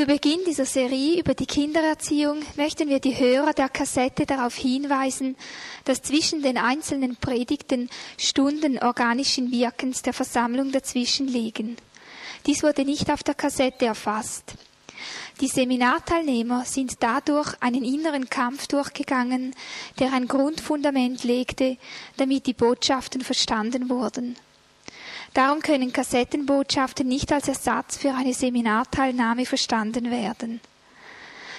Zu Beginn dieser Serie über die Kindererziehung möchten wir die Hörer der Kassette darauf hinweisen, dass zwischen den einzelnen Predigten Stunden organischen Wirkens der Versammlung dazwischen liegen. Dies wurde nicht auf der Kassette erfasst. Die Seminarteilnehmer sind dadurch einen inneren Kampf durchgegangen, der ein Grundfundament legte, damit die Botschaften verstanden wurden. Darum können Kassettenbotschaften nicht als Ersatz für eine Seminarteilnahme verstanden werden.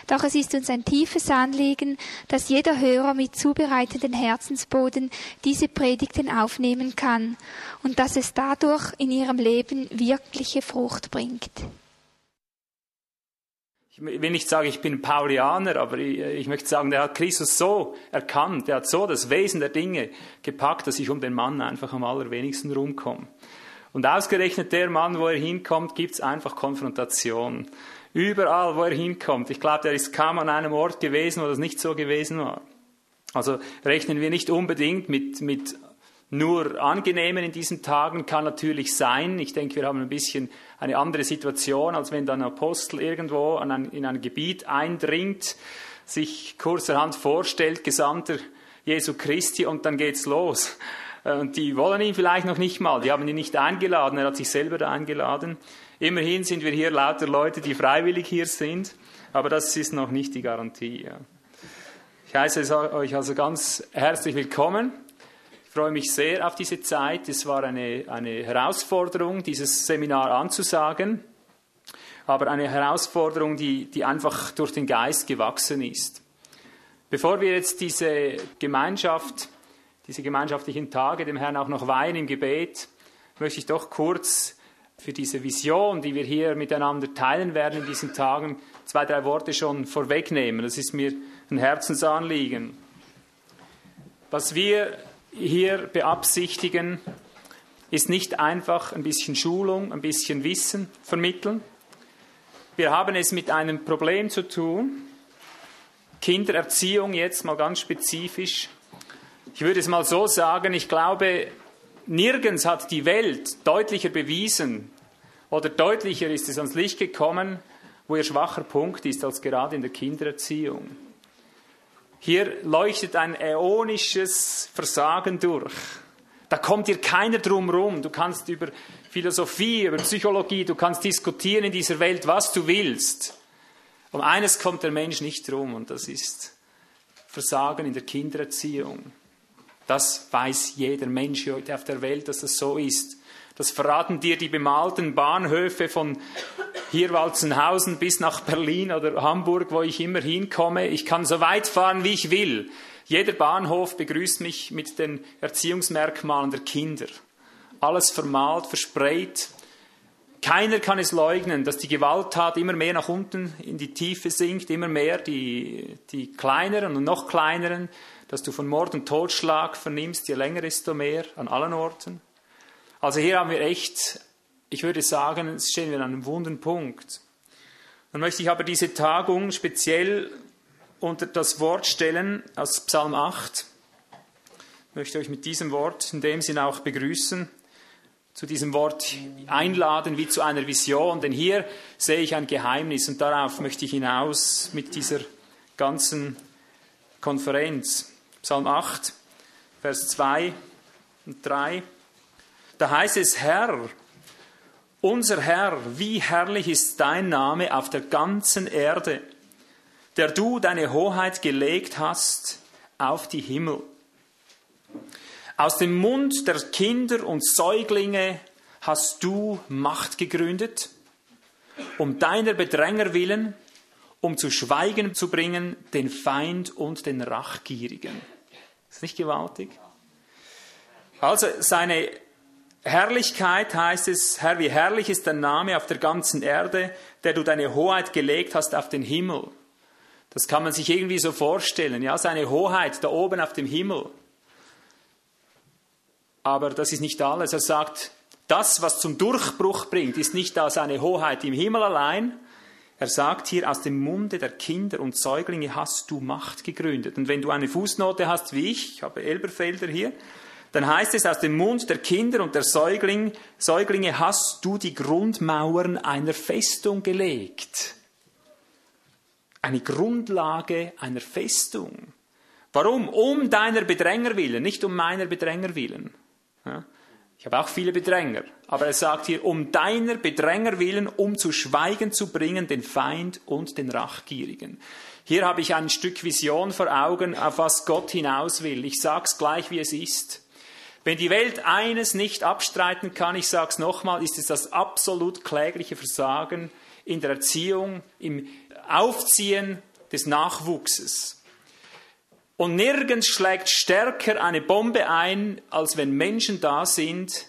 Doch es ist uns ein tiefes Anliegen, dass jeder Hörer mit zubereitenden Herzensboden diese Predigten aufnehmen kann und dass es dadurch in ihrem Leben wirkliche Frucht bringt. Ich will nicht sagen, ich bin Paulianer, aber ich, ich möchte sagen, der hat Christus so erkannt, der hat so das Wesen der Dinge gepackt, dass ich um den Mann einfach am allerwenigsten rumkomme. Und ausgerechnet der Mann, wo er hinkommt, gibt's einfach Konfrontation. Überall, wo er hinkommt. Ich glaube, er ist kaum an einem Ort gewesen, wo das nicht so gewesen war. Also rechnen wir nicht unbedingt mit, mit nur angenehmen in diesen Tagen, kann natürlich sein. Ich denke, wir haben ein bisschen eine andere Situation, als wenn dann ein Apostel irgendwo ein, in ein Gebiet eindringt, sich kurzerhand vorstellt, Gesandter Jesu Christi, und dann geht's los. Äh, und die wollen ihn vielleicht noch nicht mal, die haben ihn nicht eingeladen, er hat sich selber eingeladen. Immerhin sind wir hier lauter Leute, die freiwillig hier sind, aber das ist noch nicht die Garantie. Ja. Ich heiße euch also ganz herzlich willkommen. Ich freue mich sehr auf diese Zeit. Es war eine, eine Herausforderung, dieses Seminar anzusagen, aber eine Herausforderung, die, die einfach durch den Geist gewachsen ist. Bevor wir jetzt diese Gemeinschaft diese gemeinschaftlichen Tage dem Herrn auch noch weihen im Gebet, möchte ich doch kurz für diese Vision, die wir hier miteinander teilen werden in diesen Tagen, zwei, drei Worte schon vorwegnehmen. Das ist mir ein Herzensanliegen. Was wir hier beabsichtigen, ist nicht einfach ein bisschen Schulung, ein bisschen Wissen vermitteln. Wir haben es mit einem Problem zu tun. Kindererziehung jetzt mal ganz spezifisch ich würde es mal so sagen, ich glaube, nirgends hat die Welt deutlicher bewiesen oder deutlicher ist es ans Licht gekommen, wo ihr schwacher Punkt ist, als gerade in der Kindererziehung. Hier leuchtet ein äonisches Versagen durch. Da kommt dir keiner drum rum. Du kannst über Philosophie, über Psychologie, du kannst diskutieren in dieser Welt, was du willst. Um eines kommt der Mensch nicht drum und das ist Versagen in der Kindererziehung. Das weiß jeder Mensch heute auf der Welt, dass das so ist. Das verraten dir die bemalten Bahnhöfe von hier Walzenhausen bis nach Berlin oder Hamburg, wo ich immer hinkomme. Ich kann so weit fahren, wie ich will. Jeder Bahnhof begrüßt mich mit den Erziehungsmerkmalen der Kinder. Alles vermalt, versprayt. Keiner kann es leugnen, dass die Gewalttat immer mehr nach unten in die Tiefe sinkt, immer mehr die, die kleineren und noch kleineren dass du von Mord und Totschlag vernimmst, je länger desto mehr an allen Orten. Also hier haben wir echt, ich würde sagen, stehen wir an einem wunden Punkt. Dann möchte ich aber diese Tagung speziell unter das Wort stellen aus Psalm 8. Ich möchte euch mit diesem Wort in dem Sinn auch begrüßen, zu diesem Wort einladen wie zu einer Vision, denn hier sehe ich ein Geheimnis und darauf möchte ich hinaus mit dieser ganzen Konferenz. Psalm 8, Vers 2 und 3. Da heißt es, Herr, unser Herr, wie herrlich ist dein Name auf der ganzen Erde, der du deine Hoheit gelegt hast auf die Himmel. Aus dem Mund der Kinder und Säuglinge hast du Macht gegründet, um deiner Bedränger willen, um zu Schweigen zu bringen den Feind und den Rachgierigen. Ist nicht gewaltig? Also seine Herrlichkeit heißt es, Herr, wie herrlich ist dein Name auf der ganzen Erde, der du deine Hoheit gelegt hast auf den Himmel. Das kann man sich irgendwie so vorstellen, ja, seine Hoheit da oben auf dem Himmel. Aber das ist nicht alles. Er sagt, das, was zum Durchbruch bringt, ist nicht da seine Hoheit im Himmel allein, er sagt hier, aus dem Munde der Kinder und Säuglinge hast du Macht gegründet. Und wenn du eine Fußnote hast wie ich, ich habe Elberfelder hier, dann heißt es, aus dem Mund der Kinder und der Säugling, Säuglinge hast du die Grundmauern einer Festung gelegt. eine Grundlage einer Festung. Warum? Um deiner Bedränger willen, nicht um meiner Bedränger willen. Ja? Ich habe auch viele Bedränger, aber er sagt hier, um deiner Bedränger willen, um zu Schweigen zu bringen den Feind und den Rachgierigen. Hier habe ich ein Stück Vision vor Augen, auf was Gott hinaus will. Ich sage es gleich, wie es ist. Wenn die Welt eines nicht abstreiten kann, ich sage es nochmal, ist es das absolut klägliche Versagen in der Erziehung, im Aufziehen des Nachwuchses. Und nirgends schlägt stärker eine Bombe ein, als wenn Menschen da sind,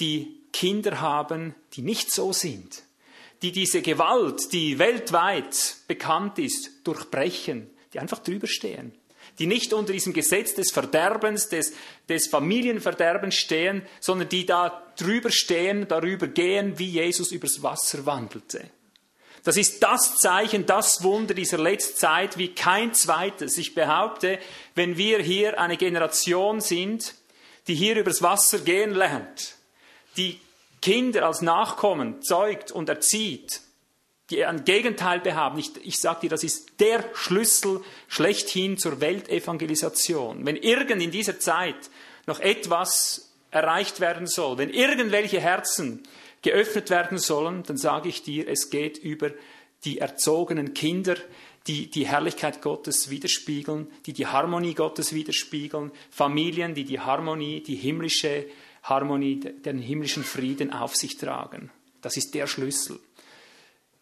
die Kinder haben, die nicht so sind, die diese Gewalt, die weltweit bekannt ist, durchbrechen, die einfach drüber stehen, die nicht unter diesem Gesetz des Verderbens, des, des Familienverderbens stehen, sondern die da drüber stehen, darüber gehen, wie Jesus übers Wasser wandelte. Das ist das Zeichen, das Wunder dieser letzten Zeit wie kein zweites. Ich behaupte, wenn wir hier eine Generation sind, die hier übers Wasser gehen lernt, die Kinder als Nachkommen zeugt und erzieht, die ein Gegenteil behaupten. Ich, ich sage dir, das ist der Schlüssel schlechthin zur Weltevangelisation. Wenn irgend in dieser Zeit noch etwas erreicht werden soll, wenn irgendwelche Herzen geöffnet werden sollen, dann sage ich dir, es geht über die erzogenen Kinder, die die Herrlichkeit Gottes widerspiegeln, die die Harmonie Gottes widerspiegeln, Familien, die die Harmonie, die himmlische Harmonie, den himmlischen Frieden auf sich tragen. Das ist der Schlüssel.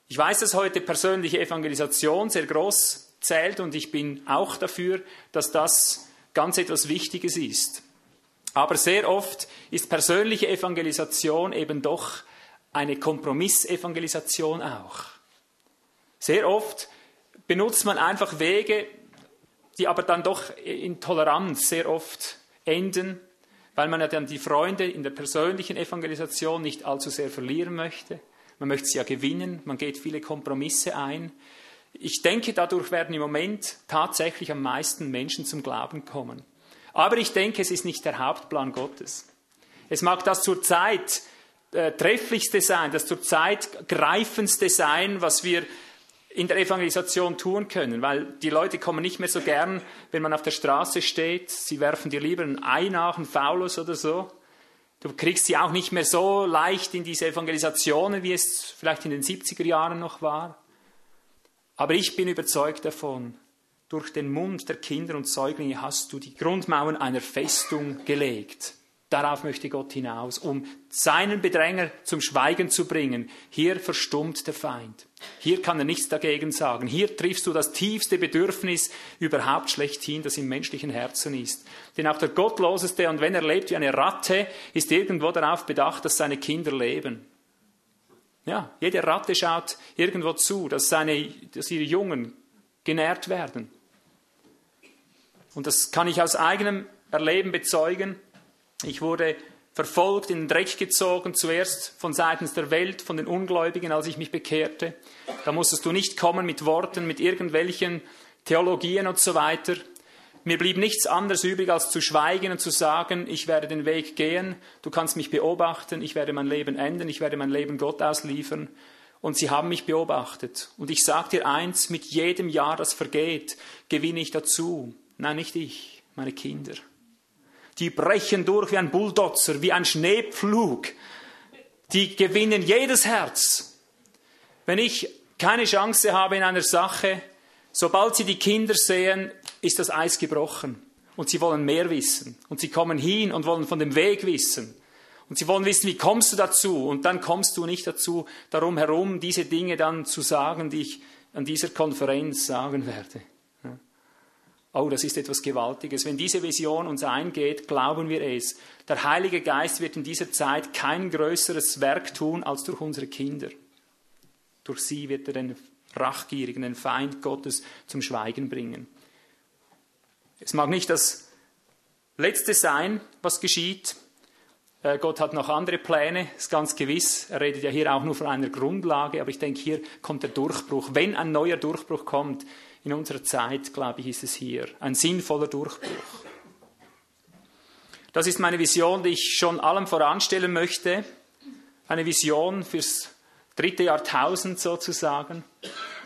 Ich weiß, dass heute persönliche Evangelisation sehr groß zählt und ich bin auch dafür, dass das ganz etwas Wichtiges ist. Aber sehr oft ist persönliche Evangelisation eben doch eine Kompromissevangelisation auch. Sehr oft benutzt man einfach Wege, die aber dann doch in Toleranz sehr oft enden, weil man ja dann die Freunde in der persönlichen Evangelisation nicht allzu sehr verlieren möchte. Man möchte sie ja gewinnen, man geht viele Kompromisse ein. Ich denke, dadurch werden im Moment tatsächlich am meisten Menschen zum Glauben kommen. Aber ich denke, es ist nicht der Hauptplan Gottes. Es mag das zur Zeit äh, trefflichste sein, das zurzeit greifendste sein, was wir in der Evangelisation tun können, weil die Leute kommen nicht mehr so gern, wenn man auf der Straße steht. Sie werfen dir lieber ein Ei nach, ein Faulus oder so. Du kriegst sie auch nicht mehr so leicht in diese Evangelisationen, wie es vielleicht in den 70er Jahren noch war. Aber ich bin überzeugt davon, durch den Mund der Kinder und Säuglinge hast du die Grundmauern einer Festung gelegt. Darauf möchte Gott hinaus, um seinen Bedränger zum Schweigen zu bringen. Hier verstummt der Feind. Hier kann er nichts dagegen sagen. Hier triffst du das tiefste Bedürfnis überhaupt schlechthin, das im menschlichen Herzen ist. Denn auch der Gottloseste, und wenn er lebt wie eine Ratte, ist irgendwo darauf bedacht, dass seine Kinder leben. Ja, jede Ratte schaut irgendwo zu, dass, seine, dass ihre Jungen genährt werden. Und das kann ich aus eigenem Erleben bezeugen. Ich wurde verfolgt, in den Dreck gezogen, zuerst von seitens der Welt, von den Ungläubigen, als ich mich bekehrte. Da musstest du nicht kommen mit Worten, mit irgendwelchen Theologien und so weiter. Mir blieb nichts anderes übrig, als zu schweigen und zu sagen, ich werde den Weg gehen, du kannst mich beobachten, ich werde mein Leben enden, ich werde mein Leben Gott ausliefern. Und sie haben mich beobachtet. Und ich sage dir eins, mit jedem Jahr, das vergeht, gewinne ich dazu. Nein, nicht ich, meine Kinder die brechen durch wie ein Bulldozer, wie ein Schneepflug. Die gewinnen jedes Herz. Wenn ich keine Chance habe in einer Sache, sobald sie die Kinder sehen, ist das Eis gebrochen. Und sie wollen mehr wissen. Und sie kommen hin und wollen von dem Weg wissen. Und sie wollen wissen, wie kommst du dazu? Und dann kommst du nicht dazu, darum herum diese Dinge dann zu sagen, die ich an dieser Konferenz sagen werde. Oh, das ist etwas Gewaltiges. Wenn diese Vision uns eingeht, glauben wir es. Der Heilige Geist wird in dieser Zeit kein größeres Werk tun als durch unsere Kinder. Durch sie wird er den Rachgierigen, den Feind Gottes zum Schweigen bringen. Es mag nicht das Letzte sein, was geschieht. Äh, Gott hat noch andere Pläne, ist ganz gewiss. Er redet ja hier auch nur von einer Grundlage, aber ich denke, hier kommt der Durchbruch. Wenn ein neuer Durchbruch kommt, in unserer Zeit, glaube ich, ist es hier ein sinnvoller Durchbruch. Das ist meine Vision, die ich schon allem voranstellen möchte. Eine Vision fürs dritte Jahrtausend sozusagen.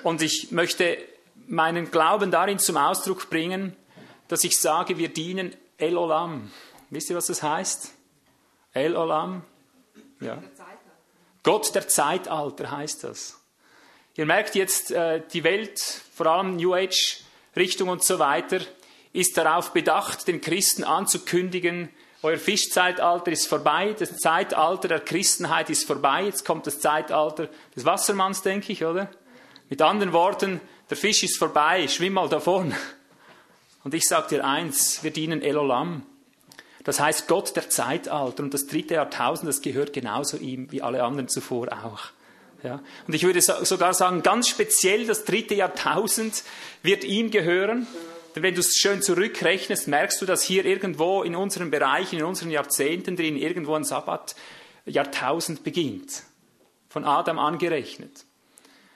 Und ich möchte meinen Glauben darin zum Ausdruck bringen, dass ich sage, wir dienen El Olam. Wisst ihr, was das heißt? El Olam? Ja. Gott der Zeitalter heißt das. Ihr merkt jetzt, äh, die Welt, vor allem New Age Richtung und so weiter, ist darauf bedacht, den Christen anzukündigen, euer Fischzeitalter ist vorbei, das Zeitalter der Christenheit ist vorbei, jetzt kommt das Zeitalter des Wassermanns, denke ich, oder? Mit anderen Worten, der Fisch ist vorbei, schwimm mal davon. Und ich sage dir eins, wir dienen Elolam. Das heißt Gott der Zeitalter und das dritte Jahrtausend, das gehört genauso ihm wie alle anderen zuvor auch. Ja. Und ich würde sogar sagen, ganz speziell das dritte Jahrtausend wird ihm gehören. Denn wenn du es schön zurückrechnest, merkst du, dass hier irgendwo in unseren Bereichen, in unseren Jahrzehnten drin, irgendwo ein Sabbat-Jahrtausend beginnt. Von Adam angerechnet.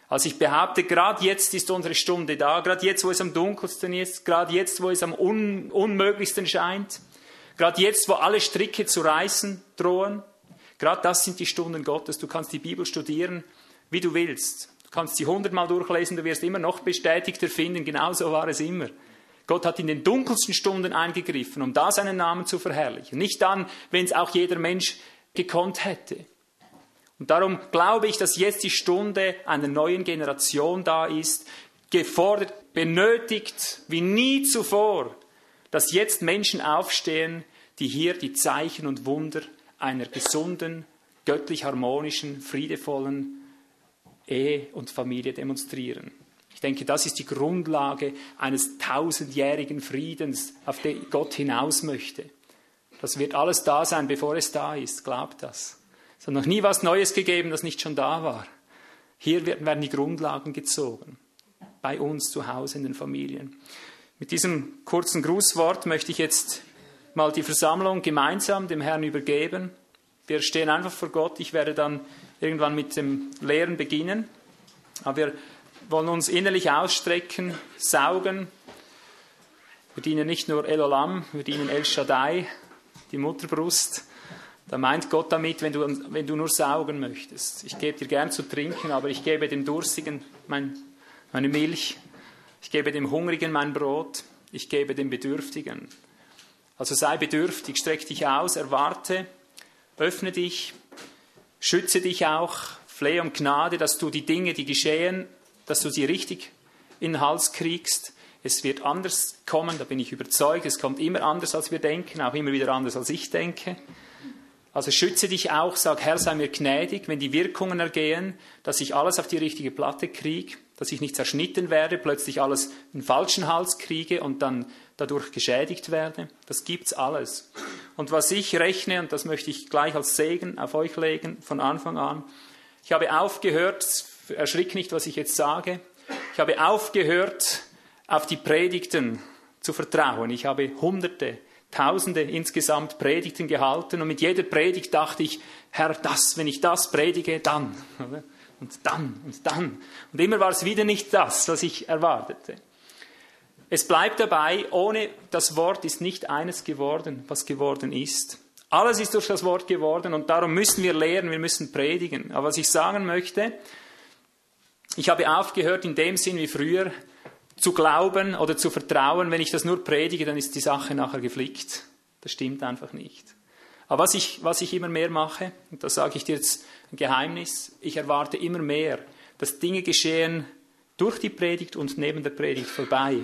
Also ich behaupte, gerade jetzt ist unsere Stunde da, gerade jetzt, wo es am dunkelsten ist, gerade jetzt, wo es am un unmöglichsten scheint, gerade jetzt, wo alle Stricke zu reißen drohen, gerade das sind die Stunden Gottes. Du kannst die Bibel studieren, wie du willst. Du kannst sie hundertmal durchlesen, du wirst immer noch bestätigter finden, genauso war es immer. Gott hat in den dunkelsten Stunden eingegriffen, um da seinen Namen zu verherrlichen. Nicht dann, wenn es auch jeder Mensch gekonnt hätte. Und darum glaube ich, dass jetzt die Stunde einer neuen Generation da ist, gefordert, benötigt wie nie zuvor, dass jetzt Menschen aufstehen, die hier die Zeichen und Wunder einer gesunden, göttlich harmonischen, friedevollen Ehe und Familie demonstrieren. Ich denke, das ist die Grundlage eines tausendjährigen Friedens, auf den Gott hinaus möchte. Das wird alles da sein, bevor es da ist. Glaubt das. Es hat noch nie was Neues gegeben, das nicht schon da war. Hier werden die Grundlagen gezogen. Bei uns zu Hause in den Familien. Mit diesem kurzen Grußwort möchte ich jetzt mal die Versammlung gemeinsam dem Herrn übergeben. Wir stehen einfach vor Gott. Ich werde dann irgendwann mit dem Lehren beginnen. Aber wir wollen uns innerlich ausstrecken, saugen. Wir dienen nicht nur El Olam, wir dienen El Shaddai, die Mutterbrust. Da meint Gott damit, wenn du, wenn du nur saugen möchtest. Ich gebe dir gern zu trinken, aber ich gebe dem Durstigen mein, meine Milch. Ich gebe dem Hungrigen mein Brot. Ich gebe dem Bedürftigen. Also sei bedürftig, streck dich aus, erwarte, öffne dich, schütze dich auch, flehe um Gnade, dass du die Dinge, die geschehen, dass du sie richtig in den Hals kriegst. Es wird anders kommen, da bin ich überzeugt. Es kommt immer anders, als wir denken, auch immer wieder anders, als ich denke. Also schütze dich auch, sag, Herr, sei mir gnädig, wenn die Wirkungen ergehen, dass ich alles auf die richtige Platte kriege, dass ich nicht zerschnitten werde, plötzlich alles in den falschen Hals kriege und dann dadurch geschädigt werde. Das gibt's alles. Und was ich rechne, und das möchte ich gleich als Segen auf euch legen, von Anfang an, ich habe aufgehört, erschrick nicht, was ich jetzt sage. Ich habe aufgehört, auf die Predigten zu vertrauen. Ich habe hunderte, tausende insgesamt Predigten gehalten und mit jeder Predigt dachte ich, Herr, das, wenn ich das predige, dann. Und dann und dann. Und immer war es wieder nicht das, was ich erwartete. Es bleibt dabei, ohne das Wort ist nicht eines geworden, was geworden ist. Alles ist durch das Wort geworden und darum müssen wir lehren, wir müssen predigen. Aber was ich sagen möchte, ich habe aufgehört, in dem Sinn wie früher zu glauben oder zu vertrauen, wenn ich das nur predige, dann ist die Sache nachher geflickt. Das stimmt einfach nicht. Aber was ich, was ich immer mehr mache, und da sage ich dir jetzt ein Geheimnis, ich erwarte immer mehr, dass Dinge geschehen durch die Predigt und neben der Predigt vorbei.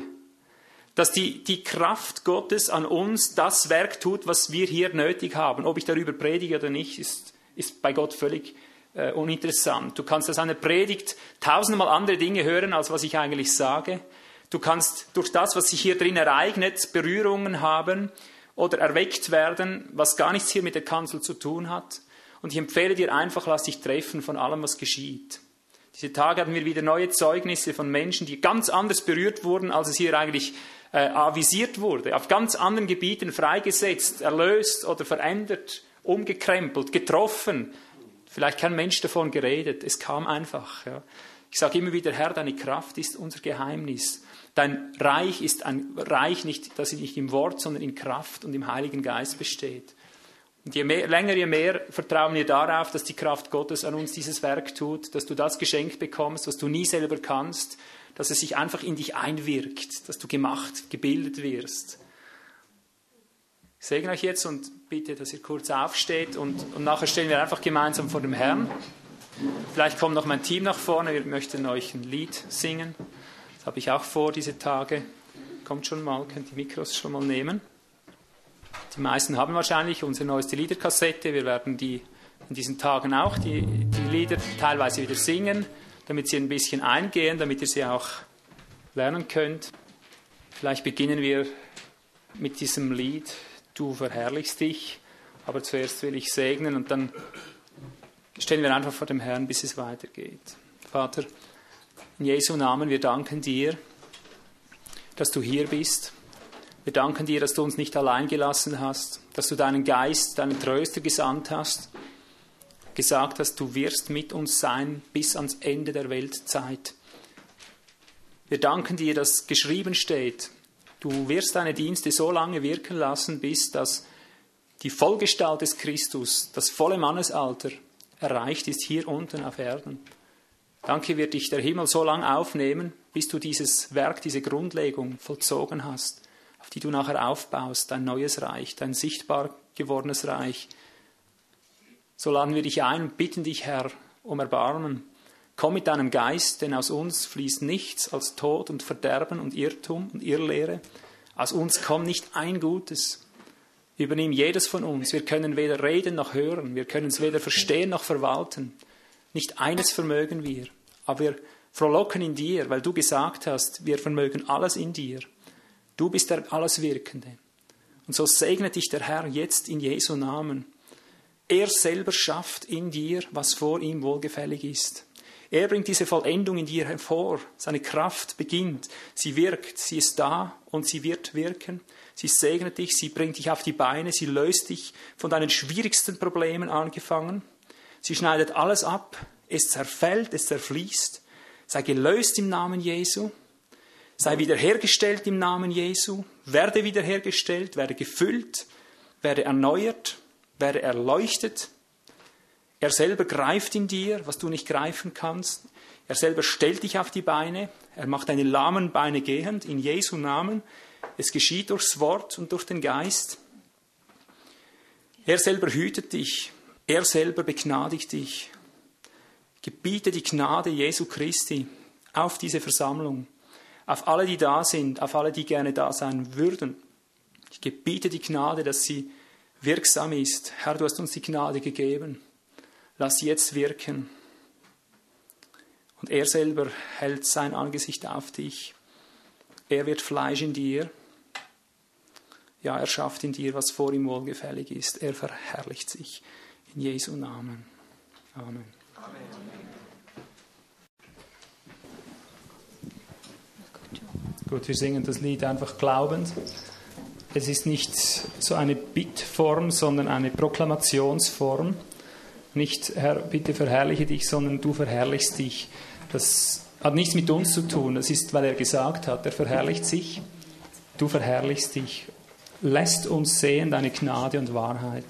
Dass die, die Kraft Gottes an uns das Werk tut, was wir hier nötig haben. Ob ich darüber predige oder nicht, ist, ist bei Gott völlig äh, uninteressant. Du kannst aus einer Predigt tausendmal andere Dinge hören, als was ich eigentlich sage. Du kannst durch das, was sich hier drin ereignet, Berührungen haben oder erweckt werden, was gar nichts hier mit der Kanzel zu tun hat. Und ich empfehle dir einfach, lass dich treffen von allem, was geschieht. Diese Tage hatten wir wieder neue Zeugnisse von Menschen, die ganz anders berührt wurden, als es hier eigentlich äh, avisiert wurde. Auf ganz anderen Gebieten freigesetzt, erlöst oder verändert, umgekrempelt, getroffen, Vielleicht kein Mensch davon geredet, es kam einfach. Ja. Ich sage immer wieder, Herr, deine Kraft ist unser Geheimnis. Dein Reich ist ein Reich, nicht, das nicht im Wort, sondern in Kraft und im Heiligen Geist besteht. Und je mehr, länger, je mehr vertrauen wir darauf, dass die Kraft Gottes an uns dieses Werk tut, dass du das geschenkt bekommst, was du nie selber kannst, dass es sich einfach in dich einwirkt, dass du gemacht, gebildet wirst. Ich segne euch jetzt und bitte, dass ihr kurz aufsteht und, und nachher stehen wir einfach gemeinsam vor dem Herrn. Vielleicht kommt noch mein Team nach vorne, wir möchten euch ein Lied singen. Das habe ich auch vor diese Tage. Kommt schon mal, könnt die Mikros schon mal nehmen. Die meisten haben wahrscheinlich unsere neueste Liederkassette. Wir werden die in diesen Tagen auch die, die Lieder teilweise wieder singen, damit sie ein bisschen eingehen, damit ihr sie auch lernen könnt. Vielleicht beginnen wir mit diesem Lied du verherrlichst dich, aber zuerst will ich segnen und dann stellen wir einfach vor dem Herrn, bis es weitergeht. Vater, in Jesu Namen, wir danken dir, dass du hier bist. Wir danken dir, dass du uns nicht allein gelassen hast, dass du deinen Geist, deinen Tröster gesandt hast, gesagt hast, du wirst mit uns sein bis ans Ende der Weltzeit. Wir danken dir, dass geschrieben steht, Du wirst deine Dienste so lange wirken lassen, bis dass die Vollgestalt des Christus, das volle Mannesalter, erreicht ist hier unten auf Erden. Danke wird dich der Himmel so lange aufnehmen, bis du dieses Werk, diese Grundlegung vollzogen hast, auf die du nachher aufbaust, dein neues Reich, dein sichtbar gewordenes Reich. So laden wir dich ein und bitten dich, Herr, um Erbarmen. Komm mit deinem Geist, denn aus uns fließt nichts als Tod und Verderben und Irrtum und Irrlehre. Aus uns kommt nicht ein Gutes. Übernimm jedes von uns. Wir können weder reden noch hören. Wir können es weder verstehen noch verwalten. Nicht eines vermögen wir. Aber wir frohlocken in dir, weil du gesagt hast, wir vermögen alles in dir. Du bist der Alleswirkende. Und so segne dich der Herr jetzt in Jesu Namen. Er selber schafft in dir, was vor ihm wohlgefällig ist. Er bringt diese Vollendung in dir hervor. Seine Kraft beginnt. Sie wirkt. Sie ist da und sie wird wirken. Sie segnet dich. Sie bringt dich auf die Beine. Sie löst dich von deinen schwierigsten Problemen angefangen. Sie schneidet alles ab. Es zerfällt. Es zerfließt. Sei gelöst im Namen Jesu. Sei wiederhergestellt im Namen Jesu. Werde wiederhergestellt. Werde gefüllt. Werde erneuert. Werde erleuchtet er selber greift in dir, was du nicht greifen kannst. Er selber stellt dich auf die Beine. Er macht deine lahmen Beine gehend in Jesu Namen. Es geschieht durchs Wort und durch den Geist. Er selber hütet dich. Er selber begnadigt dich. Gebiete die Gnade Jesu Christi auf diese Versammlung, auf alle, die da sind, auf alle, die gerne da sein würden. Ich gebiete die Gnade, dass sie wirksam ist. Herr, du hast uns die Gnade gegeben lass jetzt wirken. Und er selber hält sein Angesicht auf dich. Er wird Fleisch in dir. Ja, er schafft in dir, was vor ihm wohlgefällig ist. Er verherrlicht sich. In Jesu Namen. Amen. Amen. Gut, wir singen das Lied einfach glaubend. Es ist nicht so eine Bittform, sondern eine Proklamationsform. Nicht, Herr, bitte verherrliche dich, sondern du verherrlichst dich. Das hat nichts mit uns zu tun. Das ist, weil er gesagt hat, er verherrlicht sich, du verherrlichst dich. Lässt uns sehen deine Gnade und Wahrheit.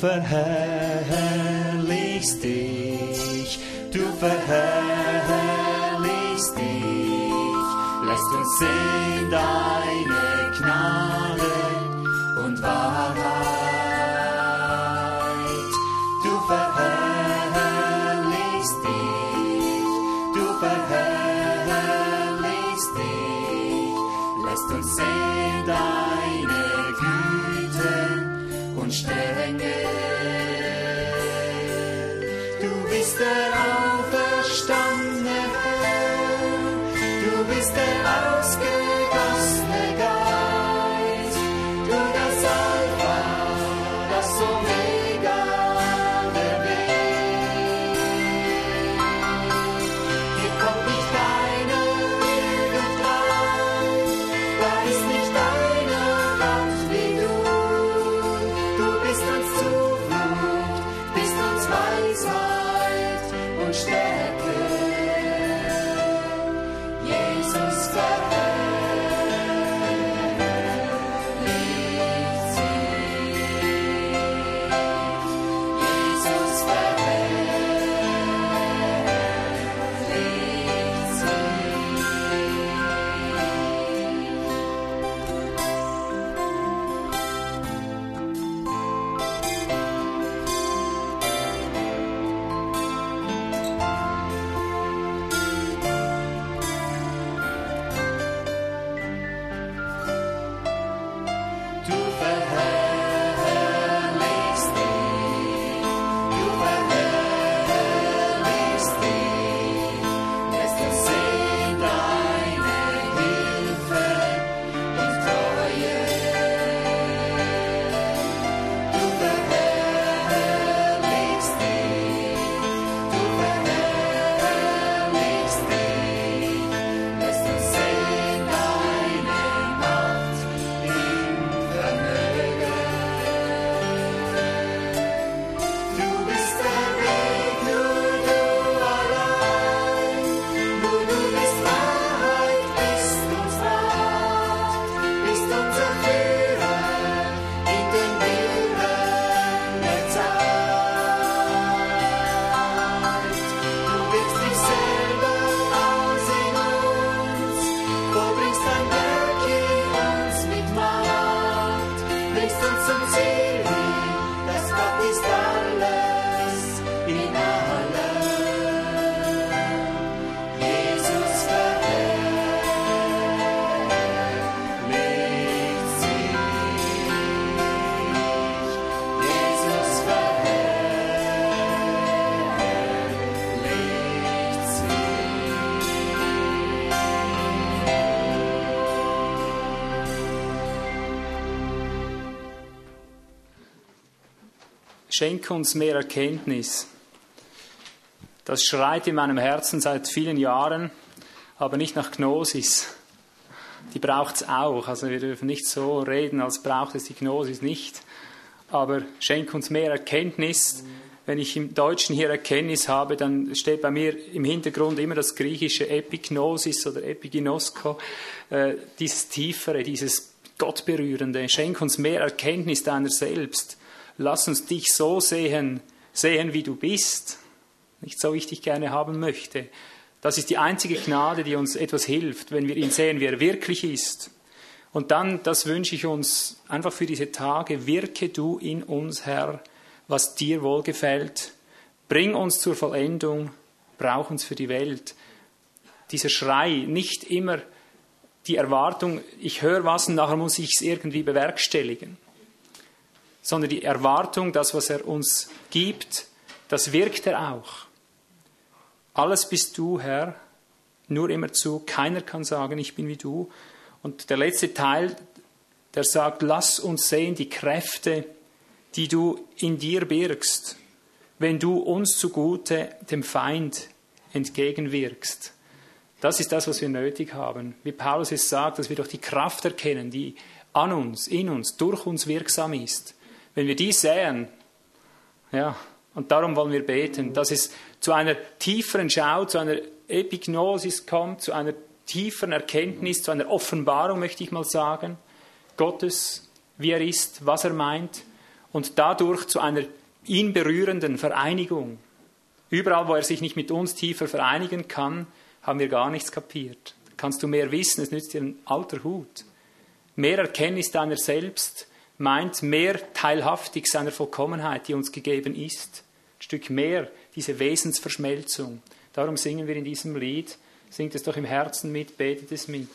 Verherrlichst dich, du verherrlichst dich, lässt uns sehen deine Gnade und Wahrheit. Schenke uns mehr Erkenntnis. Das schreit in meinem Herzen seit vielen Jahren, aber nicht nach Gnosis. Die braucht es auch. Also wir dürfen nicht so reden, als braucht es die Gnosis nicht. Aber schenk uns mehr Erkenntnis. Wenn ich im Deutschen hier Erkenntnis habe, dann steht bei mir im Hintergrund immer das griechische Epignosis oder Epiginosko, äh, dieses Tiefere, dieses Gottberührende. Schenk uns mehr Erkenntnis deiner selbst. Lass uns dich so sehen, sehen, wie du bist. Nicht so, wie ich dich gerne haben möchte. Das ist die einzige Gnade, die uns etwas hilft, wenn wir ihn sehen, wie er wirklich ist. Und dann, das wünsche ich uns einfach für diese Tage, wirke du in uns, Herr, was dir wohlgefällt. Bring uns zur Vollendung, brauch uns für die Welt. Dieser Schrei, nicht immer die Erwartung, ich höre was und nachher muss ich es irgendwie bewerkstelligen, sondern die Erwartung, das, was er uns gibt, das wirkt er auch. Alles bist du, Herr, nur immer zu. Keiner kann sagen, ich bin wie du. Und der letzte Teil, der sagt, lass uns sehen die Kräfte, die du in dir birgst, wenn du uns zugute dem Feind entgegenwirkst. Das ist das, was wir nötig haben. Wie Paulus es sagt, dass wir durch die Kraft erkennen, die an uns, in uns, durch uns wirksam ist. Wenn wir die sehen, ja, und darum wollen wir beten, dass es zu einer tieferen Schau, zu einer Epignosis kommt, zu einer tieferen Erkenntnis, zu einer Offenbarung, möchte ich mal sagen, Gottes, wie er ist, was er meint, und dadurch zu einer ihn berührenden Vereinigung. Überall, wo er sich nicht mit uns tiefer vereinigen kann, haben wir gar nichts kapiert. Kannst du mehr wissen, es nützt dir ein alter Hut. Mehr Erkenntnis deiner selbst meint mehr teilhaftig seiner Vollkommenheit, die uns gegeben ist. Ein Stück mehr diese Wesensverschmelzung. Darum singen wir in diesem Lied. Singt es doch im Herzen mit, betet es mit.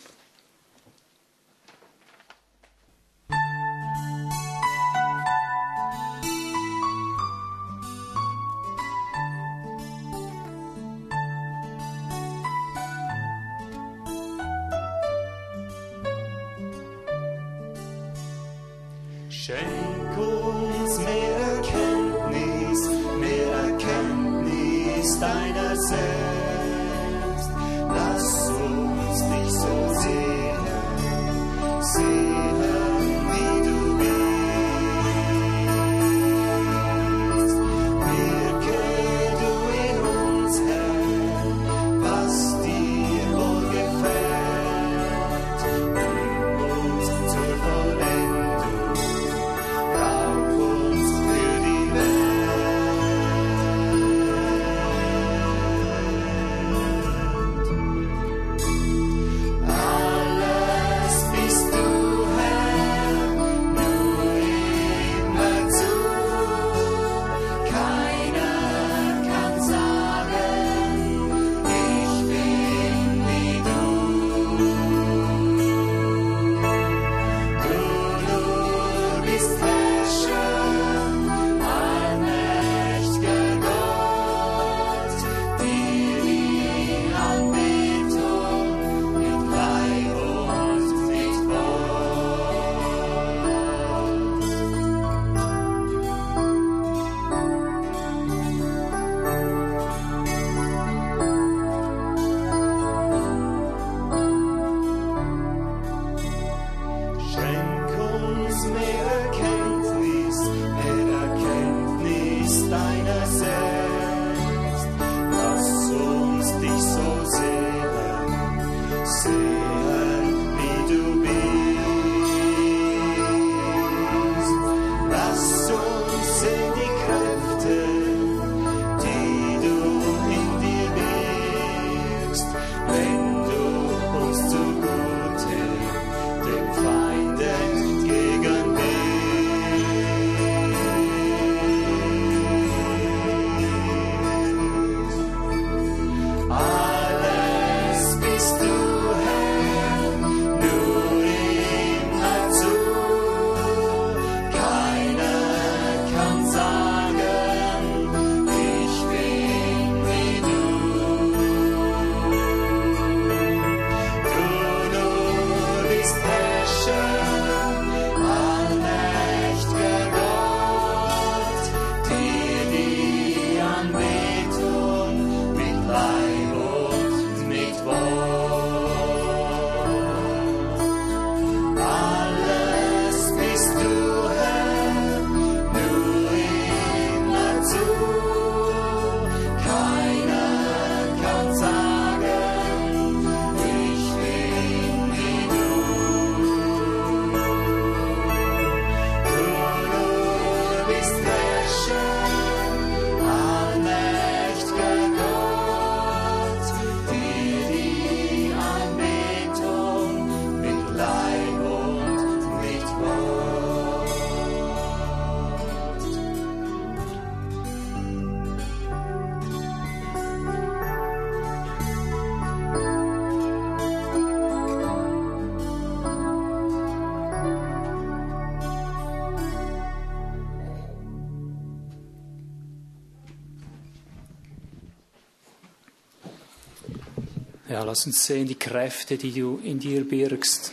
Lass uns sehen die Kräfte, die du in dir birgst.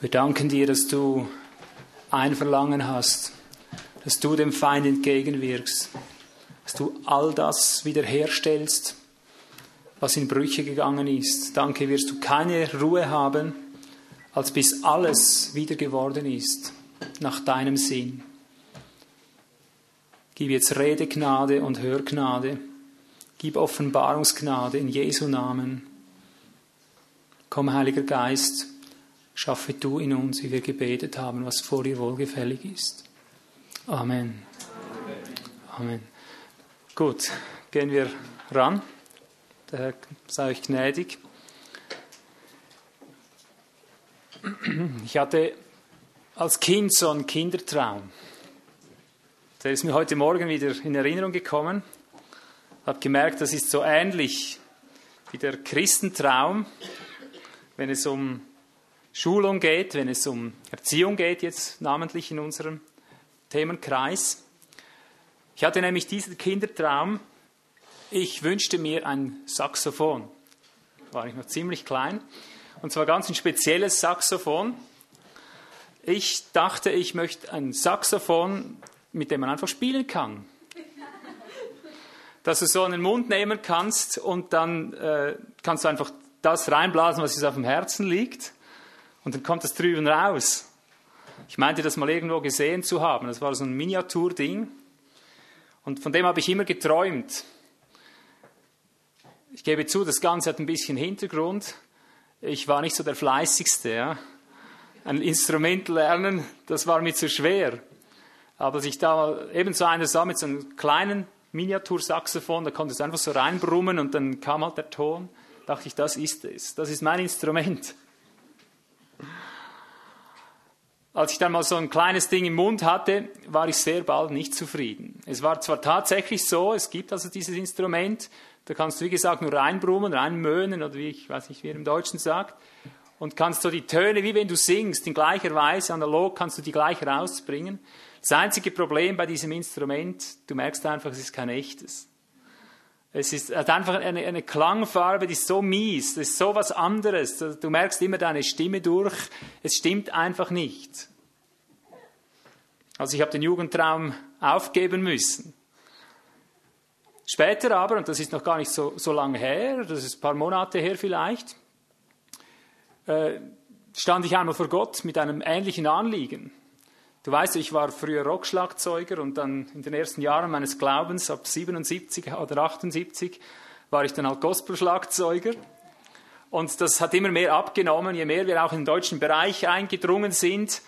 Wir danken dir, dass du ein Verlangen hast, dass du dem Feind entgegenwirkst, dass du all das wiederherstellst, was in Brüche gegangen ist. Danke, wirst du keine Ruhe haben, als bis alles wieder geworden ist, nach deinem Sinn. Gib jetzt Redegnade und Hörgnade. Gib Offenbarungsgnade in Jesu Namen. Komm, Heiliger Geist, schaffe du in uns, wie wir gebetet haben, was vor dir wohlgefällig ist. Amen. Amen. Gut, gehen wir ran. Der Herr sei euch gnädig. Ich hatte als Kind so einen Kindertraum. Der ist mir heute Morgen wieder in Erinnerung gekommen. Ich habe gemerkt, das ist so ähnlich wie der Christentraum, wenn es um Schulung geht, wenn es um Erziehung geht, jetzt namentlich in unserem Themenkreis. Ich hatte nämlich diesen Kindertraum, ich wünschte mir ein Saxophon. War ich noch ziemlich klein. Und zwar ganz ein spezielles Saxophon. Ich dachte, ich möchte ein Saxophon, mit dem man einfach spielen kann. Dass du so einen Mund nehmen kannst und dann äh, kannst du einfach das reinblasen, was dir auf dem Herzen liegt. Und dann kommt das drüben raus. Ich meinte das mal irgendwo gesehen zu haben. Das war so ein Miniaturding. Und von dem habe ich immer geträumt. Ich gebe zu, das Ganze hat ein bisschen Hintergrund. Ich war nicht so der Fleißigste. Ja. Ein Instrument lernen, das war mir zu schwer. Aber als ich da eben so einer sah mit so einem kleinen Miniatursaxophon, da konnte es einfach so reinbrummen und dann kam halt der Ton, dachte ich, das ist es. Das ist mein Instrument. Als ich dann mal so ein kleines Ding im Mund hatte, war ich sehr bald nicht zufrieden. Es war zwar tatsächlich so, es gibt also dieses Instrument, da kannst du wie gesagt nur reinbrummen, reinmöhnen oder wie ich weiß nicht, wie er im Deutschen sagt, und kannst so die Töne, wie wenn du singst, in gleicher Weise, analog kannst du die gleich rausbringen. Das einzige Problem bei diesem Instrument, du merkst einfach, es ist kein echtes. Es ist, hat einfach eine, eine Klangfarbe, die ist so mies, das ist so was anderes. Du merkst immer deine Stimme durch. Es stimmt einfach nicht. Also ich habe den Jugendtraum aufgeben müssen. Später aber, und das ist noch gar nicht so, so lange her, das ist ein paar Monate her vielleicht, äh, stand ich einmal vor Gott mit einem ähnlichen Anliegen. Du weißt, ich war früher Rockschlagzeuger und dann in den ersten Jahren meines Glaubens, ab 77 oder 78, war ich dann halt Gospelschlagzeuger. Und das hat immer mehr abgenommen, je mehr wir auch in den deutschen Bereich eingedrungen sind,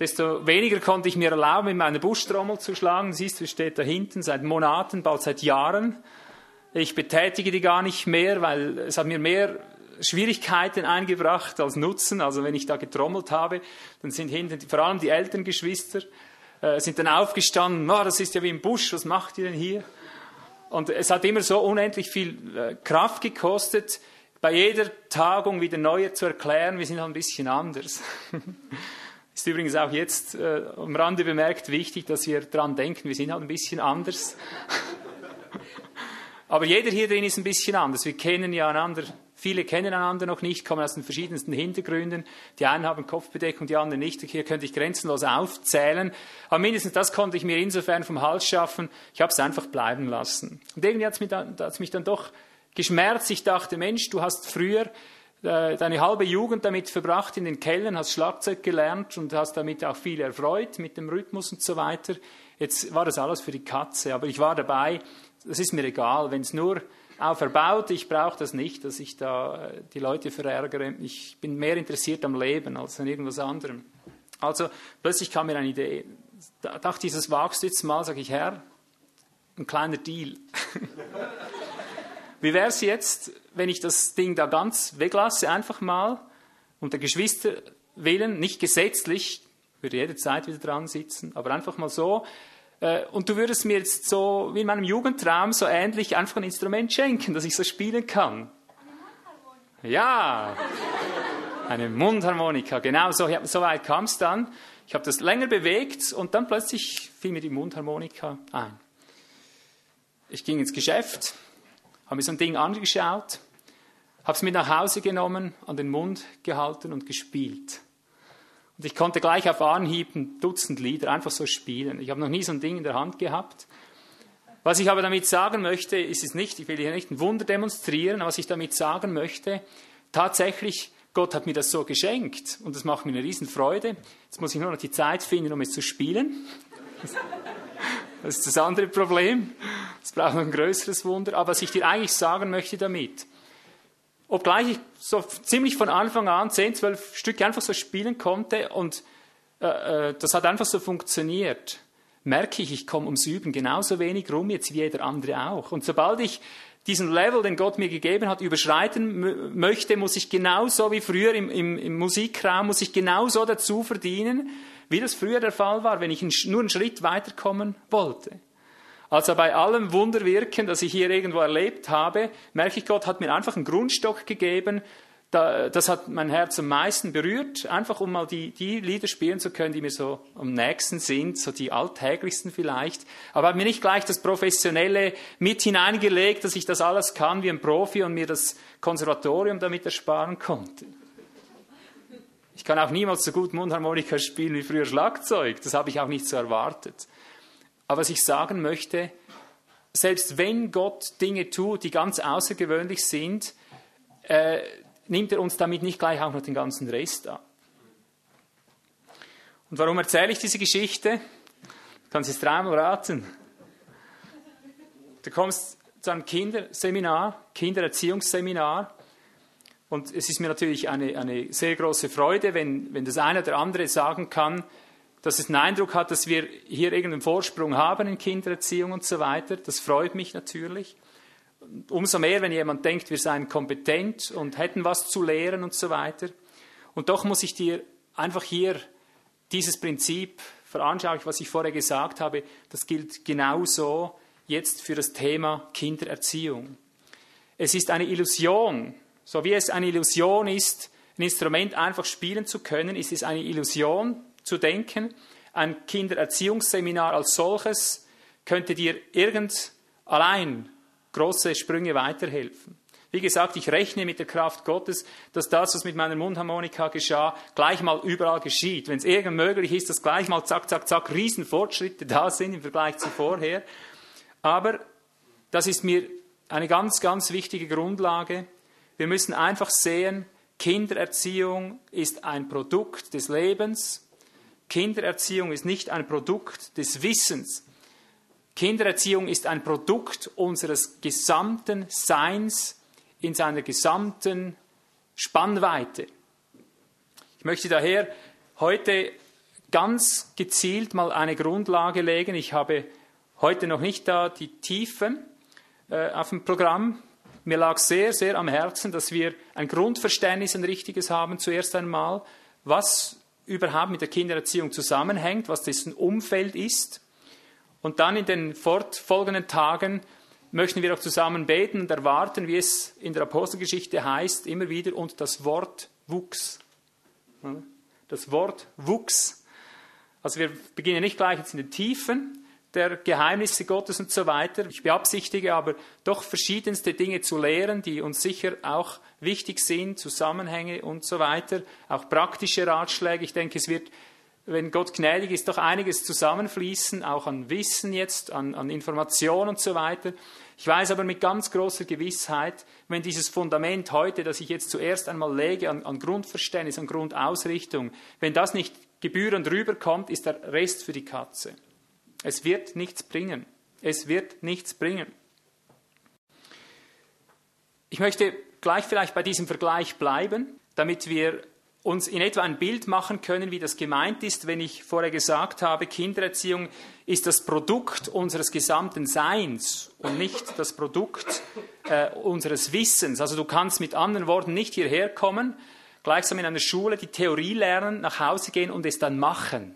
desto weniger konnte ich mir erlauben, in meine Buschtrommel zu schlagen. Siehst du, steht da hinten seit Monaten, bald seit Jahren. Ich betätige die gar nicht mehr, weil es hat mir mehr Schwierigkeiten eingebracht als Nutzen. Also wenn ich da getrommelt habe, dann sind hinten vor allem die älteren Geschwister äh, sind dann aufgestanden. Oh, das ist ja wie im Busch. Was macht ihr denn hier? Und es hat immer so unendlich viel äh, Kraft gekostet, bei jeder Tagung wieder neue zu erklären. Wir sind halt ein bisschen anders. Ist übrigens auch jetzt äh, am Rande bemerkt wichtig, dass wir dran denken, wir sind halt ein bisschen anders. Aber jeder hier drin ist ein bisschen anders. Wir kennen ja einander Viele kennen einander noch nicht, kommen aus den verschiedensten Hintergründen. Die einen haben Kopfbedeckung, die anderen nicht. Hier könnte ich grenzenlos aufzählen. Aber mindestens das konnte ich mir insofern vom Hals schaffen. Ich habe es einfach bleiben lassen. Und irgendwie hat es mich, dann, mich dann doch geschmerzt. Ich dachte, Mensch, du hast früher äh, deine halbe Jugend damit verbracht in den Kellern, hast Schlagzeug gelernt und hast damit auch viel erfreut mit dem Rhythmus und so weiter. Jetzt war das alles für die Katze, aber ich war dabei. Das ist mir egal, wenn es nur auferbaut. Ich brauche das nicht, dass ich da äh, die Leute verärgere. Ich bin mehr interessiert am Leben als an irgendwas anderem. Also plötzlich kam mir eine Idee. Da dachte ich, das wagst du jetzt mal, sage ich, Herr, ein kleiner Deal. Wie wäre es jetzt, wenn ich das Ding da ganz weglasse, einfach mal, unter Geschwister willen, nicht gesetzlich, würde jederzeit wieder dran sitzen, aber einfach mal so, und du würdest mir jetzt so, wie in meinem Jugendtraum, so ähnlich einfach ein Instrument schenken, dass ich so spielen kann. Ja, eine Mundharmonika, genau so, so weit kam es dann. Ich habe das länger bewegt und dann plötzlich fiel mir die Mundharmonika ein. Ich ging ins Geschäft, habe mir so ein Ding angeschaut, habe es mit nach Hause genommen, an den Mund gehalten und gespielt. Und ich konnte gleich auf Anhieb ein Dutzend Lieder einfach so spielen. Ich habe noch nie so ein Ding in der Hand gehabt. Was ich aber damit sagen möchte, ist es nicht, ich will hier nicht ein Wunder demonstrieren, aber was ich damit sagen möchte, tatsächlich, Gott hat mir das so geschenkt und das macht mir eine Riesenfreude. Jetzt muss ich nur noch die Zeit finden, um es zu spielen. Das ist das andere Problem. Es braucht ein größeres Wunder. Aber was ich dir eigentlich sagen möchte damit, obgleich ich so ziemlich von Anfang an 10, 12 Stücke einfach so spielen konnte und äh, äh, das hat einfach so funktioniert, merke ich, ich komme ums Üben genauso wenig rum jetzt wie jeder andere auch. Und sobald ich diesen Level, den Gott mir gegeben hat, überschreiten möchte, muss ich genauso wie früher im, im, im Musikraum, muss ich genauso dazu verdienen, wie das früher der Fall war, wenn ich nur einen Schritt weiterkommen wollte. Also bei allem Wunderwirken, das ich hier irgendwo erlebt habe, merke ich, Gott hat mir einfach einen Grundstock gegeben. Das hat mein Herz am meisten berührt, einfach um mal die, die Lieder spielen zu können, die mir so am nächsten sind, so die alltäglichsten vielleicht. Aber hat mir nicht gleich das Professionelle mit hineingelegt, dass ich das alles kann wie ein Profi und mir das Konservatorium damit ersparen konnte. Ich kann auch niemals so gut Mundharmonika spielen wie früher Schlagzeug. Das habe ich auch nicht so erwartet. Aber was ich sagen möchte, selbst wenn Gott Dinge tut, die ganz außergewöhnlich sind, äh, nimmt er uns damit nicht gleich auch noch den ganzen Rest ab. Und warum erzähle ich diese Geschichte? Du kannst es dreimal raten. Du kommst zu einem Kinderseminar, Kindererziehungsseminar, und es ist mir natürlich eine, eine sehr große Freude, wenn, wenn das eine oder andere sagen kann, dass es einen Eindruck hat, dass wir hier irgendeinen Vorsprung haben in Kindererziehung und so weiter. Das freut mich natürlich. Umso mehr, wenn jemand denkt, wir seien kompetent und hätten was zu lehren und so weiter. Und doch muss ich dir einfach hier dieses Prinzip veranschaulichen, was ich vorher gesagt habe, das gilt genauso jetzt für das Thema Kindererziehung. Es ist eine Illusion, so wie es eine Illusion ist, ein Instrument einfach spielen zu können, ist es eine Illusion, zu denken. Ein Kindererziehungsseminar als solches könnte dir irgend allein große Sprünge weiterhelfen. Wie gesagt, ich rechne mit der Kraft Gottes, dass das, was mit meiner Mundharmonika geschah, gleich mal überall geschieht. Wenn es irgend möglich ist, dass gleich mal zack, zack, zack, Riesenfortschritte da sind im Vergleich zu vorher. Aber das ist mir eine ganz, ganz wichtige Grundlage. Wir müssen einfach sehen, Kindererziehung ist ein Produkt des Lebens Kindererziehung ist nicht ein Produkt des Wissens. Kindererziehung ist ein Produkt unseres gesamten Seins in seiner gesamten Spannweite. Ich möchte daher heute ganz gezielt mal eine Grundlage legen. Ich habe heute noch nicht da die Tiefen äh, auf dem Programm. Mir lag sehr, sehr am Herzen, dass wir ein Grundverständnis, ein richtiges haben, zuerst einmal, was überhaupt mit der Kindererziehung zusammenhängt, was dessen Umfeld ist. Und dann in den fortfolgenden Tagen möchten wir auch zusammen beten und erwarten, wie es in der Apostelgeschichte heißt, immer wieder, und das Wort wuchs. Das Wort wuchs. Also wir beginnen nicht gleich jetzt in den Tiefen, der Geheimnisse Gottes und so weiter. Ich beabsichtige aber doch verschiedenste Dinge zu lehren, die uns sicher auch wichtig sind, Zusammenhänge und so weiter, auch praktische Ratschläge. Ich denke, es wird, wenn Gott gnädig ist, doch einiges zusammenfließen, auch an Wissen jetzt, an, an Information und so weiter. Ich weiß aber mit ganz großer Gewissheit, wenn dieses Fundament heute, das ich jetzt zuerst einmal lege, an, an Grundverständnis, an Grundausrichtung, wenn das nicht gebührend rüberkommt, ist der Rest für die Katze. Es wird nichts bringen. Es wird nichts bringen. Ich möchte gleich vielleicht bei diesem Vergleich bleiben, damit wir uns in etwa ein Bild machen können, wie das gemeint ist, wenn ich vorher gesagt habe, Kindererziehung ist das Produkt unseres gesamten Seins und nicht das Produkt äh, unseres Wissens. Also du kannst mit anderen Worten nicht hierher kommen, gleichsam in einer Schule die Theorie lernen, nach Hause gehen und es dann machen.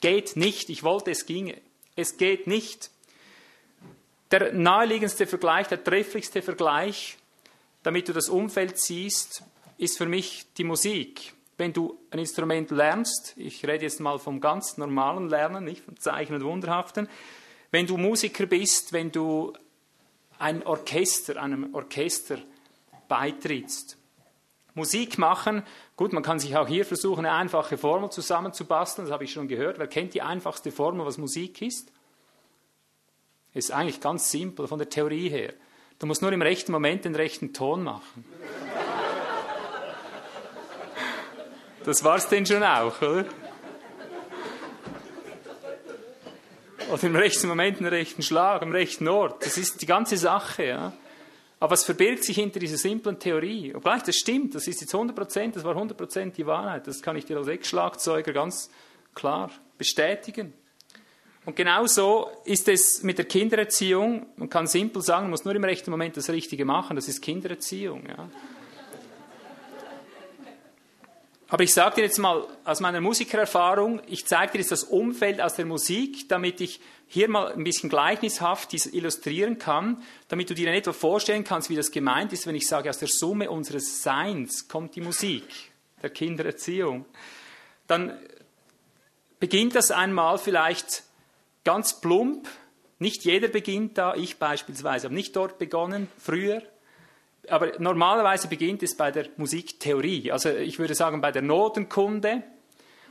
Geht nicht. Ich wollte, es ginge. Es geht nicht. Der naheliegendste Vergleich, der trefflichste Vergleich, damit du das Umfeld siehst, ist für mich die Musik. Wenn du ein Instrument lernst, ich rede jetzt mal vom ganz normalen Lernen, nicht vom Zeichen und Wunderhaften, wenn du Musiker bist, wenn du ein Orchester, einem Orchester beitrittst. Musik machen, gut, man kann sich auch hier versuchen, eine einfache Formel zusammenzubasteln, das habe ich schon gehört. Wer kennt die einfachste Formel, was Musik ist? Ist eigentlich ganz simpel von der Theorie her. Du musst nur im rechten Moment den rechten Ton machen. Das war's denn schon auch, oder? Oder im rechten Moment den rechten Schlag, am rechten Ort. Das ist die ganze Sache, ja. Aber was verbirgt sich hinter dieser simplen Theorie? Obgleich das stimmt, das ist jetzt 100 Prozent, das war 100 Prozent die Wahrheit. Das kann ich dir als Ex-Schlagzeuger ganz klar bestätigen. Und genau so ist es mit der Kindererziehung. Man kann simpel sagen, man muss nur im rechten Moment das Richtige machen. Das ist Kindererziehung. Ja. Aber ich sage dir jetzt mal aus meiner Musikererfahrung, ich zeige dir jetzt das Umfeld aus der Musik, damit ich hier mal ein bisschen gleichnishaft dies illustrieren kann, damit du dir in etwa vorstellen kannst, wie das gemeint ist, wenn ich sage, aus der Summe unseres Seins kommt die Musik der Kindererziehung. Dann beginnt das einmal vielleicht ganz plump. Nicht jeder beginnt da, ich beispielsweise habe nicht dort begonnen, früher aber normalerweise beginnt es bei der Musiktheorie. Also ich würde sagen bei der Notenkunde.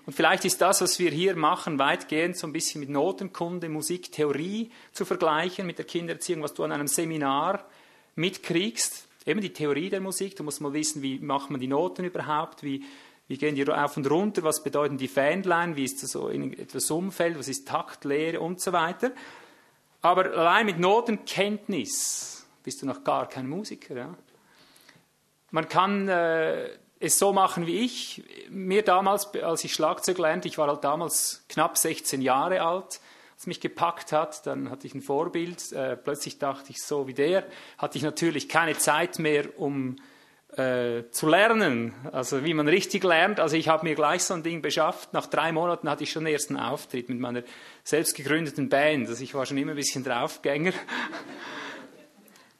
Und vielleicht ist das, was wir hier machen, weitgehend so ein bisschen mit Notenkunde, Musiktheorie zu vergleichen mit der Kindererziehung, was du an einem Seminar mitkriegst. Eben die Theorie der Musik. Du musst mal wissen, wie macht man die Noten überhaupt, wie, wie gehen die auf und runter, was bedeuten die Fähnlein, wie ist das so in etwas Umfeld, was ist Taktlehre und so weiter. Aber allein mit Notenkenntnis bist du noch gar kein Musiker. Ja? Man kann äh, es so machen wie ich. Mir damals, als ich Schlagzeug lernte, ich war halt damals knapp 16 Jahre alt, als mich gepackt hat, dann hatte ich ein Vorbild. Äh, plötzlich dachte ich, so wie der, hatte ich natürlich keine Zeit mehr, um äh, zu lernen, also wie man richtig lernt. Also ich habe mir gleich so ein Ding beschafft. Nach drei Monaten hatte ich schon den ersten Auftritt mit meiner selbst gegründeten Band. Also ich war schon immer ein bisschen Draufgänger.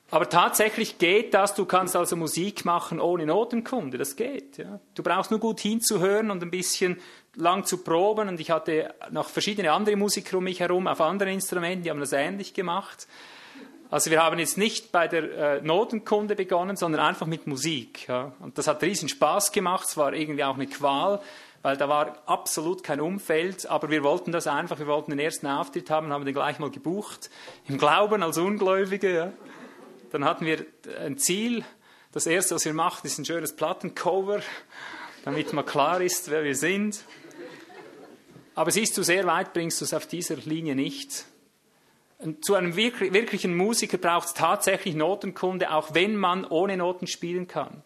Aber tatsächlich geht das, du kannst also Musik machen ohne Notenkunde, das geht. Ja. Du brauchst nur gut hinzuhören und ein bisschen lang zu proben. Und ich hatte noch verschiedene andere Musiker um mich herum auf anderen Instrumenten, die haben das ähnlich gemacht. Also wir haben jetzt nicht bei der äh, Notenkunde begonnen, sondern einfach mit Musik. Ja. Und das hat riesen Spaß gemacht, es war irgendwie auch eine Qual, weil da war absolut kein Umfeld, aber wir wollten das einfach, wir wollten den ersten Auftritt haben, haben den gleich mal gebucht, im Glauben als Ungläubige. Ja. Dann hatten wir ein Ziel. Das erste, was wir machen, ist ein schönes Plattencover, damit mal klar ist, wer wir sind. Aber siehst du, sehr weit bringst du es auf dieser Linie nicht. Zu einem wirklichen Musiker braucht es tatsächlich Notenkunde, auch wenn man ohne Noten spielen kann.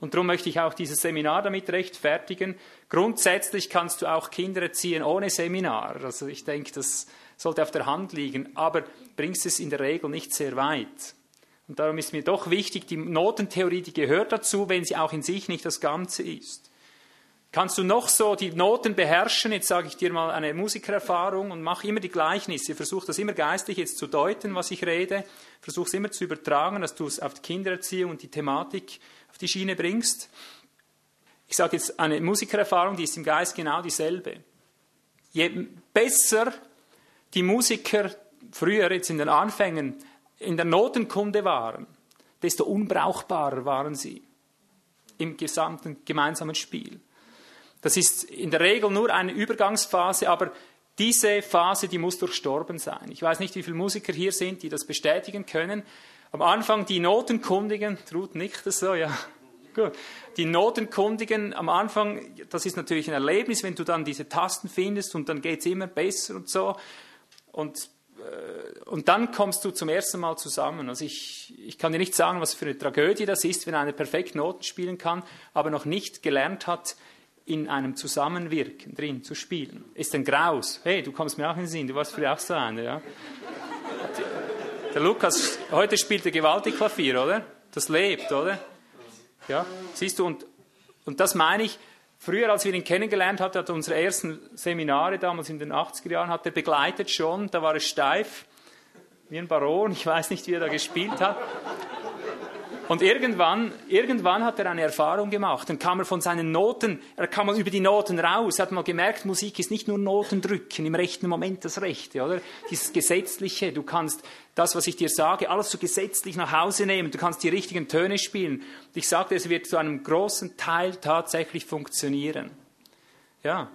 Und darum möchte ich auch dieses Seminar damit rechtfertigen. Grundsätzlich kannst du auch Kinder erziehen ohne Seminar. Also ich denke, das sollte auf der Hand liegen, aber bringst es in der Regel nicht sehr weit. Und darum ist mir doch wichtig, die Notentheorie, die gehört dazu, wenn sie auch in sich nicht das Ganze ist. Kannst du noch so die Noten beherrschen? Jetzt sage ich dir mal eine Musikererfahrung und mach immer die Gleichnisse. Versuch das immer geistig jetzt zu deuten, was ich rede. Versuch es immer zu übertragen, dass du es auf die Kindererziehung und die Thematik auf die Schiene bringst. Ich sage jetzt eine Musikererfahrung, die ist im Geist genau dieselbe. Je besser die Musiker früher jetzt in den Anfängen in der Notenkunde waren, desto unbrauchbarer waren sie im gesamten gemeinsamen Spiel. Das ist in der Regel nur eine Übergangsphase, aber diese Phase, die muss durchstorben sein. Ich weiß nicht, wie viele Musiker hier sind, die das bestätigen können. Am Anfang die Notenkundigen, Ruth nickt das so, ja. Gut. Die Notenkundigen am Anfang, das ist natürlich ein Erlebnis, wenn du dann diese Tasten findest und dann geht es immer besser und so. Und äh, und dann kommst du zum ersten Mal zusammen. Also ich, ich kann dir nicht sagen, was für eine Tragödie das ist, wenn einer perfekt Noten spielen kann, aber noch nicht gelernt hat, in einem Zusammenwirken drin zu spielen. Ist ein Graus. Hey, du kommst mir auch in den Sinn, du warst früher auch so einer, ja? Der Lukas, heute spielt er gewaltig Klavier, oder? Das lebt, oder? Ja, siehst du, und, und das meine ich, Früher, als wir ihn kennengelernt hatten, hat er unsere ersten Seminare damals in den 80er Jahren, hat er begleitet schon, da war er steif, wie ein Baron, ich weiß nicht, wie er da gespielt hat. Und irgendwann, irgendwann hat er eine Erfahrung gemacht. Dann kam er von seinen Noten, er kam mal über die Noten raus, hat mal gemerkt, Musik ist nicht nur Noten drücken, im rechten Moment das Rechte, oder? Dieses Gesetzliche, du kannst das, was ich dir sage, alles so gesetzlich nach Hause nehmen, du kannst die richtigen Töne spielen. Und ich sagte, es wird zu einem großen Teil tatsächlich funktionieren. Ja.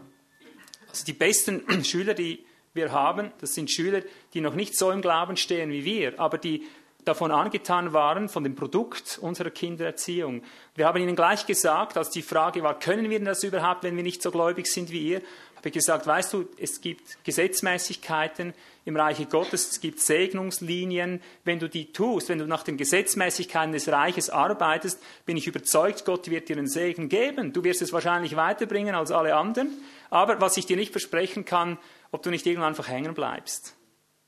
Also die besten Schüler, die wir haben, das sind Schüler, die noch nicht so im Glauben stehen wie wir, aber die davon angetan waren, von dem Produkt unserer Kindererziehung. Wir haben ihnen gleich gesagt, als die Frage war, können wir das überhaupt, wenn wir nicht so gläubig sind wie ihr, habe ich gesagt, weißt du, es gibt Gesetzmäßigkeiten im Reiche Gottes, es gibt Segnungslinien. Wenn du die tust, wenn du nach den Gesetzmäßigkeiten des Reiches arbeitest, bin ich überzeugt, Gott wird dir einen Segen geben. Du wirst es wahrscheinlich weiterbringen als alle anderen. Aber was ich dir nicht versprechen kann, ob du nicht irgendwann einfach hängen bleibst.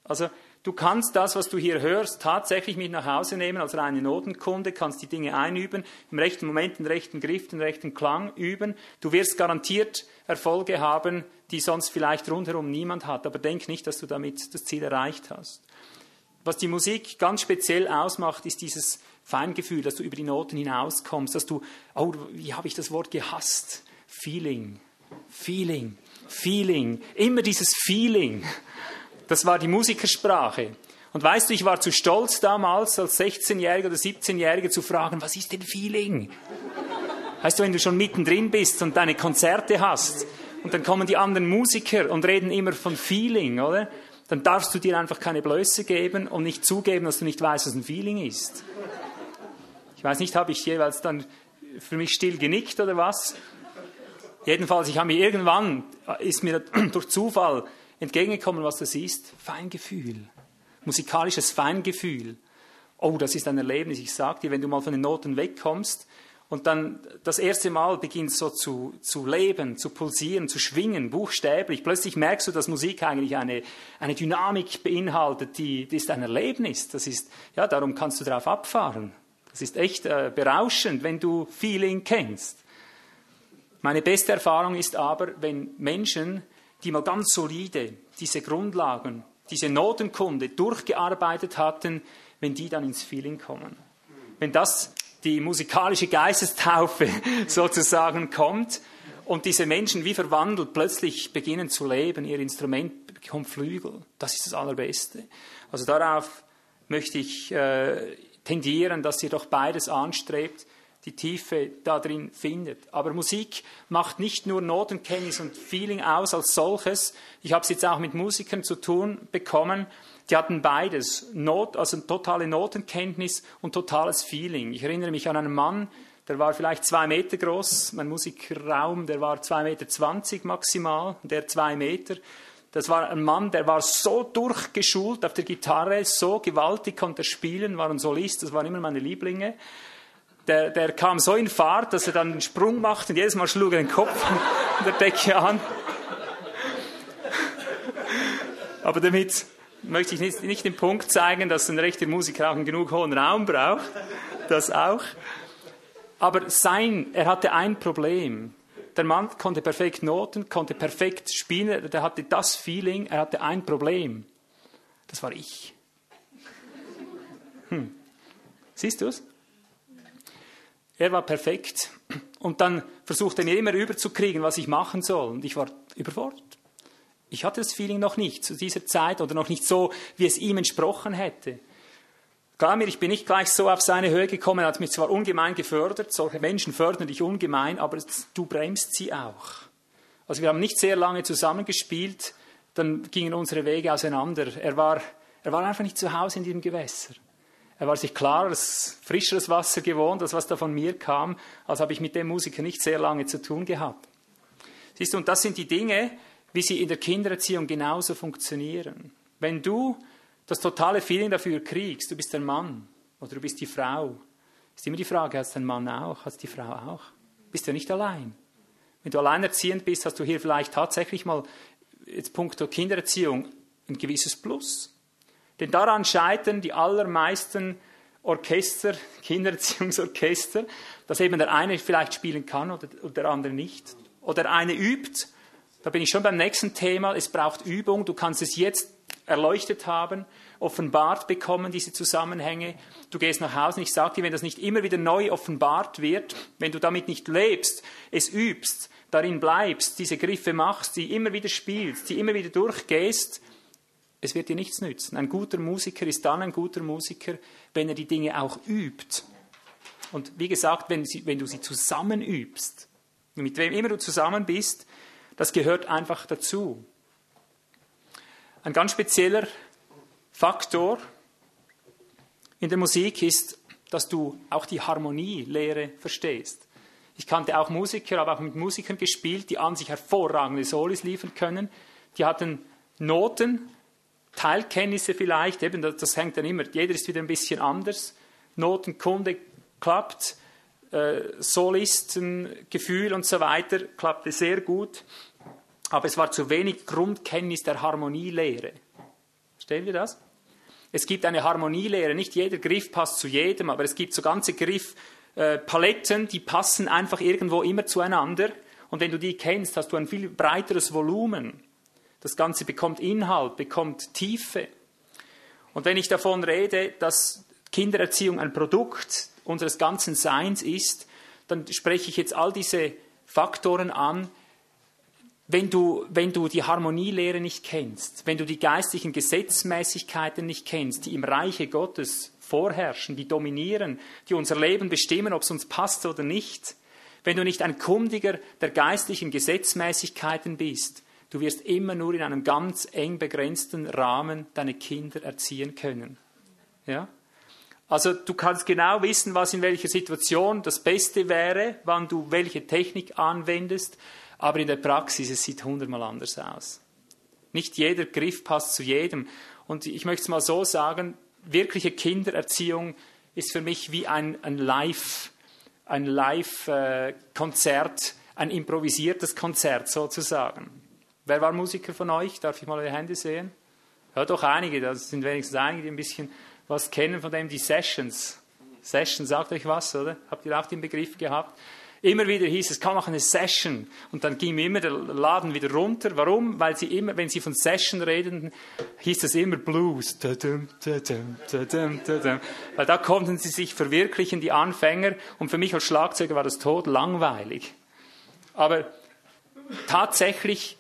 Also Du kannst das, was du hier hörst, tatsächlich mit nach Hause nehmen als reine Notenkunde, kannst die Dinge einüben, im rechten Moment den rechten Griff, den rechten Klang üben. Du wirst garantiert Erfolge haben, die sonst vielleicht rundherum niemand hat, aber denk nicht, dass du damit das Ziel erreicht hast. Was die Musik ganz speziell ausmacht, ist dieses Feingefühl, dass du über die Noten hinauskommst, dass du, oh, wie habe ich das Wort gehasst? Feeling, Feeling, Feeling, immer dieses Feeling. Das war die Musikersprache. Und weißt du, ich war zu stolz damals, als 16-Jähriger oder 17-Jähriger zu fragen, was ist denn Feeling? Weißt du, wenn du schon mittendrin bist und deine Konzerte hast und dann kommen die anderen Musiker und reden immer von Feeling, oder? Dann darfst du dir einfach keine Blöße geben und nicht zugeben, dass du nicht weißt, was ein Feeling ist. Ich weiß nicht, habe ich jeweils dann für mich still genickt oder was? Jedenfalls, ich habe mir irgendwann, ist mir durch Zufall entgegengekommen, was das ist. Feingefühl. Musikalisches Feingefühl. Oh, das ist ein Erlebnis. Ich sage dir, wenn du mal von den Noten wegkommst und dann das erste Mal beginnt so zu, zu leben, zu pulsieren, zu schwingen, buchstäblich. Plötzlich merkst du, dass Musik eigentlich eine, eine Dynamik beinhaltet, die, die ist ein Erlebnis. Das ist, ja, darum kannst du darauf abfahren. Das ist echt äh, berauschend, wenn du Feeling kennst. Meine beste Erfahrung ist aber, wenn Menschen die mal ganz solide diese Grundlagen, diese Notenkunde durchgearbeitet hatten, wenn die dann ins Feeling kommen. Wenn das die musikalische Geistestaufe sozusagen kommt und diese Menschen wie verwandelt plötzlich beginnen zu leben, ihr Instrument bekommt Flügel, das ist das Allerbeste. Also darauf möchte ich äh, tendieren, dass ihr doch beides anstrebt, die Tiefe da drin findet. Aber Musik macht nicht nur Notenkenntnis und Feeling aus als solches. Ich habe es jetzt auch mit Musikern zu tun bekommen. Die hatten beides, Not, also totale Notenkenntnis und totales Feeling. Ich erinnere mich an einen Mann, der war vielleicht zwei Meter groß. Mein Musikraum, der war zwei Meter zwanzig maximal, der zwei Meter. Das war ein Mann, der war so durchgeschult auf der Gitarre, so gewaltig konnte er spielen, war ein Solist, das waren immer meine Lieblinge der, der kam so in Fahrt, dass er dann einen Sprung machte und jedes Mal schlug er den Kopf an der Decke an. Aber damit möchte ich nicht, nicht den Punkt zeigen, dass ein rechter Musiker auch einen genug hohen Raum braucht. Das auch. Aber sein, er hatte ein Problem. Der Mann konnte perfekt Noten, konnte perfekt spielen, der hatte das Feeling, er hatte ein Problem. Das war ich. Hm. Siehst du es? Er war perfekt. Und dann versuchte er mir immer rüberzukriegen, was ich machen soll. Und ich war überfordert. Ich hatte das Feeling noch nicht zu dieser Zeit oder noch nicht so, wie es ihm entsprochen hätte. Klar mir, ich bin nicht gleich so auf seine Höhe gekommen, er hat mich zwar ungemein gefördert, solche Menschen fördern dich ungemein, aber du bremst sie auch. Also wir haben nicht sehr lange zusammengespielt, dann gingen unsere Wege auseinander. Er war, er war einfach nicht zu Hause in diesem Gewässer. Er war sich klares, frischeres Wasser gewohnt, als was da von mir kam. Also habe ich mit dem Musiker nicht sehr lange zu tun gehabt. Siehst du, und das sind die Dinge, wie sie in der Kindererziehung genauso funktionieren. Wenn du das totale Feeling dafür kriegst, du bist der Mann oder du bist die Frau, ist immer die Frage, hat der Mann auch, hat die Frau auch? Bist du nicht allein? Wenn du alleinerziehend bist, hast du hier vielleicht tatsächlich mal, jetzt punkto Kindererziehung, ein gewisses Plus. Denn daran scheitern die allermeisten Orchester, Kindererziehungsorchester, dass eben der eine vielleicht spielen kann oder, der andere nicht. Oder der eine übt. Da bin ich schon beim nächsten Thema. Es braucht Übung. Du kannst es jetzt erleuchtet haben, offenbart bekommen, diese Zusammenhänge. Du gehst nach Hause und ich sage dir, wenn das nicht immer wieder neu offenbart wird, wenn du damit nicht lebst, es übst, darin bleibst, diese Griffe machst, die immer wieder spielst, die immer wieder durchgehst, es wird dir nichts nützen. Ein guter Musiker ist dann ein guter Musiker, wenn er die Dinge auch übt. Und wie gesagt, wenn, sie, wenn du sie zusammen übst, mit wem immer du zusammen bist, das gehört einfach dazu. Ein ganz spezieller Faktor in der Musik ist, dass du auch die Harmonielehre verstehst. Ich kannte auch Musiker, habe auch mit Musikern gespielt, die an sich hervorragende Solis liefern können. Die hatten Noten, Teilkenntnisse vielleicht, eben das, hängt dann immer, jeder ist wieder ein bisschen anders. Notenkunde klappt, äh, Solistengefühl und so weiter klappte sehr gut, aber es war zu wenig Grundkenntnis der Harmonielehre. Verstehen wir das? Es gibt eine Harmonielehre, nicht jeder Griff passt zu jedem, aber es gibt so ganze Griffpaletten, äh, die passen einfach irgendwo immer zueinander. Und wenn du die kennst, hast du ein viel breiteres Volumen. Das Ganze bekommt Inhalt, bekommt Tiefe. Und wenn ich davon rede, dass Kindererziehung ein Produkt unseres ganzen Seins ist, dann spreche ich jetzt all diese Faktoren an, wenn du, wenn du die Harmonielehre nicht kennst, wenn du die geistlichen Gesetzmäßigkeiten nicht kennst, die im Reiche Gottes vorherrschen, die dominieren, die unser Leben bestimmen, ob es uns passt oder nicht, wenn du nicht ein Kundiger der geistlichen Gesetzmäßigkeiten bist, Du wirst immer nur in einem ganz eng begrenzten Rahmen deine Kinder erziehen können. Ja? Also du kannst genau wissen, was in welcher Situation das Beste wäre, wann du welche Technik anwendest, aber in der Praxis es sieht hundertmal anders aus. Nicht jeder Griff passt zu jedem. Und ich möchte es mal so sagen, wirkliche Kindererziehung ist für mich wie ein, ein Live, ein Live-Konzert, äh, ein improvisiertes Konzert sozusagen. Wer war Musiker von euch? Darf ich mal eure Hände sehen? Ja, doch einige. Das sind wenigstens einige, die ein bisschen was kennen von dem. Die Sessions. Session sagt euch was, oder? Habt ihr auch den Begriff gehabt? Immer wieder hieß es, komm, mach eine Session. Und dann ging immer der Laden wieder runter. Warum? Weil sie immer, wenn sie von Session reden, hieß es immer Blues. Weil da konnten sie sich verwirklichen, die Anfänger. Und für mich als Schlagzeuger war das tot langweilig. Aber tatsächlich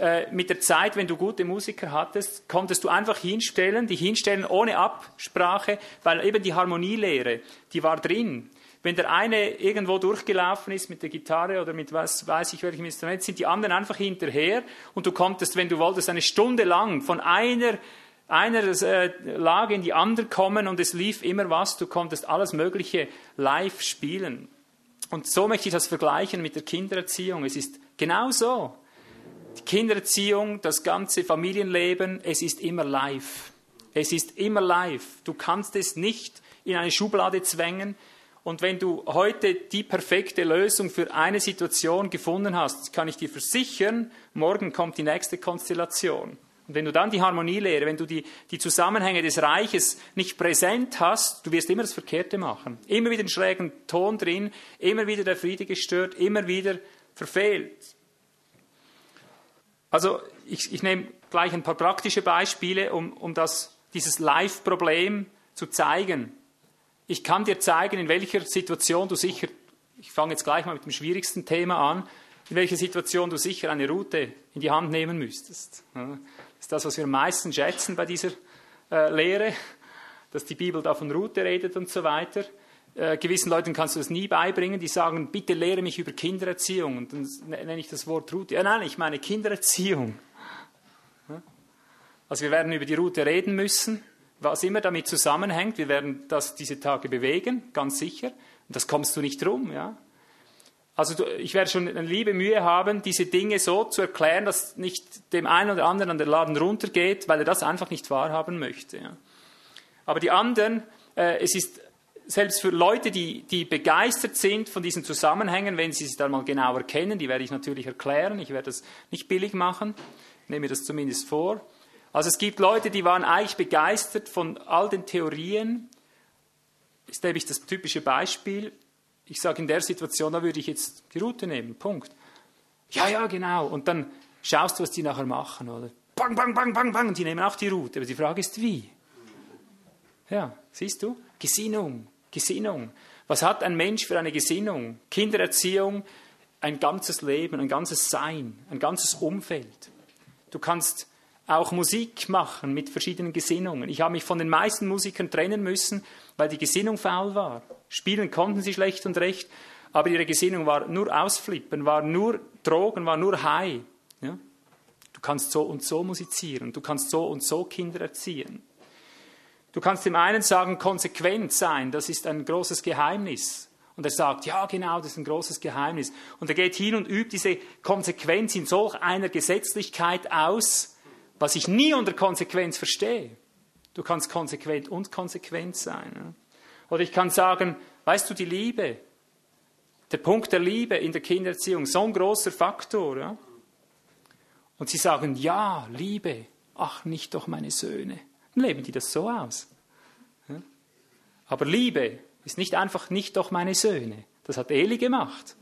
äh, mit der Zeit, wenn du gute Musiker hattest, konntest du einfach hinstellen, die hinstellen ohne Absprache, weil eben die Harmonielehre, die war drin. Wenn der eine irgendwo durchgelaufen ist mit der Gitarre oder mit was weiß ich welchem Instrument, sind die anderen einfach hinterher und du konntest, wenn du wolltest, eine Stunde lang von einer einer äh, Lage in die andere kommen und es lief immer was, du konntest alles Mögliche live spielen. Und so möchte ich das vergleichen mit der Kindererziehung. Es ist genau so die Kindererziehung, das ganze Familienleben, es ist immer live. Es ist immer live. Du kannst es nicht in eine Schublade zwängen. Und wenn du heute die perfekte Lösung für eine Situation gefunden hast, kann ich dir versichern, morgen kommt die nächste Konstellation. Und wenn du dann die Harmonielehre, wenn du die, die Zusammenhänge des Reiches nicht präsent hast, du wirst immer das Verkehrte machen. Immer wieder einen schrägen Ton drin, immer wieder der Friede gestört, immer wieder verfehlt. Also ich, ich nehme gleich ein paar praktische Beispiele, um, um das, dieses Live-Problem zu zeigen. Ich kann dir zeigen, in welcher Situation du sicher, ich fange jetzt gleich mal mit dem schwierigsten Thema an, in welcher Situation du sicher eine Route in die Hand nehmen müsstest. Das ist das, was wir am meisten schätzen bei dieser äh, Lehre, dass die Bibel da von Route redet und so weiter. Äh, gewissen Leuten kannst du das nie beibringen, die sagen, bitte lehre mich über Kindererziehung. Und dann nenne ich das Wort Route. Ja, nein, ich meine Kindererziehung. Also wir werden über die Route reden müssen, was immer damit zusammenhängt. Wir werden das diese Tage bewegen, ganz sicher. Und das kommst du nicht drum, ja. Also du, ich werde schon eine liebe Mühe haben, diese Dinge so zu erklären, dass nicht dem einen oder anderen an der Laden runtergeht, weil er das einfach nicht wahrhaben möchte. Ja. Aber die anderen, äh, es ist selbst für Leute, die, die begeistert sind von diesen Zusammenhängen, wenn sie es dann mal genauer kennen, die werde ich natürlich erklären, ich werde das nicht billig machen, nehme mir das zumindest vor. Also es gibt Leute, die waren eigentlich begeistert von all den Theorien. Ist nämlich das typische Beispiel. Ich sage, in der Situation, da würde ich jetzt die Route nehmen, Punkt. Ja, ja, genau. Und dann schaust du, was die nachher machen, oder? bang, bang, bang, bang, bang, und die nehmen auch die Route. Aber die Frage ist, wie? Ja, siehst du? Gesinnung, Gesinnung. Was hat ein Mensch für eine Gesinnung? Kindererziehung, ein ganzes Leben, ein ganzes Sein, ein ganzes Umfeld. Du kannst auch Musik machen mit verschiedenen Gesinnungen. Ich habe mich von den meisten Musikern trennen müssen, weil die Gesinnung faul war. Spielen konnten sie schlecht und recht, aber ihre Gesinnung war nur Ausflippen, war nur Drogen, war nur High. Ja? Du kannst so und so musizieren, du kannst so und so Kinder erziehen. Du kannst dem einen sagen, konsequent sein, das ist ein großes Geheimnis. Und er sagt, ja genau, das ist ein großes Geheimnis. Und er geht hin und übt diese Konsequenz in solch einer Gesetzlichkeit aus, was ich nie unter Konsequenz verstehe. Du kannst konsequent und konsequent sein. Oder ich kann sagen, weißt du, die Liebe, der Punkt der Liebe in der Kindererziehung, so ein großer Faktor. Und sie sagen, ja, Liebe, ach, nicht doch meine Söhne. Dann leben die das so aus. Aber Liebe ist nicht einfach, nicht doch meine Söhne. Das hat Eli gemacht.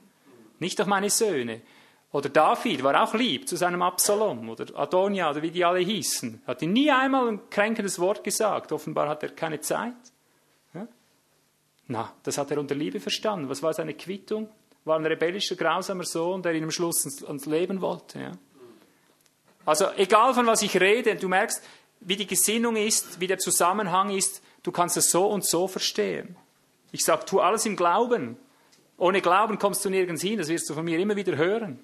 Nicht doch meine Söhne. Oder David war auch lieb zu seinem Absalom oder Adonia oder wie die alle hießen. Hat ihm nie einmal ein kränkendes Wort gesagt. Offenbar hat er keine Zeit. Na, das hat er unter Liebe verstanden. Was war seine Quittung? War ein rebellischer, grausamer Sohn, der ihn am Schluss ans, ans Leben wollte. Ja? Also egal von was ich rede, du merkst, wie die Gesinnung ist, wie der Zusammenhang ist, du kannst es so und so verstehen. Ich sage, tu alles im Glauben. Ohne Glauben kommst du nirgends hin, das wirst du von mir immer wieder hören.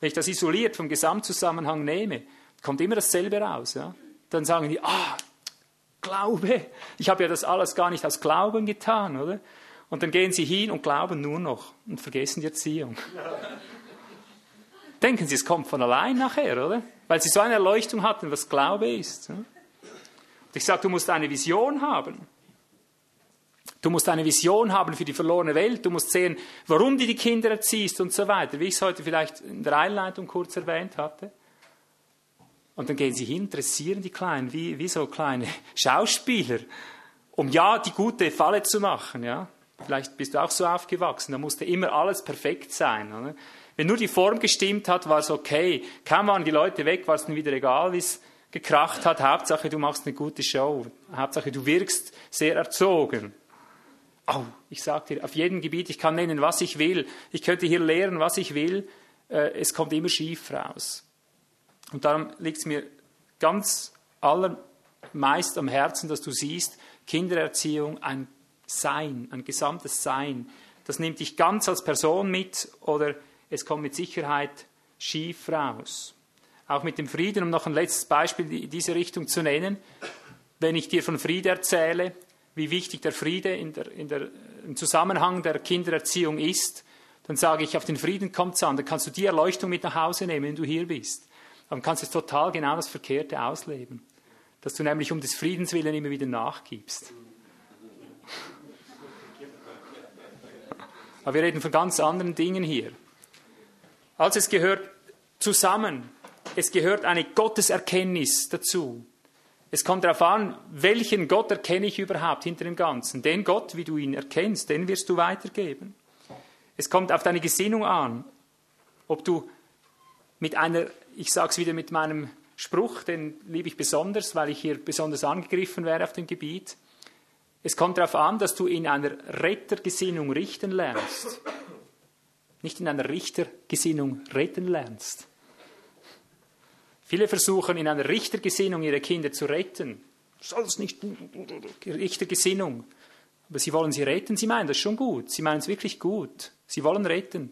Wenn ich das isoliert vom Gesamtzusammenhang nehme, kommt immer dasselbe raus. Ja? Dann sagen die, ah, Glaube. Ich habe ja das alles gar nicht aus Glauben getan, oder? Und dann gehen sie hin und glauben nur noch und vergessen die Erziehung. Denken sie, es kommt von allein nachher, oder? Weil sie so eine Erleuchtung hatten, was Glaube ist. Ja? Ich sage, du musst eine Vision haben. Du musst eine Vision haben für die verlorene Welt. Du musst sehen, warum du die Kinder erziehst und so weiter, wie ich es heute vielleicht in der Einleitung kurz erwähnt hatte. Und dann gehen sie hin, dressieren die Kleinen wie, wie so kleine Schauspieler, um ja die gute Falle zu machen. Ja? Vielleicht bist du auch so aufgewachsen, da musste immer alles perfekt sein. Oder? Wenn nur die Form gestimmt hat, war es okay. Kaum waren die Leute weg, war es dann wieder egal, wie es gekracht hat. Hauptsache, du machst eine gute Show. Hauptsache, du wirkst sehr erzogen. Oh, ich sage dir, auf jedem Gebiet, ich kann nennen, was ich will. Ich könnte hier lehren, was ich will. Äh, es kommt immer schief raus. Und darum liegt es mir ganz allermeist am Herzen, dass du siehst, Kindererziehung, ein Sein, ein gesamtes Sein. Das nimmt dich ganz als Person mit oder es kommt mit Sicherheit schief raus. Auch mit dem Frieden, um noch ein letztes Beispiel in diese Richtung zu nennen. Wenn ich dir von Frieden erzähle, wie wichtig der Friede in der, in der, im Zusammenhang der Kindererziehung ist, dann sage ich, auf den Frieden kommt es an. Dann kannst du die Erleuchtung mit nach Hause nehmen, wenn du hier bist. Dann kannst du total genau das Verkehrte ausleben. Dass du nämlich um des Friedens willen immer wieder nachgibst. Aber wir reden von ganz anderen Dingen hier. Also es gehört zusammen. Es gehört eine Gotteserkenntnis dazu. Es kommt darauf an, welchen Gott erkenne ich überhaupt hinter dem Ganzen. Den Gott, wie du ihn erkennst, den wirst du weitergeben. Es kommt auf deine Gesinnung an, ob du mit einer, ich sage es wieder mit meinem Spruch, den liebe ich besonders, weil ich hier besonders angegriffen wäre auf dem Gebiet. Es kommt darauf an, dass du in einer Rettergesinnung richten lernst. Nicht in einer Richtergesinnung retten lernst. Viele versuchen in einer Richtergesinnung ihre Kinder zu retten. Soll es nicht Richtergesinnung. Aber sie wollen sie retten, sie meinen das schon gut. Sie meinen es wirklich gut. Sie wollen retten.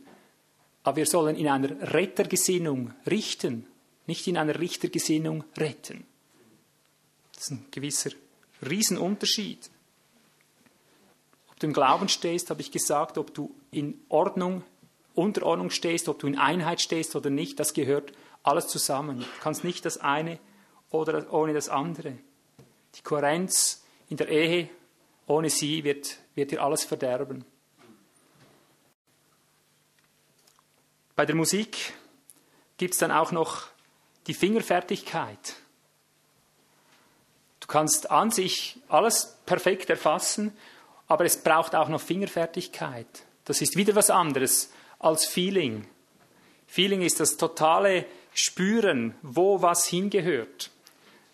Aber wir sollen in einer Rettergesinnung richten, nicht in einer Richtergesinnung retten. Das ist ein gewisser Riesenunterschied. Ob du im Glauben stehst, habe ich gesagt, ob du in Ordnung, Unterordnung stehst, ob du in Einheit stehst oder nicht, das gehört alles zusammen. Du kannst nicht das eine oder ohne das andere. Die Kohärenz in der Ehe, ohne sie wird, wird dir alles verderben. Bei der Musik gibt es dann auch noch die Fingerfertigkeit. Du kannst an sich alles perfekt erfassen, aber es braucht auch noch Fingerfertigkeit. Das ist wieder was anderes als Feeling. Feeling ist das totale spüren, wo was hingehört.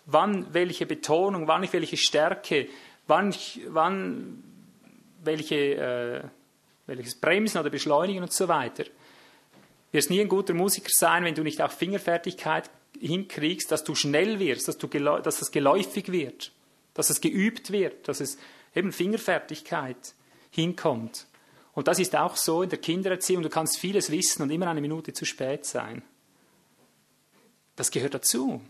Wann welche Betonung, wann welche Stärke, wann, wann welche, äh, welches Bremsen oder Beschleunigen und so weiter. Du wirst nie ein guter Musiker sein, wenn du nicht auch Fingerfertigkeit hinkriegst, dass du schnell wirst, dass, du, dass es geläufig wird, dass es geübt wird, dass es eben Fingerfertigkeit hinkommt. Und das ist auch so in der Kindererziehung. Du kannst vieles wissen und immer eine Minute zu spät sein. Das gehört dazu.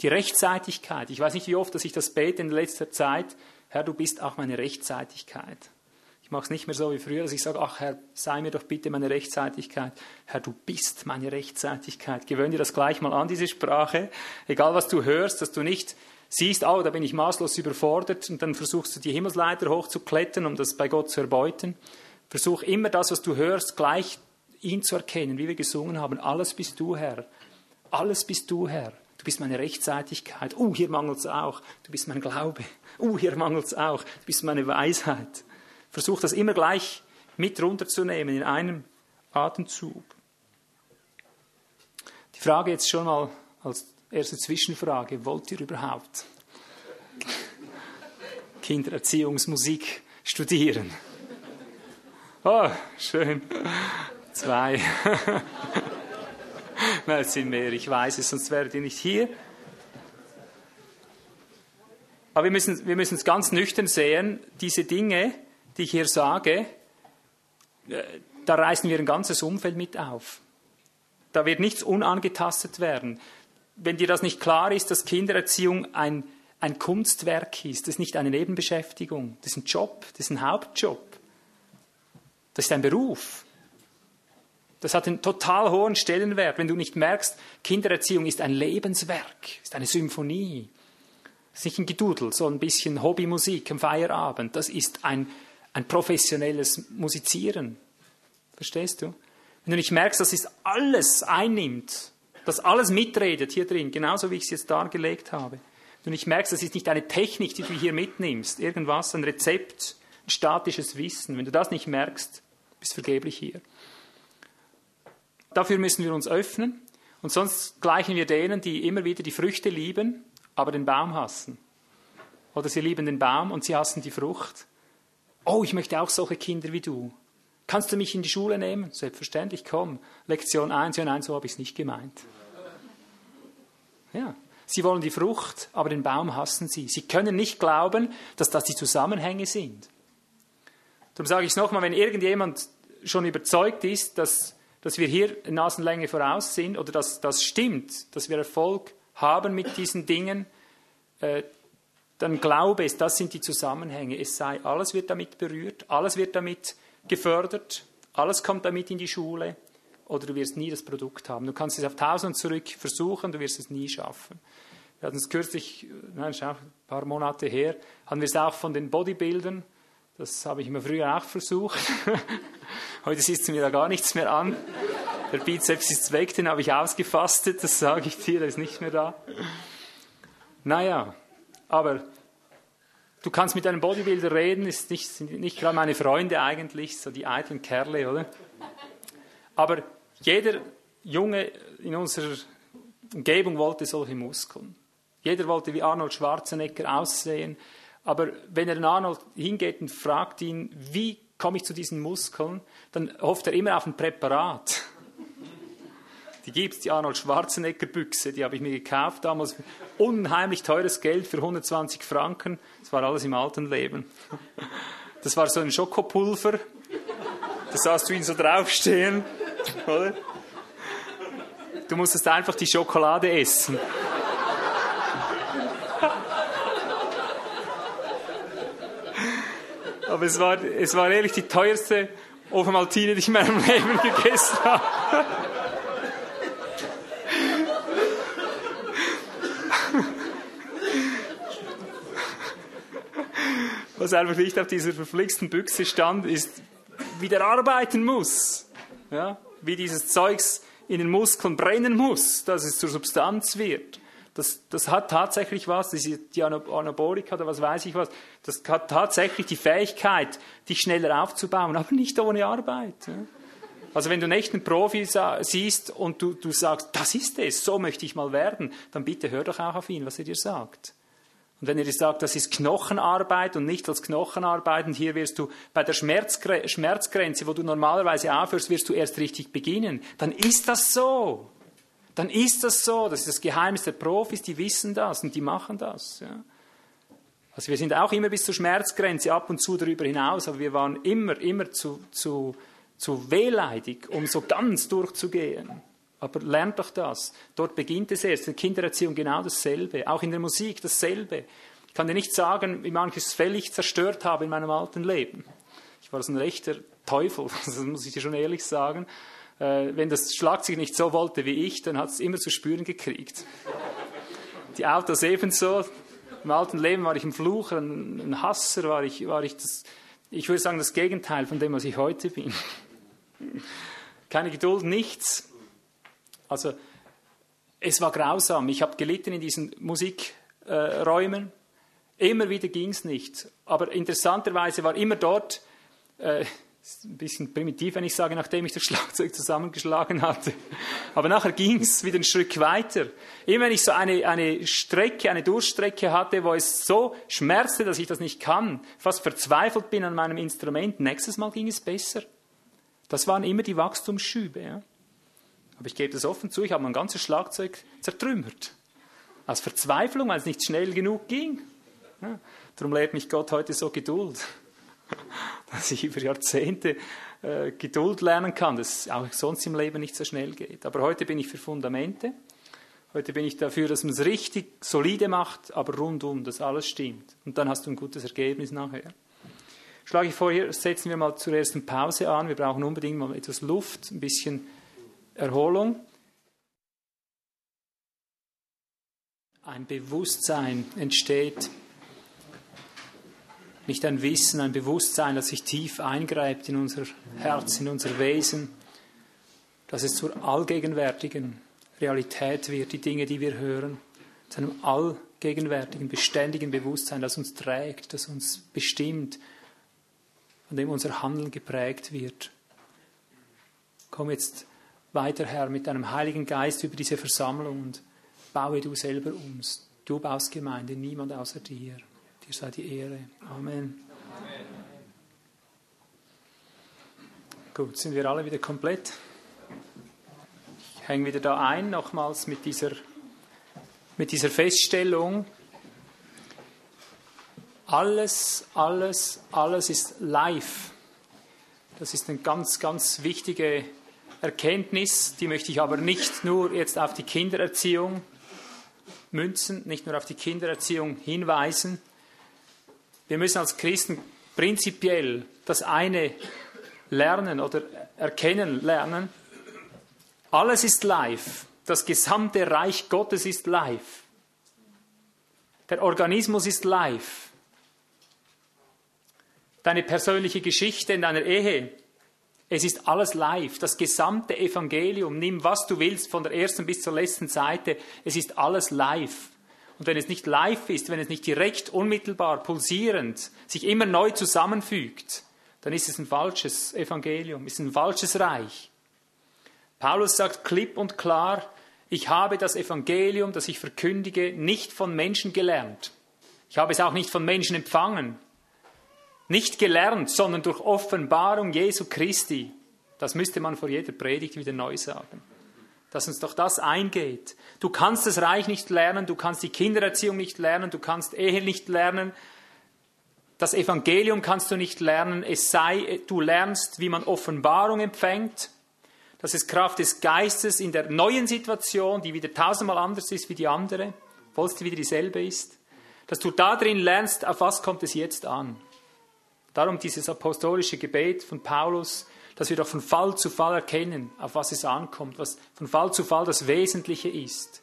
Die Rechtzeitigkeit. Ich weiß nicht, wie oft, dass ich das bete in letzter Zeit. Herr, du bist auch meine Rechtzeitigkeit. Ich mache es nicht mehr so wie früher, dass ich sage, ach Herr, sei mir doch bitte meine Rechtzeitigkeit. Herr, du bist meine Rechtzeitigkeit. Gewöhn dir das gleich mal an, diese Sprache. Egal was du hörst, dass du nicht siehst, oh, da bin ich maßlos überfordert und dann versuchst du die Himmelsleiter hochzuklettern, um das bei Gott zu erbeuten. Versuch immer das, was du hörst, gleich ihn zu erkennen, wie wir gesungen haben. Alles bist du, Herr. Alles bist du, Herr. Du bist meine Rechtzeitigkeit. Oh, hier mangelt es auch. Du bist mein Glaube. Oh, hier mangelt es auch. Du bist meine Weisheit. Versuch das immer gleich mit runterzunehmen in einem Atemzug. Die Frage jetzt schon mal als erste Zwischenfrage. Wollt ihr überhaupt Kindererziehungsmusik studieren? Oh, schön. Zwei. Nein, es sind mehr, ich weiß es, sonst wäret ihr nicht hier. Aber wir müssen, wir müssen es ganz nüchtern sehen, diese Dinge, die ich hier sage, äh, da reißen wir ein ganzes Umfeld mit auf. Da wird nichts unangetastet werden. Wenn dir das nicht klar ist, dass Kindererziehung ein, ein Kunstwerk ist, das ist nicht eine Nebenbeschäftigung, das ist ein Job, das ist ein Hauptjob. Das ist ein Beruf. Das hat einen total hohen Stellenwert, wenn du nicht merkst, Kindererziehung ist ein Lebenswerk, ist eine Symphonie. Das ist nicht ein Gedudel, so ein bisschen Hobbymusik am Feierabend. Das ist ein, ein professionelles Musizieren. Verstehst du? Wenn du nicht merkst, dass es alles einnimmt, dass alles mitredet hier drin, genauso wie ich es jetzt dargelegt habe. Wenn du nicht merkst, das ist nicht eine Technik, die du hier mitnimmst, irgendwas, ein Rezept, ein statisches Wissen. Wenn du das nicht merkst, bist vergeblich hier. Dafür müssen wir uns öffnen und sonst gleichen wir denen, die immer wieder die Früchte lieben, aber den Baum hassen. Oder sie lieben den Baum und sie hassen die Frucht. Oh, ich möchte auch solche Kinder wie du. Kannst du mich in die Schule nehmen? Selbstverständlich, komm. Lektion 1, ja nein, so habe ich es nicht gemeint. Ja, sie wollen die Frucht, aber den Baum hassen sie. Sie können nicht glauben, dass das die Zusammenhänge sind. Darum sage ich es nochmal, wenn irgendjemand schon überzeugt ist, dass, dass wir hier Nasenlänge voraus sind oder dass das stimmt, dass wir Erfolg haben mit diesen Dingen, äh, dann glaube es, das sind die Zusammenhänge. Es sei, alles wird damit berührt, alles wird damit gefördert, alles kommt damit in die Schule oder du wirst nie das Produkt haben. Du kannst es auf tausend zurück versuchen, du wirst es nie schaffen. Wir hatten es kürzlich, nein, schon ein paar Monate her, haben wir es auch von den Bodybuildern, das habe ich mir früher auch versucht. Heute sitzt mir da gar nichts mehr an. Der Bizeps ist weg, den habe ich ausgefastet, das sage ich dir, der ist nicht mehr da. Naja, aber du kannst mit einem Bodybuilder reden, ist nicht, sind nicht gerade meine Freunde eigentlich, so die eitlen Kerle, oder? Aber jeder Junge in unserer Umgebung wollte solche Muskeln. Jeder wollte wie Arnold Schwarzenegger aussehen. Aber wenn er den Arnold hingeht und fragt ihn, wie komme ich zu diesen Muskeln, dann hofft er immer auf ein Präparat. Die gibt es, die Arnold Schwarzenegger Büchse, die habe ich mir gekauft damals. Unheimlich teures Geld für 120 Franken. Das war alles im alten Leben. Das war so ein Schokopulver. Da sahst du ihn so draufstehen, oder? Du musstest einfach die Schokolade essen. Aber es war, es war ehrlich die teuerste Ofermaltine, die ich in meinem Leben gegessen habe. Was einfach nicht auf dieser verflixten Büchse stand, ist, wie der arbeiten muss. Ja? Wie dieses Zeugs in den Muskeln brennen muss, dass es zur Substanz wird. Das, das hat tatsächlich was, das ist die Anabolika oder was weiß ich was, das hat tatsächlich die Fähigkeit, dich schneller aufzubauen, aber nicht ohne Arbeit. Also wenn du einen echten Profi siehst und du, du sagst, das ist es, so möchte ich mal werden, dann bitte hör doch auch auf ihn, was er dir sagt. Und wenn er dir sagt, das ist Knochenarbeit und nicht als Knochenarbeit und hier wirst du bei der Schmerzgre Schmerzgrenze, wo du normalerweise aufhörst, wirst du erst richtig beginnen, dann ist das so. Dann ist das so. Das ist das Geheimnis der Profis, die wissen das und die machen das. Ja. Also wir sind auch immer bis zur Schmerzgrenze ab und zu darüber hinaus, aber wir waren immer, immer zu, zu, zu wehleidig, um so ganz durchzugehen. Aber lernt doch das. Dort beginnt es erst. In der Kindererziehung genau dasselbe. Auch in der Musik dasselbe. Ich kann dir nicht sagen, wie manches völlig zerstört habe in meinem alten Leben. Ich war so ein rechter Teufel, das muss ich dir schon ehrlich sagen. Äh, wenn das Schlagzeug nicht so wollte wie ich, dann hat es immer zu spüren gekriegt. Die Autos ebenso. Im alten Leben war ich ein Flucher, ein, Hasser, war ich, war ich das, ich würde sagen, das Gegenteil von dem, was ich heute bin. Keine Geduld, nichts. Also, es war grausam. Ich habe gelitten in diesen Musikräumen. Immer wieder ging es nicht. Aber interessanterweise war immer dort, äh, ist ein bisschen primitiv, wenn ich sage, nachdem ich das Schlagzeug zusammengeschlagen hatte. Aber nachher ging es wieder ein Stück weiter. Immer wenn ich so eine, eine Strecke, eine Durchstrecke hatte, wo es so schmerzte, dass ich das nicht kann, fast verzweifelt bin an meinem Instrument, nächstes Mal ging es besser. Das waren immer die Wachstumsschübe. Ja? Aber ich gebe das offen zu, ich habe mein ganzes Schlagzeug zertrümmert. Aus Verzweiflung, weil es nicht schnell genug ging. Ja? Darum lehrt mich Gott heute so Geduld dass ich über Jahrzehnte äh, Geduld lernen kann, das auch sonst im Leben nicht so schnell geht. Aber heute bin ich für Fundamente. Heute bin ich dafür, dass man es richtig solide macht, aber rundum, dass alles stimmt. Und dann hast du ein gutes Ergebnis nachher. Schlage ich vor, hier setzen wir mal zur ersten Pause an. Wir brauchen unbedingt mal etwas Luft, ein bisschen Erholung. Ein Bewusstsein entsteht nicht ein Wissen, ein Bewusstsein, das sich tief eingreift in unser Herz, in unser Wesen, dass es zur allgegenwärtigen Realität wird, die Dinge, die wir hören, zu einem allgegenwärtigen, beständigen Bewusstsein, das uns trägt, das uns bestimmt, von dem unser Handeln geprägt wird. Komm jetzt weiter, Herr, mit deinem Heiligen Geist über diese Versammlung und baue du selber uns. Du baust Gemeinde, niemand außer dir. Dir sei die Ehre. Amen. Gut, sind wir alle wieder komplett? Ich hänge wieder da ein, nochmals mit dieser, mit dieser Feststellung. Alles, alles, alles ist live. Das ist eine ganz, ganz wichtige Erkenntnis, die möchte ich aber nicht nur jetzt auf die Kindererziehung münzen, nicht nur auf die Kindererziehung hinweisen. Wir müssen als Christen prinzipiell das eine lernen oder erkennen lernen. Alles ist live. Das gesamte Reich Gottes ist live. Der Organismus ist live. Deine persönliche Geschichte in deiner Ehe, es ist alles live. Das gesamte Evangelium, nimm was du willst von der ersten bis zur letzten Seite, es ist alles live. Und wenn es nicht live ist, wenn es nicht direkt, unmittelbar, pulsierend, sich immer neu zusammenfügt, dann ist es ein falsches Evangelium, ist ein falsches Reich. Paulus sagt klipp und klar, ich habe das Evangelium, das ich verkündige, nicht von Menschen gelernt. Ich habe es auch nicht von Menschen empfangen. Nicht gelernt, sondern durch Offenbarung Jesu Christi. Das müsste man vor jeder Predigt wieder neu sagen. Dass uns doch das eingeht. Du kannst das Reich nicht lernen, du kannst die Kindererziehung nicht lernen, du kannst Ehe nicht lernen, das Evangelium kannst du nicht lernen, es sei, du lernst, wie man Offenbarung empfängt, dass es Kraft des Geistes in der neuen Situation, die wieder tausendmal anders ist wie die andere, obwohl es wieder dieselbe ist, dass du darin lernst, auf was kommt es jetzt an. Darum dieses apostolische Gebet von Paulus, dass wir doch von Fall zu Fall erkennen, auf was es ankommt, was von Fall zu Fall das Wesentliche ist.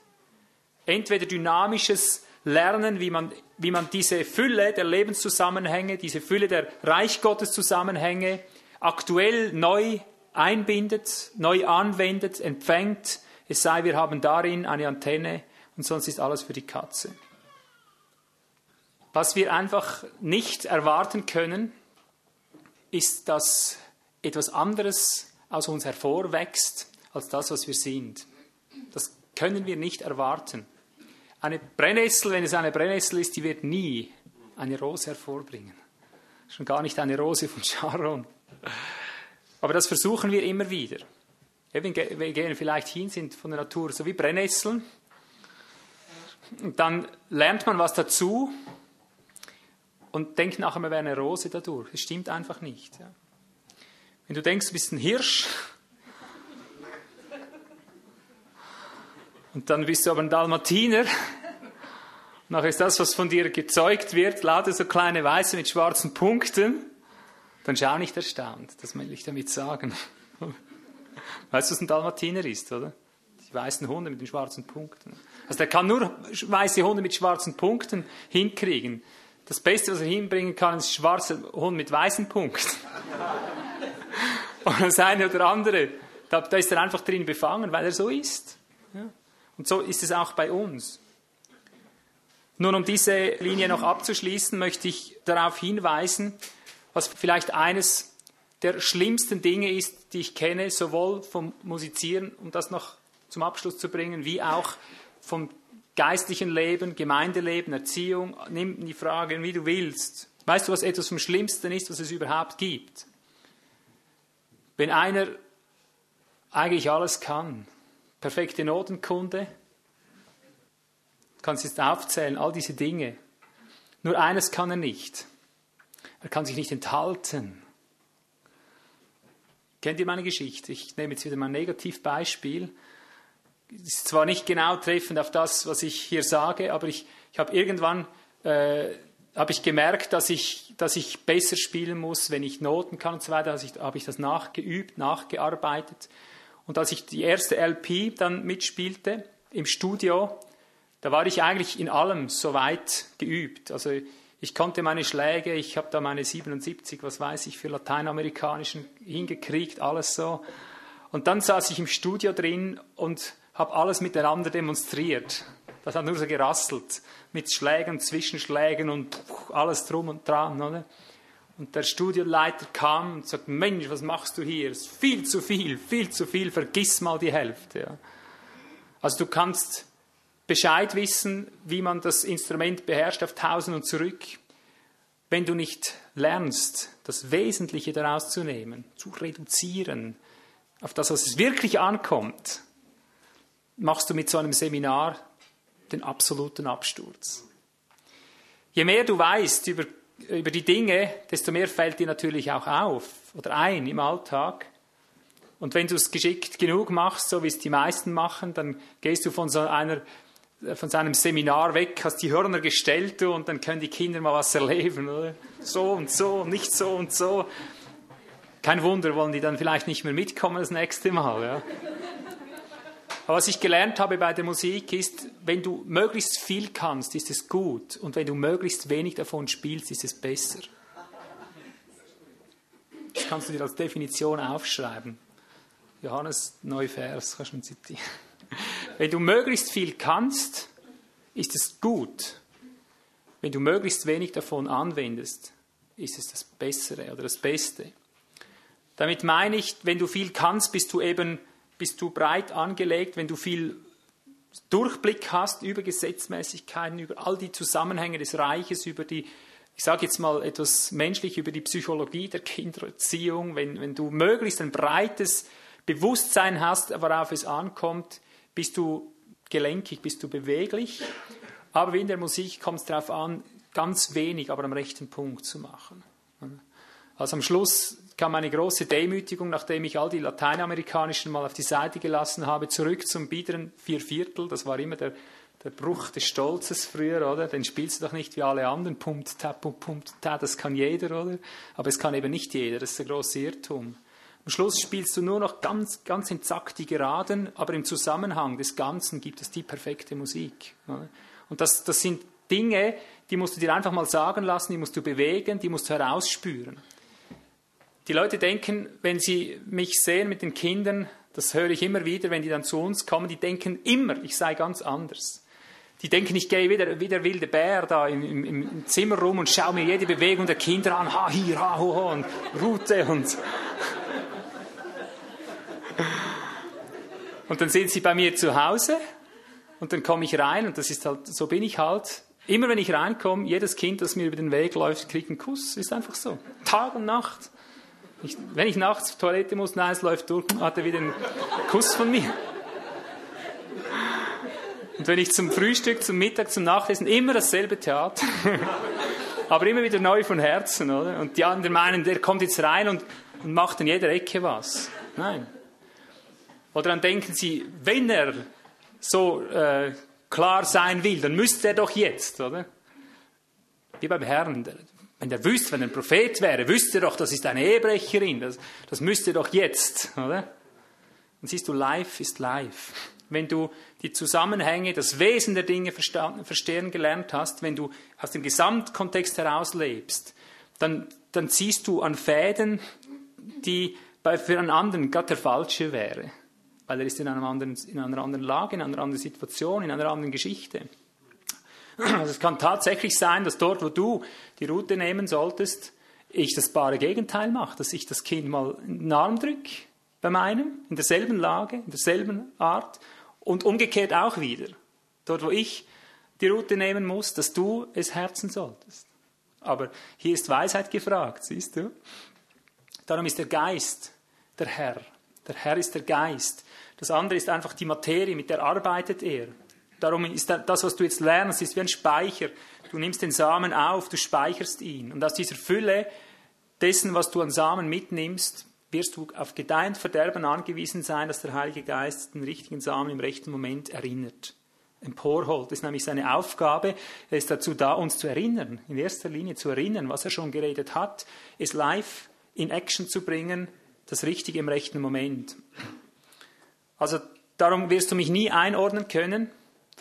Entweder dynamisches Lernen, wie man, wie man diese Fülle der Lebenszusammenhänge, diese Fülle der Reich Gottes Zusammenhänge aktuell neu einbindet, neu anwendet, empfängt. Es sei, wir haben darin eine Antenne und sonst ist alles für die Katze. Was wir einfach nicht erwarten können, ist, dass etwas anderes aus uns hervorwächst als das, was wir sind. Das können wir nicht erwarten. Eine Brennnessel, wenn es eine Brennnessel ist, die wird nie eine Rose hervorbringen. Schon gar nicht eine Rose von Sharon. Aber das versuchen wir immer wieder. Wir gehen vielleicht hin, sind von der Natur so wie Brennnesseln. Und dann lernt man was dazu und denkt nachher, man wäre eine Rose dadurch. Das stimmt einfach nicht. Ja. Wenn du denkst, du bist ein Hirsch und dann bist du aber ein Dalmatiner, nachher ist das, was von dir gezeugt wird, lauter so kleine Weiße mit schwarzen Punkten, dann schau nicht erstaunt. Das will ich damit sagen. Weißt du, was ein Dalmatiner ist, oder? Die weißen Hunde mit den schwarzen Punkten. Also der kann nur weiße Hunde mit schwarzen Punkten hinkriegen. Das Beste, was er hinbringen kann, ist schwarzer Hund mit weißen Punkten. Und das eine oder andere, da, da, ist er einfach drin befangen, weil er so ist. Ja. Und so ist es auch bei uns. Nun, um diese Linie noch abzuschließen, möchte ich darauf hinweisen, was vielleicht eines der schlimmsten Dinge ist, die ich kenne, sowohl vom Musizieren, um das noch zum Abschluss zu bringen, wie auch vom geistlichen Leben, Gemeindeleben, Erziehung. Nimm die Frage, wie du willst. Weißt du, was etwas vom Schlimmsten ist, was es überhaupt gibt? Wenn einer eigentlich alles kann, perfekte Notenkunde, kannst jetzt aufzählen, all diese Dinge. Nur eines kann er nicht. Er kann sich nicht enthalten. Kennt ihr meine Geschichte? Ich nehme jetzt wieder mein Negativbeispiel. Ist zwar nicht genau treffend auf das, was ich hier sage, aber ich, ich habe irgendwann äh, habe ich gemerkt, dass ich, dass ich besser spielen muss, wenn ich Noten kann und so weiter. Also ich, habe ich das nachgeübt, nachgearbeitet. Und als ich die erste LP dann mitspielte im Studio, da war ich eigentlich in allem so weit geübt. Also ich konnte meine Schläge, ich habe da meine 77, was weiß ich, für lateinamerikanischen hingekriegt, alles so. Und dann saß ich im Studio drin und habe alles miteinander demonstriert. Das hat nur so gerasselt, mit Schlägen, Zwischenschlägen und alles drum und dran. Oder? Und der Studioleiter kam und sagte, Mensch, was machst du hier? Es ist viel zu viel, viel zu viel, vergiss mal die Hälfte. Ja. Also du kannst Bescheid wissen, wie man das Instrument beherrscht auf Tausend und zurück, wenn du nicht lernst, das Wesentliche daraus zu nehmen, zu reduzieren, auf das, was es wirklich ankommt, machst du mit so einem Seminar den absoluten Absturz. Je mehr du weißt über, über die Dinge, desto mehr fällt dir natürlich auch auf oder ein im Alltag. Und wenn du es geschickt genug machst, so wie es die meisten machen, dann gehst du von so einer von seinem Seminar weg, hast die Hörner gestellt und dann können die Kinder mal was erleben, oder? So und so, nicht so und so. Kein Wunder, wollen die dann vielleicht nicht mehr mitkommen das nächste Mal, ja? Aber was ich gelernt habe bei der Musik ist, wenn du möglichst viel kannst, ist es gut. Und wenn du möglichst wenig davon spielst, ist es besser. Das kannst du dir als Definition aufschreiben. Johannes Neuvers, kannst du zitieren. Wenn du möglichst viel kannst, ist es gut. Wenn du möglichst wenig davon anwendest, ist es das Bessere oder das Beste. Damit meine ich, wenn du viel kannst, bist du eben bist du breit angelegt, wenn du viel Durchblick hast über Gesetzmäßigkeiten, über all die Zusammenhänge des Reiches, über die, ich sage jetzt mal etwas menschlich, über die Psychologie der Kindererziehung, wenn, wenn du möglichst ein breites Bewusstsein hast, worauf es ankommt, bist du gelenkig, bist du beweglich. Aber wie in der Musik kommt es darauf an, ganz wenig, aber am rechten Punkt zu machen. Also am Schluss kam eine große Demütigung, nachdem ich all die lateinamerikanischen mal auf die Seite gelassen habe, zurück zum biederen Vierviertel. Das war immer der, der Bruch des Stolzes früher, oder? Den spielst du doch nicht wie alle anderen. Pumpt, ta, pumpt, pumpt, ta, das kann jeder, oder? Aber es kann eben nicht jeder. Das ist der große Irrtum. Am Schluss spielst du nur noch ganz, ganz exakt die Geraden, aber im Zusammenhang des Ganzen gibt es die perfekte Musik. Und das, das sind Dinge, die musst du dir einfach mal sagen lassen, die musst du bewegen, die musst du herausspüren. Die Leute denken, wenn sie mich sehen mit den Kindern, das höre ich immer wieder, wenn die dann zu uns kommen, die denken immer, ich sei ganz anders. Die denken, ich gehe wieder wie der wilde Bär da im, im, im Zimmer rum und schaue mir jede Bewegung der Kinder an, ha hier, ha ho, ho und Route und Und dann sind sie bei mir zu Hause und dann komme ich rein und das ist halt, so bin ich halt. Immer wenn ich reinkomme, jedes Kind, das mir über den Weg läuft, kriegt einen Kuss. Ist einfach so. Tag und Nacht. Ich, wenn ich nachts die Toilette muss, nein, es läuft durch, hat er wieder einen Kuss von mir. Und wenn ich zum Frühstück, zum Mittag, zum Nachlesen, immer dasselbe Theater. Aber immer wieder neu von Herzen, oder? Und die anderen meinen, der kommt jetzt rein und, und macht in jeder Ecke was. Nein. Oder dann denken sie, wenn er so äh, klar sein will, dann müsste er doch jetzt, oder? Wie beim Herrn. Wenn der wüsste, wenn ein Prophet wäre, wüsste er doch, das ist eine Ehebrecherin. Das, das müsste doch jetzt, oder? Und siehst du, life ist life. Wenn du die Zusammenhänge, das Wesen der Dinge verstehen gelernt hast, wenn du aus dem Gesamtkontext heraus lebst, dann, dann ziehst du an Fäden, die bei, für einen anderen gerade der falsche wäre. Weil er ist in, einem anderen, in einer anderen Lage, in einer anderen Situation, in einer anderen Geschichte. Also es kann tatsächlich sein, dass dort, wo du die Route nehmen solltest, ich das bare Gegenteil mache, dass ich das Kind mal in den Arm drücke, bei meinem, in derselben Lage, in derselben Art und umgekehrt auch wieder. Dort, wo ich die Route nehmen muss, dass du es herzen solltest. Aber hier ist Weisheit gefragt, siehst du? Darum ist der Geist der Herr. Der Herr ist der Geist. Das andere ist einfach die Materie, mit der arbeitet er. Darum ist das, was du jetzt lernst, ist wie ein Speicher. Du nimmst den Samen auf, du speicherst ihn. Und aus dieser Fülle dessen, was du an Samen mitnimmst, wirst du auf Gedeihen Verderben angewiesen sein, dass der Heilige Geist den richtigen Samen im rechten Moment erinnert, emporholt. Das ist nämlich seine Aufgabe. Er ist dazu da, uns zu erinnern, in erster Linie zu erinnern, was er schon geredet hat, es live in Action zu bringen, das Richtige im rechten Moment. Also darum wirst du mich nie einordnen können,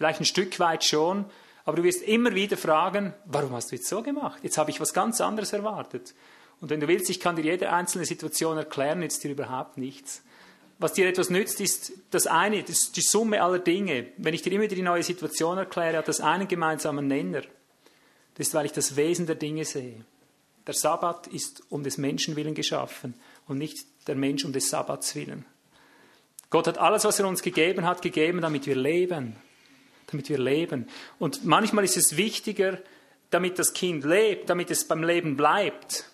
vielleicht ein Stück weit schon, aber du wirst immer wieder fragen, warum hast du jetzt so gemacht? Jetzt habe ich was ganz anderes erwartet. Und wenn du willst, ich kann dir jede einzelne Situation erklären, nützt dir überhaupt nichts. Was dir etwas nützt, ist das eine, das ist die Summe aller Dinge. Wenn ich dir immer wieder die neue Situation erkläre, hat das einen gemeinsamen Nenner. Das ist, weil ich das Wesen der Dinge sehe. Der Sabbat ist um des Menschen willen geschaffen und nicht der Mensch um des Sabbats willen. Gott hat alles, was er uns gegeben hat, gegeben, damit wir leben. Damit wir leben. Und manchmal ist es wichtiger, damit das Kind lebt, damit es beim Leben bleibt,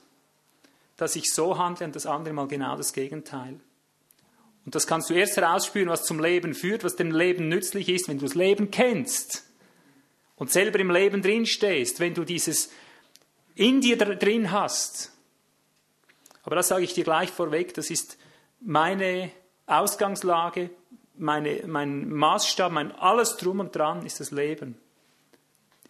dass ich so handle und das andere mal genau das Gegenteil. Und das kannst du erst herausspüren, was zum Leben führt, was dem Leben nützlich ist, wenn du das Leben kennst und selber im Leben drin stehst, wenn du dieses in dir drin hast. Aber das sage ich dir gleich vorweg, das ist meine Ausgangslage, meine, mein Maßstab, mein alles drum und dran ist das Leben.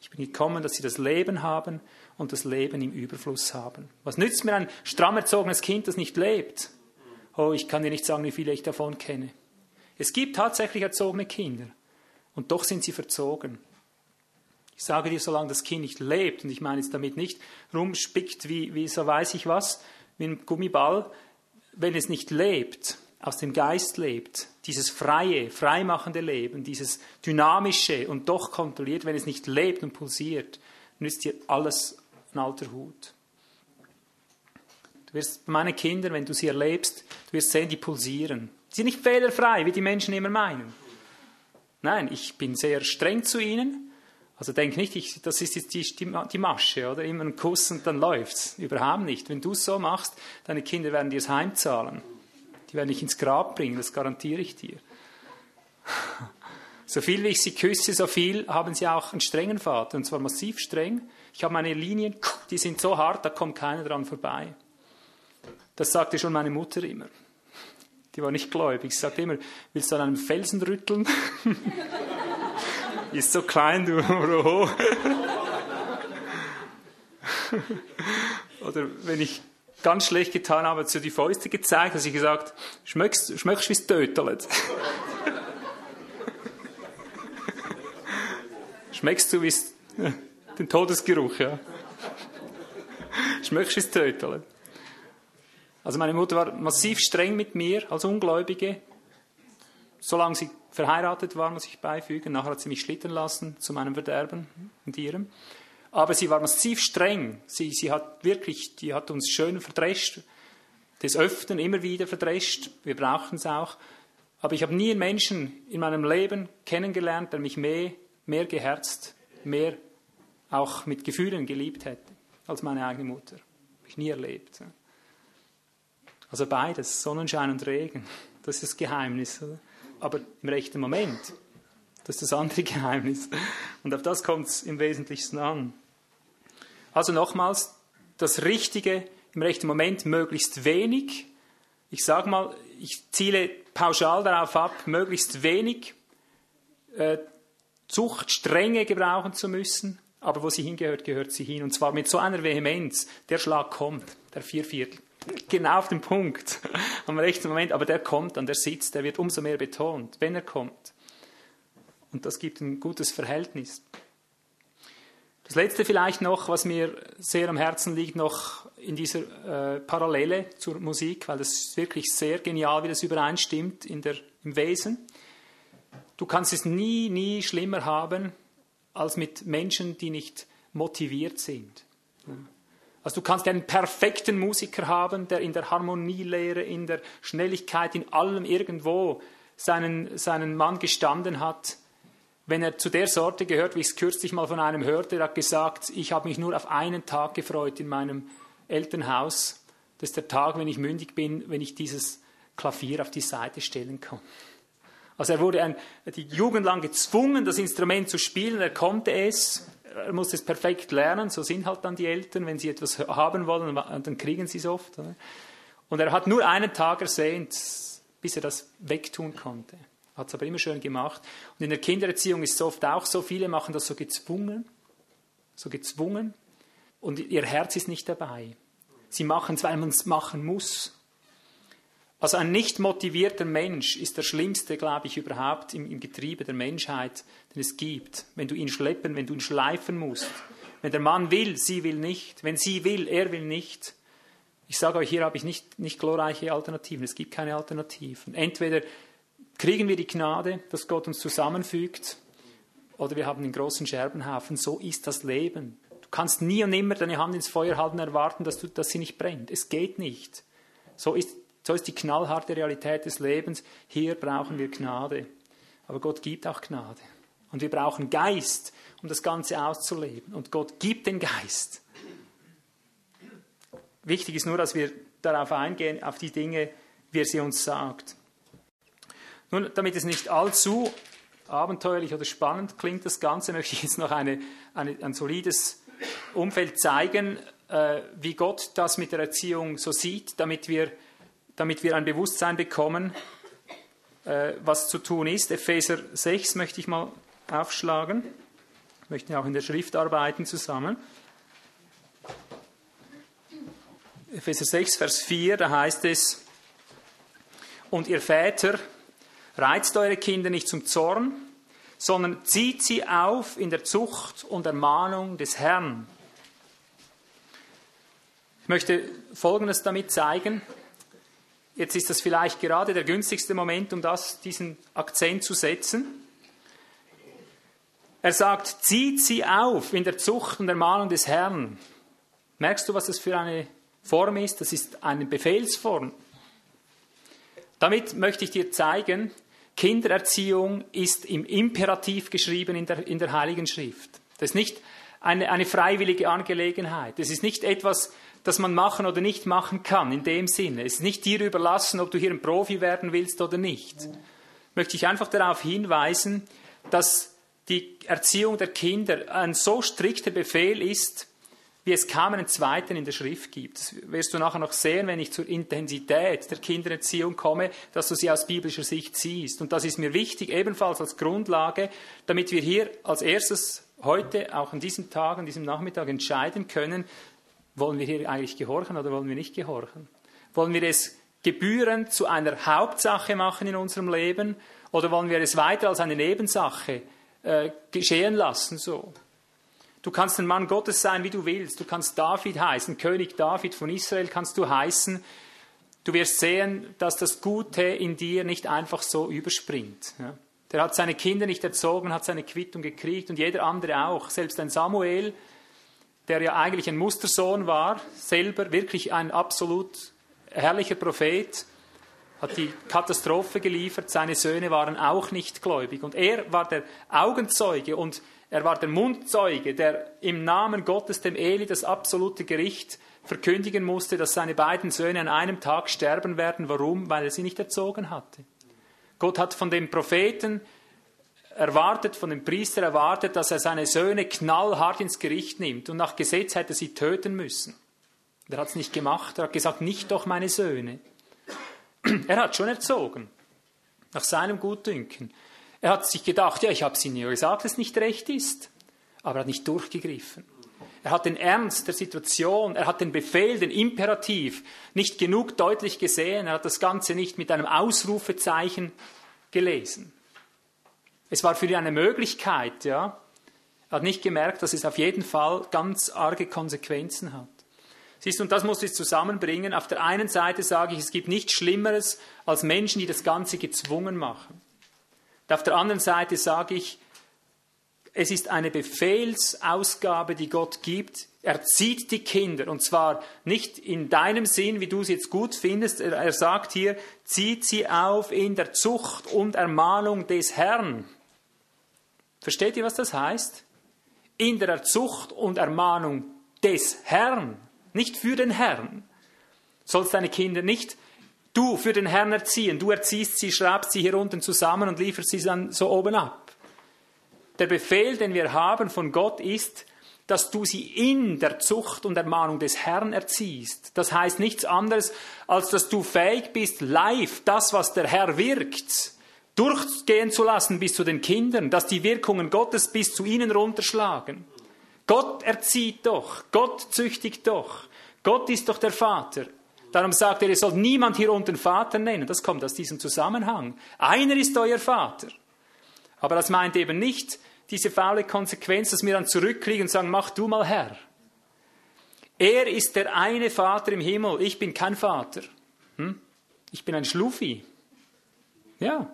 Ich bin gekommen, dass sie das Leben haben und das Leben im Überfluss haben. Was nützt mir ein stramm erzogenes Kind, das nicht lebt? Oh, ich kann dir nicht sagen, wie viele ich davon kenne. Es gibt tatsächlich erzogene Kinder und doch sind sie verzogen. Ich sage dir, solange das Kind nicht lebt, und ich meine jetzt damit nicht rumspickt wie, wie so weiß ich was, wie ein Gummiball, wenn es nicht lebt, aus dem Geist lebt, dieses freie, freimachende Leben, dieses dynamische und doch kontrolliert, wenn es nicht lebt und pulsiert, nützt dir alles ein alter Hut. Du wirst meine Kinder, wenn du sie erlebst, du wirst sehen, die pulsieren. Sie sind nicht fehlerfrei, wie die Menschen immer meinen. Nein, ich bin sehr streng zu ihnen. Also denk nicht, ich, das ist jetzt die, die, Masche, oder? Immer ein Kuss und dann läuft's. Überhaupt nicht. Wenn du es so machst, deine Kinder werden dir es heimzahlen. Die werden dich ins Grab bringen, das garantiere ich dir. So viel wie ich sie küsse, so viel haben sie auch einen strengen Vater, und zwar massiv streng. Ich habe meine Linien, die sind so hart, da kommt keiner dran vorbei. Das sagte schon meine Mutter immer. Die war nicht gläubig. Sie sagte immer, willst du an einem Felsen rütteln? Ist so klein, du. Oder wenn ich ganz schlecht getan habe, sie die Fäuste gezeigt, hat sie gesagt, schmeckst, schmeckst wie es tötelt. Schmeckst du wie es, den Todesgeruch, ja. Schmeckst du wie es tötelt. Also meine Mutter war massiv streng mit mir als Ungläubige. Solange sie verheiratet war, muss ich beifügen. Nachher hat sie mich schlitten lassen zu meinem Verderben und ihrem. Aber sie war massiv streng. Sie, sie hat wirklich, die hat uns schön verdrescht. Des Öfteren immer wieder verdrescht. Wir brauchen es auch. Aber ich habe nie einen Menschen in meinem Leben kennengelernt, der mich mehr, mehr geherzt, mehr auch mit Gefühlen geliebt hätte als meine eigene Mutter. Habe ich nie erlebt. Also beides, Sonnenschein und Regen, das ist das Geheimnis. Aber im rechten Moment, das ist das andere Geheimnis. Und auf das kommt es im Wesentlichsten an. Also nochmals, das Richtige im rechten Moment möglichst wenig. Ich sage mal, ich ziele pauschal darauf ab, möglichst wenig äh, Zuchtstrenge gebrauchen zu müssen, aber wo sie hingehört, gehört sie hin. Und zwar mit so einer Vehemenz. Der Schlag kommt, der Vierviertel. Genau auf den Punkt, am rechten Moment. Aber der kommt dann, der sitzt, der wird umso mehr betont, wenn er kommt. Und das gibt ein gutes Verhältnis. Das letzte vielleicht noch, was mir sehr am Herzen liegt, noch in dieser äh, Parallele zur Musik, weil das ist wirklich sehr genial, wie das übereinstimmt in der, im Wesen. Du kannst es nie, nie schlimmer haben als mit Menschen, die nicht motiviert sind. Also du kannst einen perfekten Musiker haben, der in der Harmonielehre, in der Schnelligkeit, in allem irgendwo seinen, seinen Mann gestanden hat wenn er zu der Sorte gehört, wie ich es kürzlich mal von einem hörte, der hat gesagt, ich habe mich nur auf einen Tag gefreut in meinem Elternhaus. Das ist der Tag, wenn ich mündig bin, wenn ich dieses Klavier auf die Seite stellen kann. Also er wurde ein, die Jugend lang gezwungen, das Instrument zu spielen. Er konnte es, er musste es perfekt lernen. So sind halt dann die Eltern, wenn sie etwas haben wollen, dann kriegen sie es oft. Und er hat nur einen Tag ersehnt, bis er das wegtun konnte. Hat es aber immer schön gemacht. Und in der Kindererziehung ist es oft auch so, viele machen das so gezwungen, so gezwungen, und ihr Herz ist nicht dabei. Sie machen es, weil man es machen muss. Also ein nicht motivierter Mensch ist der schlimmste, glaube ich, überhaupt im, im Getriebe der Menschheit, den es gibt. Wenn du ihn schleppen, wenn du ihn schleifen musst. Wenn der Mann will, sie will nicht. Wenn sie will, er will nicht. Ich sage euch, hier habe ich nicht, nicht glorreiche Alternativen. Es gibt keine Alternativen. Entweder kriegen wir die Gnade, dass Gott uns zusammenfügt, oder wir haben einen großen Scherbenhaufen. So ist das Leben. Du kannst nie und nimmer deine Hand ins Feuer halten und erwarten, dass, du, dass sie nicht brennt. Es geht nicht. So ist, so ist die knallharte Realität des Lebens. Hier brauchen wir Gnade. Aber Gott gibt auch Gnade. Und wir brauchen Geist, um das Ganze auszuleben. Und Gott gibt den Geist. Wichtig ist nur, dass wir darauf eingehen, auf die Dinge, wie er sie uns sagt. Nun, damit es nicht allzu abenteuerlich oder spannend klingt, das Ganze, möchte ich jetzt noch eine, eine, ein solides Umfeld zeigen, äh, wie Gott das mit der Erziehung so sieht, damit wir, damit wir ein Bewusstsein bekommen, äh, was zu tun ist. Epheser 6 möchte ich mal aufschlagen. Wir möchten auch in der Schrift arbeiten zusammen. Epheser 6, Vers 4, da heißt es, und ihr Väter, Reizt eure Kinder nicht zum Zorn, sondern zieht sie auf in der Zucht und Ermahnung des Herrn. Ich möchte Folgendes damit zeigen. Jetzt ist das vielleicht gerade der günstigste Moment, um das, diesen Akzent zu setzen. Er sagt, zieht sie auf in der Zucht und Ermahnung des Herrn. Merkst du, was das für eine Form ist? Das ist eine Befehlsform. Damit möchte ich dir zeigen, Kindererziehung ist im Imperativ geschrieben in der, in der Heiligen Schrift. Das ist nicht eine, eine freiwillige Angelegenheit. Das ist nicht etwas, das man machen oder nicht machen kann, in dem Sinne. Es ist nicht dir überlassen, ob du hier ein Profi werden willst oder nicht. Möchte ich einfach darauf hinweisen, dass die Erziehung der Kinder ein so strikter Befehl ist, wie es kaum einen zweiten in der Schrift gibt. Das wirst du nachher noch sehen, wenn ich zur Intensität der Kindererziehung komme, dass du sie aus biblischer Sicht siehst. Und das ist mir wichtig, ebenfalls als Grundlage, damit wir hier als erstes heute, auch an diesem Tag, an diesem Nachmittag entscheiden können, wollen wir hier eigentlich gehorchen oder wollen wir nicht gehorchen? Wollen wir es gebührend zu einer Hauptsache machen in unserem Leben oder wollen wir es weiter als eine Nebensache äh, geschehen lassen so? Du kannst ein Mann Gottes sein, wie du willst. Du kannst David heißen, König David von Israel kannst du heißen. Du wirst sehen, dass das Gute in dir nicht einfach so überspringt. Ja. Der hat seine Kinder nicht erzogen, hat seine Quittung gekriegt und jeder andere auch. Selbst ein Samuel, der ja eigentlich ein Mustersohn war, selber wirklich ein absolut herrlicher Prophet, hat die Katastrophe geliefert, seine Söhne waren auch nicht gläubig. Und er war der Augenzeuge und er war der Mundzeuge, der im Namen Gottes dem Eli das absolute Gericht verkündigen musste, dass seine beiden Söhne an einem Tag sterben werden. Warum? Weil er sie nicht erzogen hatte. Gott hat von dem Propheten erwartet, von dem Priester erwartet, dass er seine Söhne knallhart ins Gericht nimmt und nach Gesetz hätte er sie töten müssen. Er hat es nicht gemacht, er hat gesagt, nicht doch meine Söhne. Er hat schon erzogen, nach seinem Gutdünken. Er hat sich gedacht, ja, ich habe es Ihnen ja gesagt, dass es nicht recht ist, aber er hat nicht durchgegriffen. Er hat den Ernst der Situation, er hat den Befehl, den Imperativ nicht genug deutlich gesehen, er hat das Ganze nicht mit einem Ausrufezeichen gelesen. Es war für ihn eine Möglichkeit, ja. Er hat nicht gemerkt, dass es auf jeden Fall ganz arge Konsequenzen hat. Siehst du, und das muss ich zusammenbringen. Auf der einen Seite sage ich, es gibt nichts Schlimmeres als Menschen, die das Ganze gezwungen machen. Und auf der anderen Seite sage ich, es ist eine Befehlsausgabe, die Gott gibt. Er zieht die Kinder und zwar nicht in deinem Sinn, wie du es jetzt gut findest. Er, er sagt hier, zieht sie auf in der Zucht und Ermahnung des Herrn. Versteht ihr, was das heißt? In der Zucht und Ermahnung des Herrn, nicht für den Herrn. Sollst deine Kinder nicht du für den Herrn erziehen. Du erziehst sie, schraubst sie hier unten zusammen und lieferst sie dann so oben ab. Der Befehl, den wir haben von Gott ist, dass du sie in der Zucht und Ermahnung des Herrn erziehst. Das heißt nichts anderes, als dass du fähig bist, live das, was der Herr wirkt, durchgehen zu lassen bis zu den Kindern, dass die Wirkungen Gottes bis zu ihnen runterschlagen. Gott erzieht doch, Gott züchtigt doch, Gott ist doch der Vater. Darum sagt er, ihr sollt niemand hier unten Vater nennen. Das kommt aus diesem Zusammenhang. Einer ist euer Vater. Aber das meint eben nicht diese faule Konsequenz, dass wir dann zurückkriegen und sagen, mach du mal Herr. Er ist der eine Vater im Himmel, ich bin kein Vater. Hm? Ich bin ein Schluffi. Ja,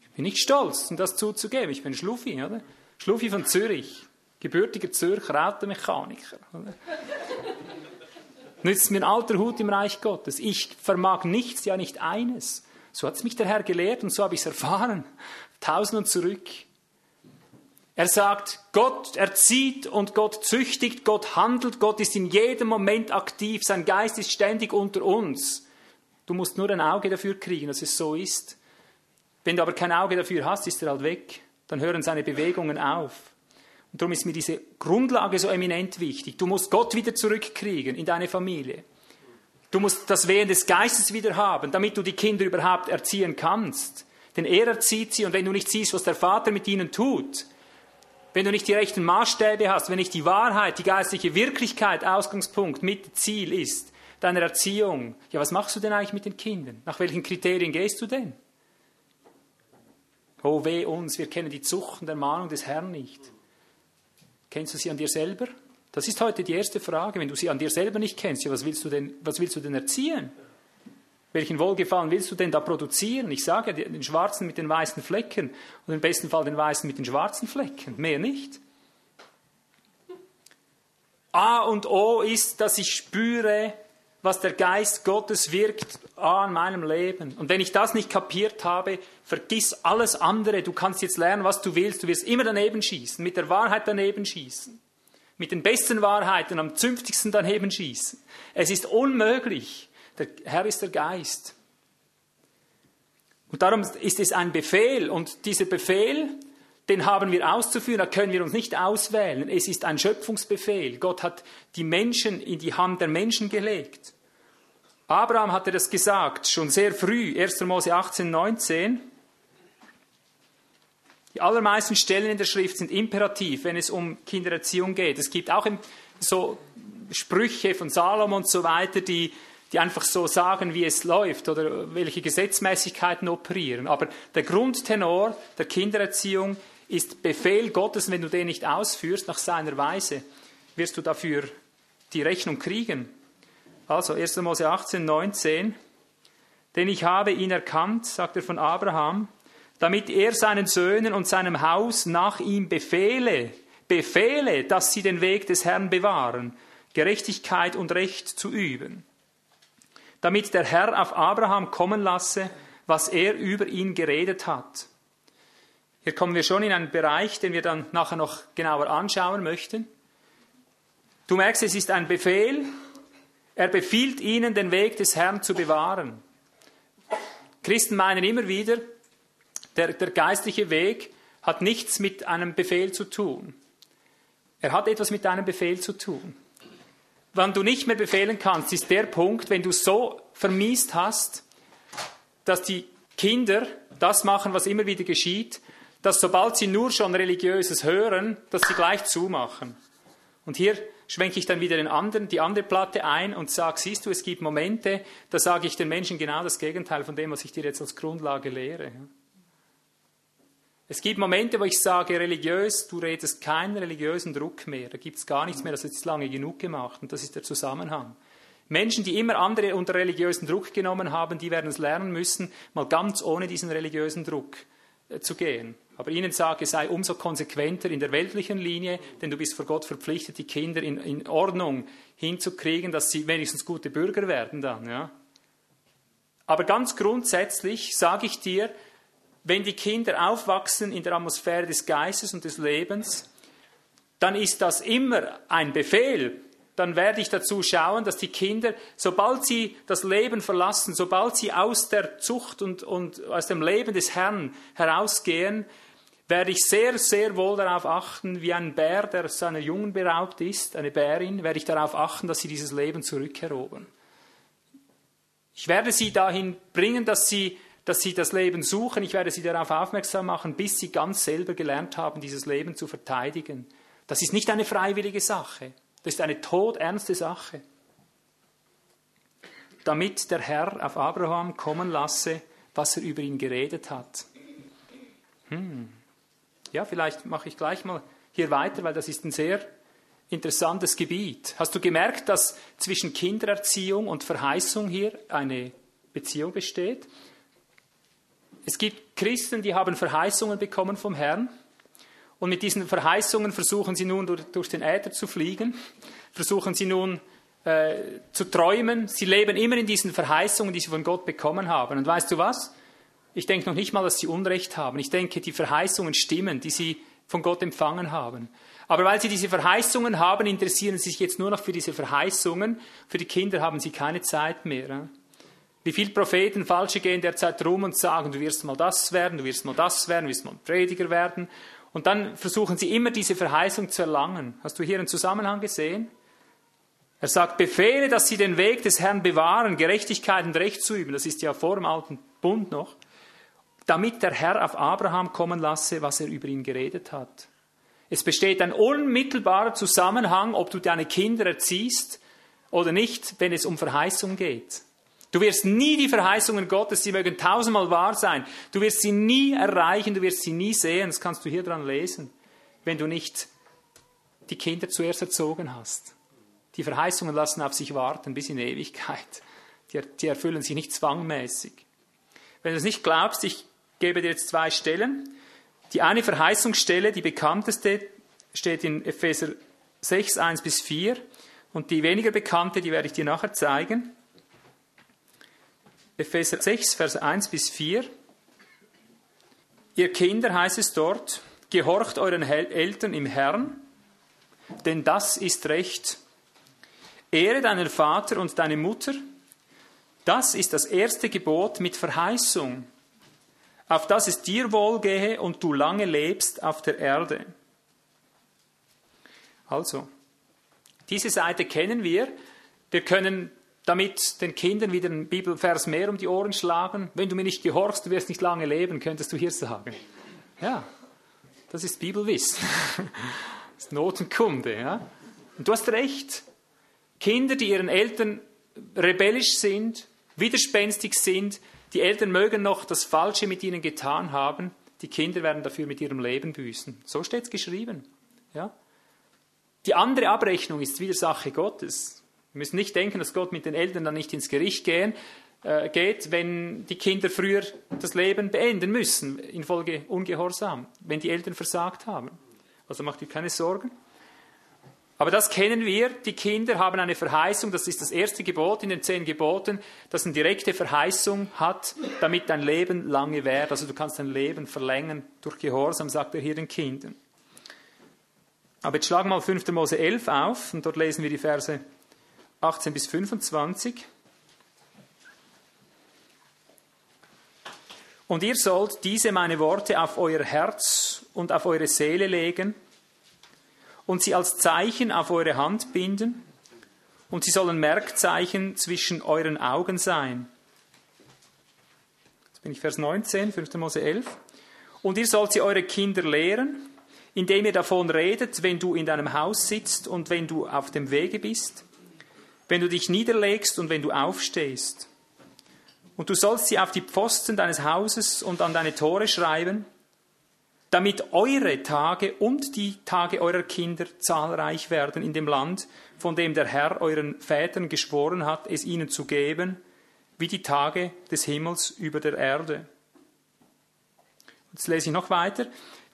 ich bin nicht stolz, um das zuzugeben. Ich bin Schluffi, oder? Schluffi von Zürich, gebürtiger Zürcher Automechaniker. Oder? Nützt mir ein alter Hut im Reich Gottes. Ich vermag nichts, ja nicht eines. So hat es mich der Herr gelehrt und so habe ich es erfahren. Tausend und zurück. Er sagt, Gott erzieht und Gott züchtigt, Gott handelt, Gott ist in jedem Moment aktiv, sein Geist ist ständig unter uns. Du musst nur ein Auge dafür kriegen, dass es so ist. Wenn du aber kein Auge dafür hast, ist er halt weg. Dann hören seine Bewegungen auf. Und darum ist mir diese Grundlage so eminent wichtig. Du musst Gott wieder zurückkriegen in deine Familie. Du musst das Wehen des Geistes wieder haben, damit du die Kinder überhaupt erziehen kannst. Denn er erzieht sie und wenn du nicht siehst, was der Vater mit ihnen tut, wenn du nicht die rechten Maßstäbe hast, wenn nicht die Wahrheit, die geistliche Wirklichkeit Ausgangspunkt, mit Ziel ist, deiner Erziehung, ja, was machst du denn eigentlich mit den Kindern? Nach welchen Kriterien gehst du denn? Oh weh uns, wir kennen die Zucht und Ermahnung des Herrn nicht. Kennst du sie an dir selber? Das ist heute die erste Frage. Wenn du sie an dir selber nicht kennst, ja, was willst du denn, was willst du denn erziehen? Welchen Wohlgefallen willst du denn da produzieren? Ich sage den schwarzen mit den weißen Flecken und im besten Fall den weißen mit den schwarzen Flecken. Mehr nicht. A und O ist, dass ich spüre, was der Geist Gottes wirkt an meinem Leben. Und wenn ich das nicht kapiert habe, vergiss alles andere. Du kannst jetzt lernen, was du willst. Du wirst immer daneben schießen, mit der Wahrheit daneben schießen, mit den besten Wahrheiten am zünftigsten daneben schießen. Es ist unmöglich. Der Herr ist der Geist. Und darum ist es ein Befehl. Und dieser Befehl, den haben wir auszuführen, da können wir uns nicht auswählen. Es ist ein Schöpfungsbefehl. Gott hat die Menschen in die Hand der Menschen gelegt. Abraham hatte das gesagt, schon sehr früh, 1. Mose 18, 19. Die allermeisten Stellen in der Schrift sind imperativ, wenn es um Kindererziehung geht. Es gibt auch so Sprüche von Salomon und so weiter, die die einfach so sagen, wie es läuft oder welche Gesetzmäßigkeiten operieren. Aber der Grundtenor der Kindererziehung ist Befehl Gottes, wenn du den nicht ausführst nach seiner Weise, wirst du dafür die Rechnung kriegen. Also 1. Mose 18, 19. Denn ich habe ihn erkannt, sagt er von Abraham, damit er seinen Söhnen und seinem Haus nach ihm befehle, befehle, dass sie den Weg des Herrn bewahren, Gerechtigkeit und Recht zu üben. damit der Herr auf Abraham kommen lasse, was er über ihn geredet hat. Hier kommen wir schon in einen Bereich, den wir dann nachher noch genauer anschauen möchten. Du merkst, es ist ein Befehl. Er befiehlt ihnen, den Weg des Herrn zu bewahren. Christen meinen immer wieder, der, der geistliche Weg hat nichts mit einem Befehl zu tun. Er hat etwas mit einem Befehl zu tun. Wann du nicht mehr befehlen kannst, ist der Punkt, wenn du so vermiest hast, dass die Kinder das machen, was immer wieder geschieht, dass sobald sie nur schon religiöses hören, dass sie gleich zumachen. Und hier schwenke ich dann wieder den anderen, die andere Platte ein und sage, siehst du, es gibt Momente, da sage ich den Menschen genau das Gegenteil von dem, was ich dir jetzt als Grundlage lehre. Es gibt Momente, wo ich sage, religiös, du redest keinen religiösen Druck mehr, da gibt es gar nichts mehr, das ist lange genug gemacht und das ist der Zusammenhang. Menschen, die immer andere unter religiösen Druck genommen haben, die werden es lernen müssen, mal ganz ohne diesen religiösen Druck zu gehen. Aber ihnen sage, sei umso konsequenter in der weltlichen Linie, denn du bist vor Gott verpflichtet, die Kinder in, in Ordnung hinzukriegen, dass sie wenigstens gute Bürger werden dann. Ja. Aber ganz grundsätzlich sage ich dir, wenn die Kinder aufwachsen in der Atmosphäre des Geistes und des Lebens, dann ist das immer ein Befehl. Dann werde ich dazu schauen, dass die Kinder, sobald sie das Leben verlassen, sobald sie aus der Zucht und, und aus dem Leben des Herrn herausgehen, werde ich sehr, sehr wohl darauf achten, wie ein Bär, der seiner Jungen beraubt ist, eine Bärin, werde ich darauf achten, dass sie dieses Leben zurückerobern. Ich werde sie dahin bringen, dass sie dass sie das Leben suchen. Ich werde sie darauf aufmerksam machen, bis sie ganz selber gelernt haben, dieses Leben zu verteidigen. Das ist nicht eine freiwillige Sache. Das ist eine todernste Sache. Damit der Herr auf Abraham kommen lasse, was er über ihn geredet hat. Hm. Ja, vielleicht mache ich gleich mal hier weiter, weil das ist ein sehr interessantes Gebiet. Hast du gemerkt, dass zwischen Kindererziehung und Verheißung hier eine Beziehung besteht? Es gibt Christen, die haben Verheißungen bekommen vom Herrn. Und mit diesen Verheißungen versuchen sie nun durch, den Äther zu fliegen, versuchen sie nun äh, zu träumen. Sie leben immer in diesen Verheißungen, die sie von Gott bekommen haben. Und weißt du was? Ich denke noch nicht mal, dass sie Unrecht haben. Ich denke, die Verheißungen stimmen, die sie von Gott empfangen haben. Aber weil sie diese Verheißungen haben, interessieren sie sich jetzt nur noch für diese Verheißungen. Für die Kinder haben sie keine Zeit mehr. Wie viele Propheten, Falsche gehen derzeit rum und sagen, du wirst mal das werden, du wirst mal das werden, du wirst mal Prediger werden. Und dann versuchen sie immer diese Verheißung zu erlangen. Hast du hier einen Zusammenhang gesehen? Er sagt, Befehle, dass sie den Weg des Herrn bewahren, Gerechtigkeit und Recht zu üben. Das ist ja vor dem alten Bund noch. Damit der Herr auf Abraham kommen lasse, was er über ihn geredet hat. Es besteht ein unmittelbarer Zusammenhang, ob du deine Kinder erziehst oder nicht, wenn es um Verheißung geht. Du wirst nie die Verheißungen Gottes, sie mögen tausendmal wahr sein, du wirst sie nie erreichen, du wirst sie nie sehen, das kannst du hier dran lesen, wenn du nicht die Kinder zuerst erzogen hast. Die Verheißungen lassen auf sich warten bis in Ewigkeit. Die, die erfüllen sich nicht zwangmäßig. Wenn du es nicht glaubst, ich gebe dir jetzt zwei Stellen. Die eine Verheißungsstelle, die bekannteste, steht in Epheser 6, 1 bis 4. Und die weniger bekannte, die werde ich dir nachher zeigen. Epheser 6, Vers 1 bis 4. Ihr Kinder heißt es dort, gehorcht euren Eltern im Herrn, denn das ist Recht. Ehre deinen Vater und deine Mutter, das ist das erste Gebot mit Verheißung, auf dass es dir wohlgehe und du lange lebst auf der Erde. Also, diese Seite kennen wir. Wir können damit den Kindern wieder einen Bibelvers mehr um die Ohren schlagen. Wenn du mir nicht gehorchst, du wirst nicht lange leben, könntest du hier sagen. Ja, das ist Bibelwissen. Das ist Notenkunde. Ja? Und du hast recht. Kinder, die ihren Eltern rebellisch sind, widerspenstig sind, die Eltern mögen noch das Falsche mit ihnen getan haben, die Kinder werden dafür mit ihrem Leben büßen. So steht es geschrieben. Ja? Die andere Abrechnung ist wieder Sache Gottes. Wir müssen nicht denken, dass Gott mit den Eltern dann nicht ins Gericht gehen, äh, geht, wenn die Kinder früher das Leben beenden müssen, infolge Ungehorsam, wenn die Eltern versagt haben. Also macht ihr keine Sorgen. Aber das kennen wir. Die Kinder haben eine Verheißung. Das ist das erste Gebot in den zehn Geboten, das eine direkte Verheißung hat, damit dein Leben lange währt. Also du kannst dein Leben verlängern durch Gehorsam, sagt er hier den Kindern. Aber jetzt schlagen wir mal 5. Mose 11 auf und dort lesen wir die Verse 18 bis 25. Und ihr sollt diese meine Worte auf euer Herz und auf eure Seele legen und sie als Zeichen auf eure Hand binden, und sie sollen Merkzeichen zwischen euren Augen sein. Jetzt bin ich Vers 19, 5. Mose 11. Und ihr sollt sie eure Kinder lehren, indem ihr davon redet, wenn du in deinem Haus sitzt und wenn du auf dem Wege bist, wenn du dich niederlegst und wenn du aufstehst. Und du sollst sie auf die Pfosten deines Hauses und an deine Tore schreiben, damit eure Tage und die Tage eurer Kinder zahlreich werden in dem Land, von dem der Herr euren Vätern geschworen hat, es ihnen zu geben, wie die Tage des Himmels über der Erde. Jetzt lese ich noch weiter.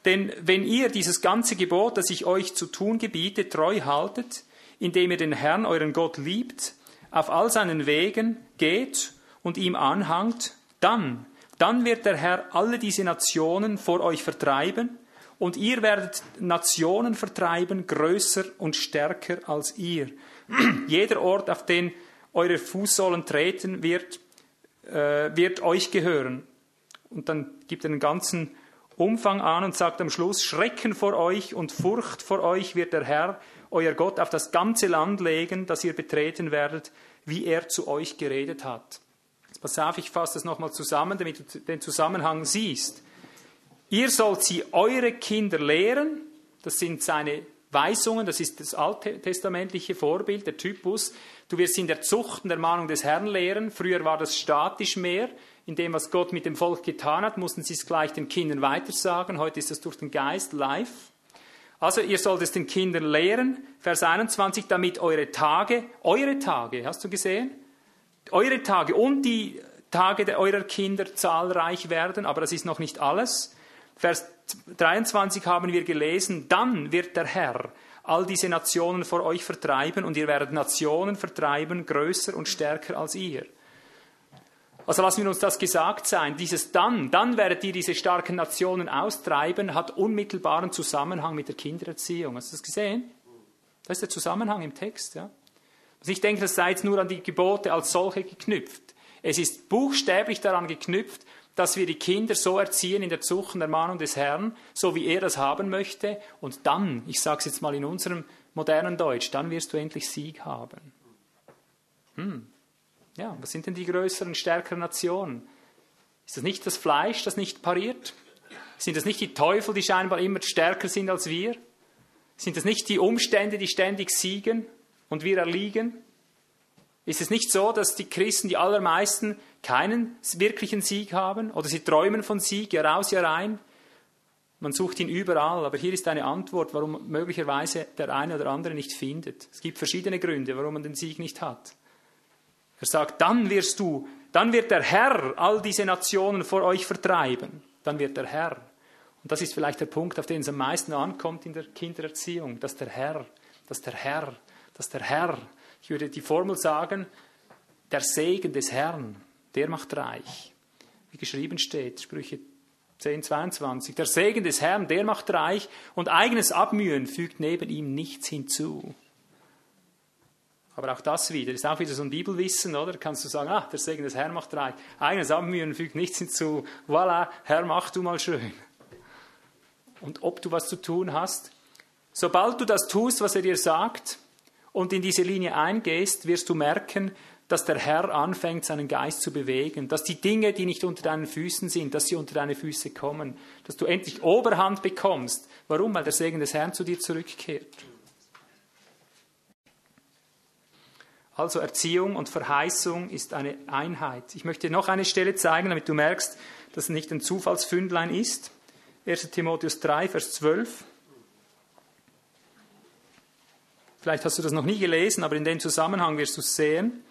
Denn wenn ihr dieses ganze Gebot, das ich euch zu tun gebiete, treu haltet, indem ihr den Herrn, euren Gott, liebt, auf all seinen Wegen geht und ihm anhangt, dann dann wird der Herr alle diese Nationen vor euch vertreiben, und ihr werdet Nationen vertreiben, größer und stärker als ihr. Jeder Ort, auf den eure Fußsohlen treten wird, äh, wird euch gehören. Und dann gibt er einen ganzen Umfang an und sagt am Schluss, Schrecken vor euch und Furcht vor euch wird der Herr, euer Gott, auf das ganze Land legen, das ihr betreten werdet, wie er zu euch geredet hat. Pass auf, ich fasse das nochmal zusammen, damit du den Zusammenhang siehst. Ihr sollt sie eure Kinder lehren, das sind seine Weisungen, das ist das alttestamentliche Vorbild, der Typus. Du wirst in der Zucht und der Mahnung des Herrn lehren. Früher war das statisch mehr. In dem, was Gott mit dem Volk getan hat, mussten sie es gleich den Kindern weitersagen. Heute ist das durch den Geist live. Also ihr sollt es den Kindern lehren, Vers 21, damit eure Tage, eure Tage, hast du gesehen? eure Tage und die Tage eurer Kinder zahlreich werden, aber das ist noch nicht alles. Vers 23 haben wir gelesen, dann wird der Herr all diese Nationen vor euch vertreiben und ihr werdet Nationen vertreiben, größer und stärker als ihr. Also lassen wir uns das gesagt sein. Dieses dann, dann werdet ihr diese starken Nationen austreiben, hat unmittelbaren Zusammenhang mit der Kindererziehung. Hast du das gesehen? Das ist der Zusammenhang im Text. Ja? Also ich denke, das sei jetzt nur an die Gebote als solche geknüpft. Es ist buchstäblich daran geknüpft, dass wir die Kinder so erziehen in der Zucht und Ermahnung des Herrn, so wie er das haben möchte. Und dann, ich sage es jetzt mal in unserem modernen Deutsch, dann wirst du endlich Sieg haben. Hm. Ja, was sind denn die größeren, stärkeren Nationen? Ist das nicht das Fleisch, das nicht pariert? Sind das nicht die Teufel, die scheinbar immer stärker sind als wir? Sind das nicht die Umstände, die ständig siegen? und wir erliegen? Ist es nicht so, dass die Christen, die allermeisten, keinen wirklichen Sieg haben? Oder sie träumen von Sieg, Jahr aus, Jahr ein? Man sucht ihn überall, aber hier ist eine Antwort, warum möglicherweise der eine oder andere nicht findet. Es gibt verschiedene Gründe, warum man den Sieg nicht hat. Er sagt, dann wirst du, dann wird der Herr all diese Nationen vor euch vertreiben. Dann wird der Herr. Und das ist vielleicht der Punkt, auf den es am meisten ankommt in der Kindererziehung, dass der Herr, dass der Herr dass der Herr, ich würde die Formel sagen, der Segen des Herrn, der macht reich. Wie geschrieben steht, Sprüche 10, 22. Der Segen des Herrn, der macht reich und eigenes Abmühen fügt neben ihm nichts hinzu. Aber auch das wieder, ist auch wieder so ein Bibelwissen, oder? Kannst du sagen, ah, der Segen des Herrn macht reich. Eigenes Abmühen fügt nichts hinzu. Voilà, Herr, mach du mal schön. Und ob du was zu tun hast, sobald du das tust, was er dir sagt, und in diese Linie eingehst, wirst du merken, dass der Herr anfängt, seinen Geist zu bewegen, dass die Dinge, die nicht unter deinen Füßen sind, dass sie unter deine Füße kommen, dass du endlich Oberhand bekommst. Warum? Weil der Segen des Herrn zu dir zurückkehrt. Also Erziehung und Verheißung ist eine Einheit. Ich möchte noch eine Stelle zeigen, damit du merkst, dass es nicht ein Zufallsfündlein ist. 1 Timotheus 3, Vers 12. Vielleicht hast du das noch nie gelesen, aber in dem Zusammenhang wirst du es sehen.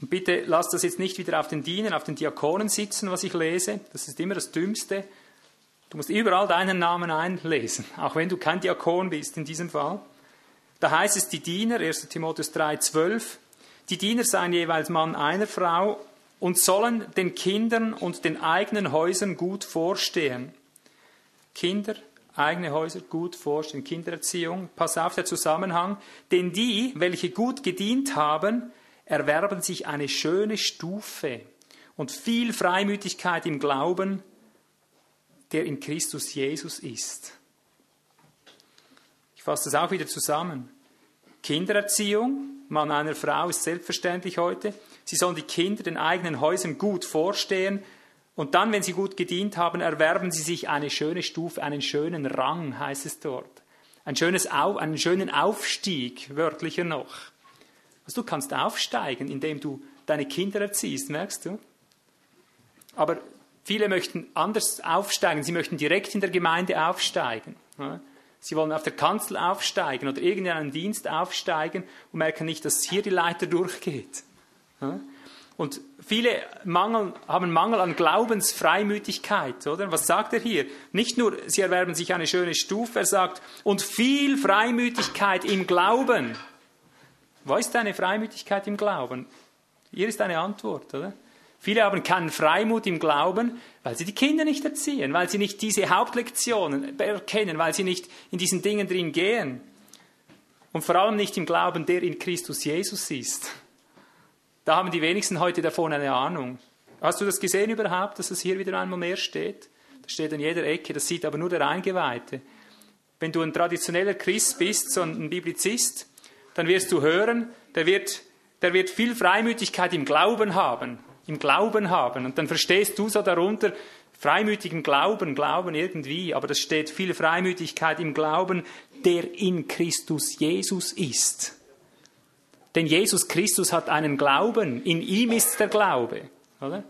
Und bitte lass das jetzt nicht wieder auf den Dienern, auf den Diakonen sitzen, was ich lese. Das ist immer das Dümmste. Du musst überall deinen Namen einlesen, auch wenn du kein Diakon bist in diesem Fall. Da heißt es, die Diener, 1 Timotheus 3, 12, die Diener seien jeweils Mann einer Frau und sollen den Kindern und den eigenen Häusern gut vorstehen. Kinder, eigene Häuser gut vorstehen, Kindererziehung, pass auf der Zusammenhang, denn die, welche gut gedient haben, erwerben sich eine schöne Stufe und viel Freimütigkeit im Glauben, der in Christus Jesus ist. Ich fasse das auch wieder zusammen. Kindererziehung, Mann einer Frau ist selbstverständlich heute. Sie sollen die Kinder den eigenen Häusern gut vorstehen und dann, wenn sie gut gedient haben, erwerben sie sich eine schöne Stufe, einen schönen Rang, heißt es dort. Ein schönes Auf, einen schönen Aufstieg, wörtlicher noch. Also du kannst aufsteigen, indem du deine Kinder erziehst, merkst du? Aber viele möchten anders aufsteigen. Sie möchten direkt in der Gemeinde aufsteigen. Sie wollen auf der Kanzel aufsteigen oder irgendeinen Dienst aufsteigen und merken nicht, dass hier die Leiter durchgeht. Und viele Mangel, haben Mangel an Glaubensfreimütigkeit, oder? Was sagt er hier? Nicht nur, sie erwerben sich eine schöne Stufe, er sagt, und viel Freimütigkeit im Glauben. Wo ist deine Freimütigkeit im Glauben? Hier ist eine Antwort, oder? Viele haben keinen Freimut im Glauben, weil sie die Kinder nicht erziehen, weil sie nicht diese Hauptlektionen erkennen, weil sie nicht in diesen Dingen drin gehen. Und vor allem nicht im Glauben, der in Christus Jesus ist. Da haben die wenigsten heute davon eine Ahnung. Hast du das gesehen überhaupt, dass es hier wieder einmal mehr steht? Das steht an jeder Ecke, das sieht aber nur der Eingeweihte. Wenn du ein traditioneller Christ bist, so ein Biblizist, dann wirst du hören, der wird, der wird viel Freimütigkeit im Glauben haben im Glauben haben. Und dann verstehst du so darunter, freimütigen Glauben, Glauben irgendwie, aber das steht viel Freimütigkeit im Glauben, der in Christus Jesus ist. Denn Jesus Christus hat einen Glauben, in ihm ist der Glaube. Oder?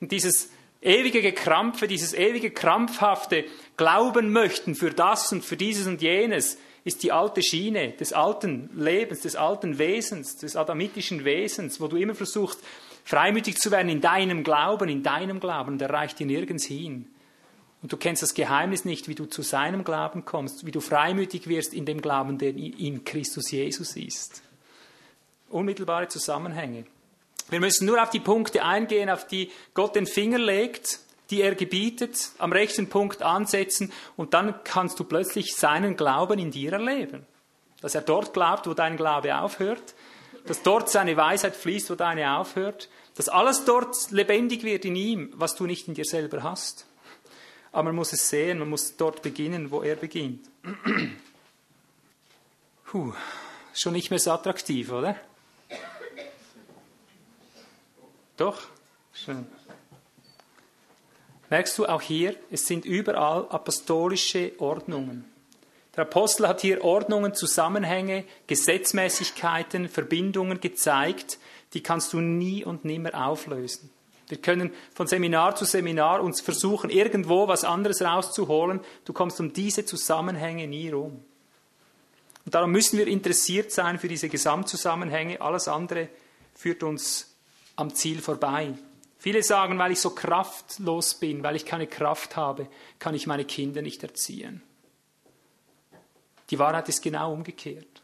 Und dieses ewige Gekrampfe, dieses ewige krampfhafte Glauben möchten für das und für dieses und jenes, ist die alte Schiene des alten Lebens, des alten Wesens, des adamitischen Wesens, wo du immer versuchst, freimütig zu werden in deinem Glauben, in deinem Glauben, der reicht dir nirgends hin. Und du kennst das Geheimnis nicht, wie du zu seinem Glauben kommst, wie du freimütig wirst in dem Glauben, der in Christus Jesus ist. Unmittelbare Zusammenhänge. Wir müssen nur auf die Punkte eingehen, auf die Gott den Finger legt, die er gebietet, am rechten Punkt ansetzen und dann kannst du plötzlich seinen Glauben in dir erleben. Dass er dort glaubt, wo dein Glaube aufhört, dass dort seine Weisheit fließt, wo deine aufhört, dass alles dort lebendig wird in ihm, was du nicht in dir selber hast. Aber man muss es sehen, man muss dort beginnen, wo er beginnt. Puh, schon nicht mehr so attraktiv, oder? Doch? Schön. Merkst du auch hier, es sind überall apostolische Ordnungen. Der Apostel hat hier Ordnungen, Zusammenhänge, Gesetzmäßigkeiten, Verbindungen gezeigt, die kannst du nie und nimmer auflösen. Wir können von Seminar zu Seminar uns versuchen, irgendwo was anderes rauszuholen. Du kommst um diese Zusammenhänge nie rum. Und darum müssen wir interessiert sein für diese Gesamtzusammenhänge. Alles andere führt uns am Ziel vorbei. Viele sagen, weil ich so kraftlos bin, weil ich keine Kraft habe, kann ich meine Kinder nicht erziehen. Die Wahrheit ist genau umgekehrt.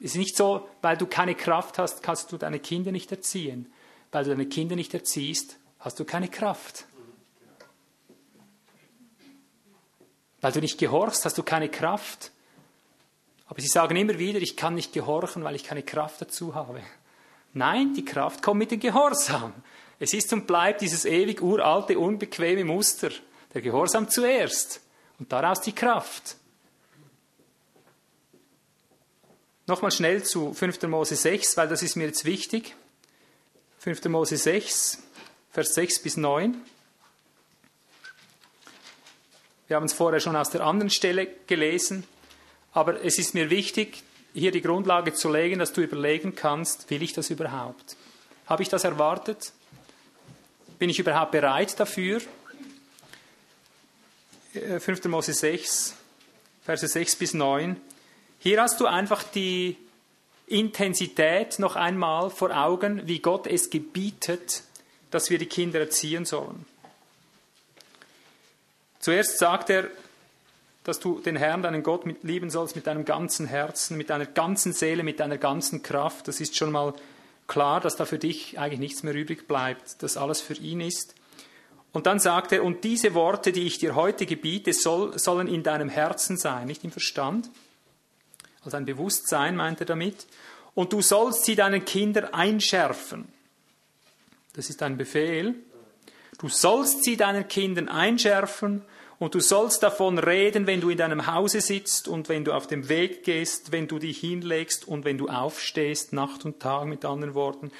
Es ist nicht so, weil du keine Kraft hast, kannst du deine Kinder nicht erziehen. Weil du deine Kinder nicht erziehst, hast du keine Kraft. Weil du nicht gehorchst, hast du keine Kraft. Aber sie sagen immer wieder, ich kann nicht gehorchen, weil ich keine Kraft dazu habe. Nein, die Kraft kommt mit dem Gehorsam. Es ist und bleibt dieses ewig uralte, unbequeme Muster. Der Gehorsam zuerst und daraus die Kraft. Nochmal schnell zu 5. Mose 6, weil das ist mir jetzt wichtig. 5. Mose 6, Vers 6 bis 9. Wir haben es vorher schon aus der anderen Stelle gelesen, aber es ist mir wichtig, hier die Grundlage zu legen, dass du überlegen kannst, will ich das überhaupt? Habe ich das erwartet? Bin ich überhaupt bereit dafür? 5. Äh, Mose 6, Verse 6 bis 9. Hier hast du einfach die Intensität noch einmal vor Augen, wie Gott es gebietet, dass wir die Kinder erziehen sollen. Zuerst sagt er, dass du den Herrn, deinen Gott, lieben sollst mit deinem ganzen Herzen, mit deiner ganzen Seele, mit deiner ganzen Kraft. Das ist schon mal klar, dass da für dich eigentlich nichts mehr übrig bleibt, dass alles für ihn ist. Und dann sagt er, und diese Worte, die ich dir heute gebiete, soll, sollen in deinem Herzen sein, nicht im Verstand. Also ein Bewusstsein meint er damit. Und du sollst sie deinen Kindern einschärfen. Das ist ein Befehl. Du sollst sie deinen Kindern einschärfen und du sollst davon reden, wenn du in deinem Hause sitzt und wenn du auf dem Weg gehst, wenn du dich hinlegst und wenn du aufstehst, Nacht und Tag mit anderen Worten.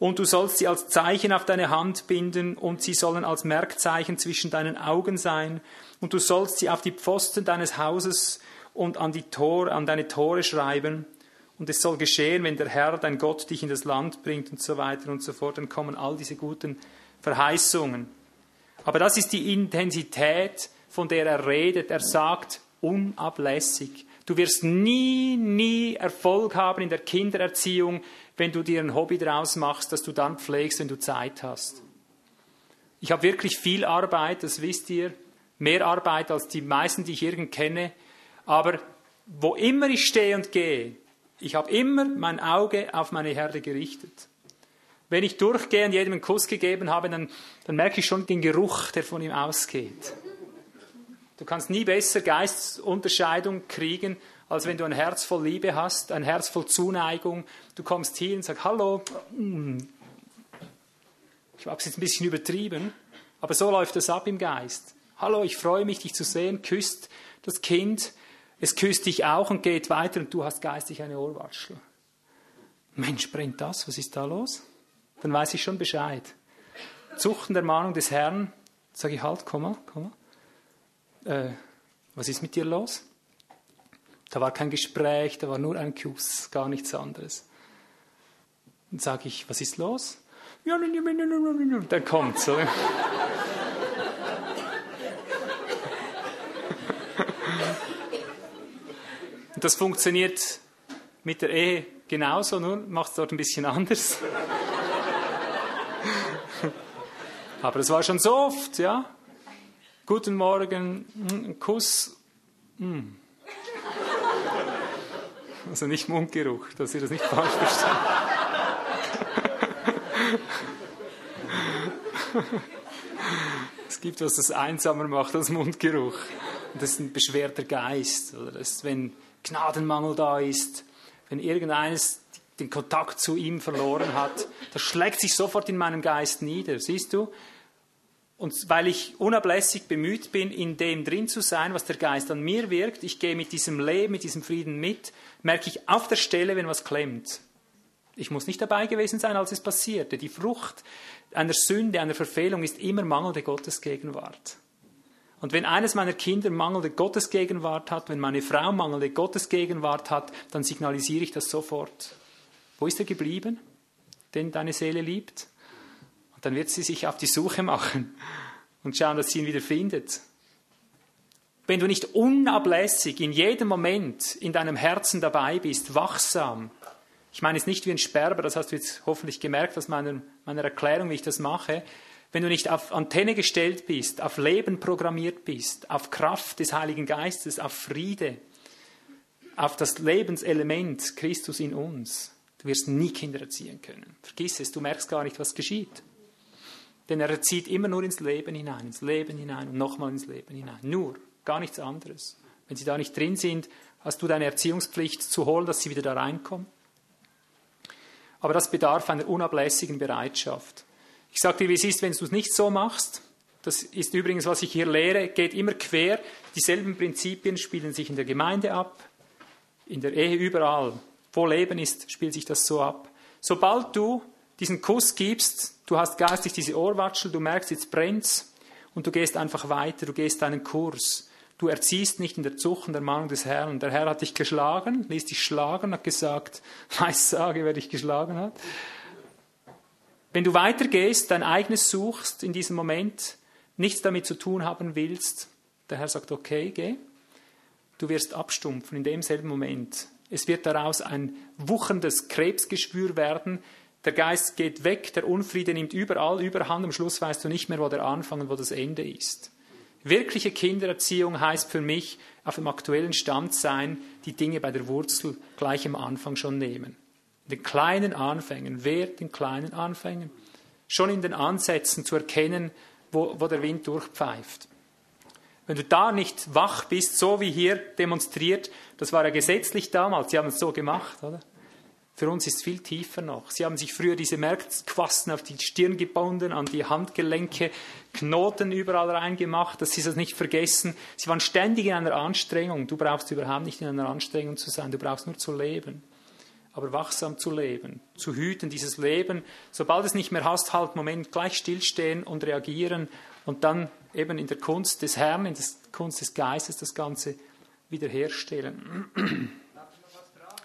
Und du sollst sie als Zeichen auf deine Hand binden und sie sollen als Merkzeichen zwischen deinen Augen sein. Und du sollst sie auf die Pfosten deines Hauses und an, die Tor, an deine Tore schreiben. Und es soll geschehen, wenn der Herr, dein Gott, dich in das Land bringt und so weiter und so fort. Dann kommen all diese guten Verheißungen. Aber das ist die Intensität, von der er redet. Er sagt unablässig. Du wirst nie, nie Erfolg haben in der Kindererziehung, wenn du dir ein Hobby draus machst, das du dann pflegst, wenn du Zeit hast. Ich habe wirklich viel Arbeit, das wisst ihr, mehr Arbeit als die meisten, die ich irgend kenne. Aber wo immer ich stehe und gehe, ich habe immer mein Auge auf meine Herde gerichtet. Wenn ich durchgehe und jedem einen Kuss gegeben habe, dann, dann merke ich schon den Geruch, der von ihm ausgeht. Du kannst nie besser Geistunterscheidung kriegen, als wenn du ein Herz voll Liebe hast, ein Herz voll Zuneigung. Du kommst hier und sagst, hallo, ich habe es jetzt ein bisschen übertrieben, aber so läuft das ab im Geist. Hallo, ich freue mich, dich zu sehen, küsst das Kind, es küsst dich auch und geht weiter und du hast geistig eine Ohrwatschel. Mensch, brennt das? Was ist da los? Dann weiß ich schon Bescheid. Zuchten der Mahnung des Herrn, sage ich halt, komm mal, komm mal äh, was ist mit dir los? Da war kein Gespräch, da war nur ein Kuss, gar nichts anderes. Dann sage ich, was ist los? Dann kommt's. Oder? Und das funktioniert mit der Ehe genauso, nur macht es dort ein bisschen anders. Aber das war schon so oft, ja. Guten Morgen, ein Kuss. Hm. Also nicht Mundgeruch, dass ihr das nicht falsch versteht. es gibt was, das einsamer macht als Mundgeruch. Und das ist ein beschwerter Geist. Oder das, wenn Gnadenmangel da ist, wenn irgendeines den Kontakt zu ihm verloren hat, das schlägt sich sofort in meinem Geist nieder. Siehst du? Und weil ich unablässig bemüht bin, in dem drin zu sein, was der Geist an mir wirkt, ich gehe mit diesem Leben, mit diesem Frieden mit, merke ich auf der Stelle, wenn was klemmt. Ich muss nicht dabei gewesen sein, als es passierte. Die Frucht einer Sünde, einer Verfehlung ist immer mangelnde Gottesgegenwart. Und wenn eines meiner Kinder mangelnde Gottesgegenwart hat, wenn meine Frau mangelnde Gottesgegenwart hat, dann signalisiere ich das sofort. Wo ist er geblieben, den deine Seele liebt? dann wird sie sich auf die Suche machen und schauen, dass sie ihn wieder findet. Wenn du nicht unablässig in jedem Moment in deinem Herzen dabei bist, wachsam, ich meine es nicht wie ein Sperber, das hast du jetzt hoffentlich gemerkt aus meiner, meiner Erklärung, wie ich das mache, wenn du nicht auf Antenne gestellt bist, auf Leben programmiert bist, auf Kraft des Heiligen Geistes, auf Friede, auf das Lebenselement Christus in uns, du wirst nie Kinder erziehen können. Vergiss es, du merkst gar nicht, was geschieht. Denn er zieht immer nur ins Leben hinein, ins Leben hinein und nochmal ins Leben hinein. Nur, gar nichts anderes. Wenn sie da nicht drin sind, hast du deine Erziehungspflicht zu holen, dass sie wieder da reinkommen. Aber das bedarf einer unablässigen Bereitschaft. Ich sage dir, wie es ist, wenn du es nicht so machst. Das ist übrigens, was ich hier lehre, geht immer quer. Dieselben Prinzipien spielen sich in der Gemeinde ab, in der Ehe überall. Wo Leben ist, spielt sich das so ab. Sobald du diesen Kuss gibst, du hast geistig diese Ohrwatschel, du merkst, jetzt brennt's und du gehst einfach weiter, du gehst deinen Kurs. Du erziehst nicht in der Zucht und der Mahnung des Herrn. Der Herr hat dich geschlagen, ließ dich schlagen, hat gesagt, weiß sage, wer dich geschlagen hat. Wenn du weitergehst, dein eigenes suchst in diesem Moment, nichts damit zu tun haben willst, der Herr sagt, okay, geh. Du wirst abstumpfen in demselben Moment. Es wird daraus ein wucherndes Krebsgeschwür werden, der Geist geht weg, der Unfriede nimmt überall überhand, am Schluss weißt du nicht mehr, wo der Anfang und wo das Ende ist. Wirkliche Kindererziehung heißt für mich, auf dem aktuellen Stand sein, die Dinge bei der Wurzel gleich am Anfang schon nehmen. Den kleinen Anfängen, wert den kleinen Anfängen, schon in den Ansätzen zu erkennen, wo, wo der Wind durchpfeift. Wenn du da nicht wach bist, so wie hier demonstriert, das war ja gesetzlich damals, sie haben es so gemacht, oder? Für uns ist es viel tiefer noch. Sie haben sich früher diese Merkquasten auf die Stirn gebunden, an die Handgelenke, Knoten überall reingemacht, dass sie das nicht vergessen. Sie waren ständig in einer Anstrengung. Du brauchst überhaupt nicht in einer Anstrengung zu sein, du brauchst nur zu leben. Aber wachsam zu leben, zu hüten, dieses Leben. Sobald es nicht mehr hast, halt Moment gleich stillstehen und reagieren und dann eben in der Kunst des Herrn, in der Kunst des Geistes das Ganze wiederherstellen.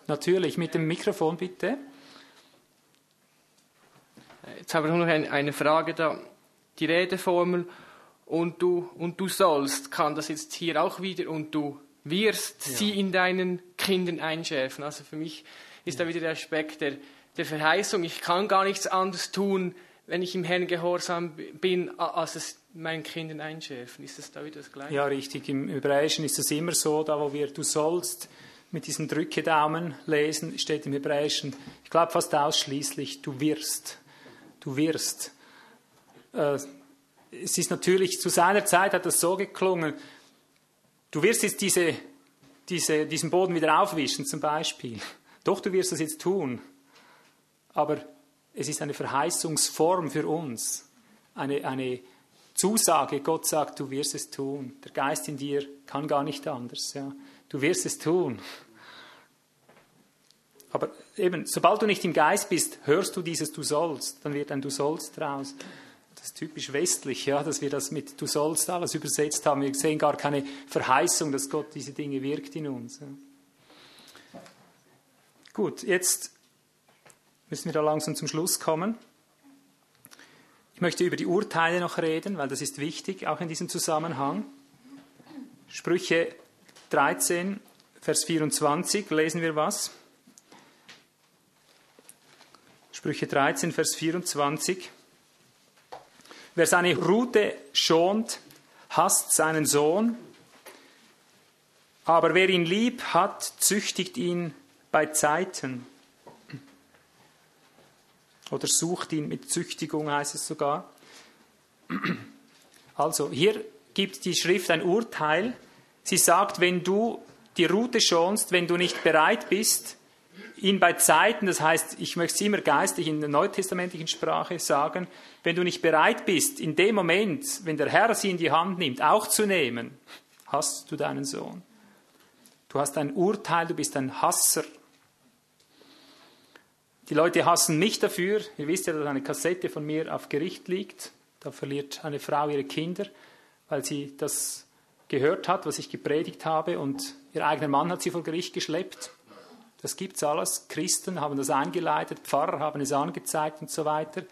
Natürlich, mit dem Mikrofon bitte. Jetzt habe ich noch ein- eine Frage da. Die Redeformel und du, und du sollst, kann das jetzt hier auch wieder und du wirst sie in deinen Kindern einschärfen. Also für mich ist da wieder der Aspekt der, der Verheißung. Ich kann gar nichts anderes tun, wenn ich im Herrn gehorsam bin, als es meinen Kindern einschärfen. Ist das da wieder das Gleiche? Ja, richtig. Im Hebräischen ist es immer so, da wo wir du sollst mit diesem Drückedaumen lesen, steht im Hebräischen, ich glaube fast ausschließlich, du wirst. Du wirst. Äh, es ist natürlich, zu seiner Zeit hat das so geklungen, du wirst jetzt diese, diese, diesen Boden wieder aufwischen zum Beispiel. Doch, du wirst das jetzt tun. Aber es ist eine Verheißungsform für uns, eine, eine Zusage. Gott sagt, du wirst es tun. Der Geist in dir kann gar nicht anders. Ja. Du wirst es tun. Aber eben, sobald du nicht im Geist bist, hörst du dieses Du sollst, dann wird ein Du sollst draus. Das ist typisch westlich, ja, dass wir das mit Du sollst alles übersetzt haben. Wir sehen gar keine Verheißung, dass Gott diese Dinge wirkt in uns. Ja. Gut, jetzt müssen wir da langsam zum Schluss kommen. Ich möchte über die Urteile noch reden, weil das ist wichtig, auch in diesem Zusammenhang. Sprüche 13, Vers 24, lesen wir was. Sprüche 13, Vers 24. Wer seine Rute schont, hasst seinen Sohn, aber wer ihn lieb hat, züchtigt ihn bei Zeiten. Oder sucht ihn mit Züchtigung, heißt es sogar. Also, hier gibt die Schrift ein Urteil. Sie sagt, wenn du die Route schonst, wenn du nicht bereit bist, ihn bei Zeiten, das heißt, ich möchte es immer geistlich in der neutestamentlichen Sprache sagen, wenn du nicht bereit bist, in dem Moment, wenn der Herr sie in die Hand nimmt, auch zu nehmen, hast du deinen Sohn. Du hast ein Urteil, du bist ein Hasser. Die Leute hassen mich dafür. Ihr wisst ja, dass eine Kassette von mir auf Gericht liegt. Da verliert eine Frau ihre Kinder, weil sie das gehört hat, was ich gepredigt habe, und ihr eigener Mann hat sie vor Gericht geschleppt. Das gibt's alles. Christen haben das eingeleitet, Pfarrer haben es angezeigt und so weiter.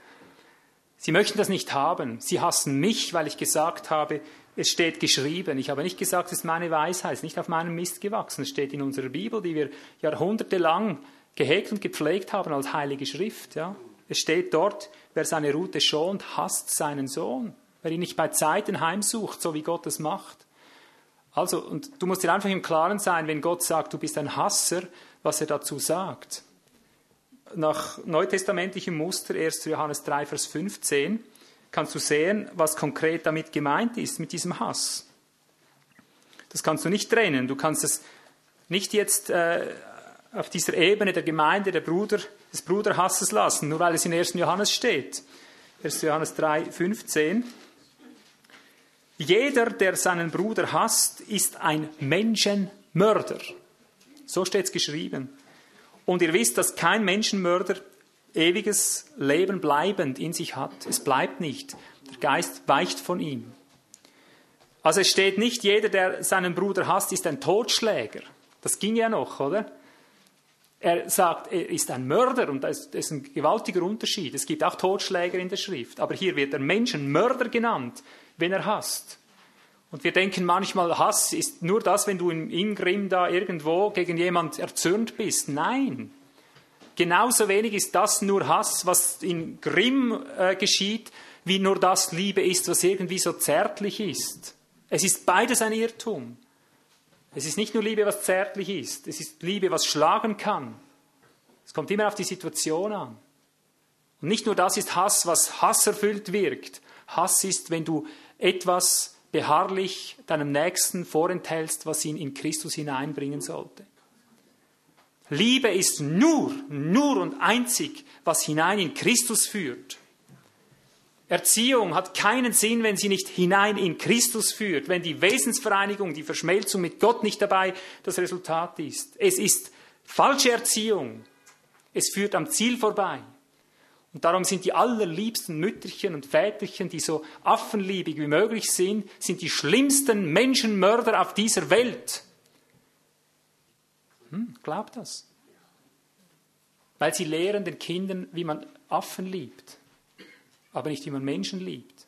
Sie möchten das nicht haben. Sie hassen mich, weil ich gesagt habe, es steht geschrieben. Ich habe nicht gesagt, es ist meine Weisheit, es ist nicht auf meinem Mist gewachsen. Es steht in unserer Bibel, die wir jahrhundertelang gehegt und gepflegt haben als heilige Schrift. Ja. Es steht dort, wer seine Rute schont, hasst seinen Sohn. Wer ihn nicht bei Zeiten heimsucht, so wie Gott es macht. Also, und du musst dir einfach im Klaren sein, wenn Gott sagt, du bist ein Hasser, was er dazu sagt. Nach neutestamentlichem Muster, 1. Johannes 3, Vers 15, kannst du sehen, was konkret damit gemeint ist, mit diesem Hass. Das kannst du nicht trennen. Du kannst es nicht jetzt äh, auf dieser Ebene der Gemeinde der Bruder, des Bruderhasses lassen, nur weil es in 1. Johannes steht. 1. Johannes 3, 15. Jeder, der seinen Bruder hasst, ist ein Menschenmörder. So steht es geschrieben. Und ihr wisst, dass kein Menschenmörder ewiges Leben bleibend in sich hat. Es bleibt nicht. Der Geist weicht von ihm. Also es steht nicht, jeder, der seinen Bruder hasst, ist ein Totschläger. Das ging ja noch, oder? Er sagt, er ist ein Mörder und das ist ein gewaltiger Unterschied. Es gibt auch Totschläger in der Schrift, aber hier wird der Menschenmörder genannt, wenn er hasst. Und wir denken manchmal, Hass ist nur das, wenn du in Ingrim da irgendwo gegen jemand erzürnt bist. Nein. Genauso wenig ist das nur Hass, was in Grimm äh, geschieht, wie nur das Liebe ist, was irgendwie so zärtlich ist. Es ist beides ein Irrtum. Es ist nicht nur Liebe, was zärtlich ist, es ist Liebe, was schlagen kann. Es kommt immer auf die Situation an. Und nicht nur das ist Hass, was hasserfüllt wirkt. Hass ist, wenn du etwas beharrlich deinem Nächsten vorenthältst, was ihn in Christus hineinbringen sollte. Liebe ist nur, nur und einzig, was hinein in Christus führt. Erziehung hat keinen Sinn, wenn sie nicht hinein in Christus führt, wenn die Wesensvereinigung, die Verschmelzung mit Gott nicht dabei das Resultat ist. Es ist falsche Erziehung. Es führt am Ziel vorbei. Und darum sind die allerliebsten Mütterchen und Väterchen, die so affenliebig wie möglich sind, sind die schlimmsten Menschenmörder auf dieser Welt. Hm, glaubt das. Weil sie lehren den Kindern, wie man Affen liebt, aber nicht wie man Menschen liebt.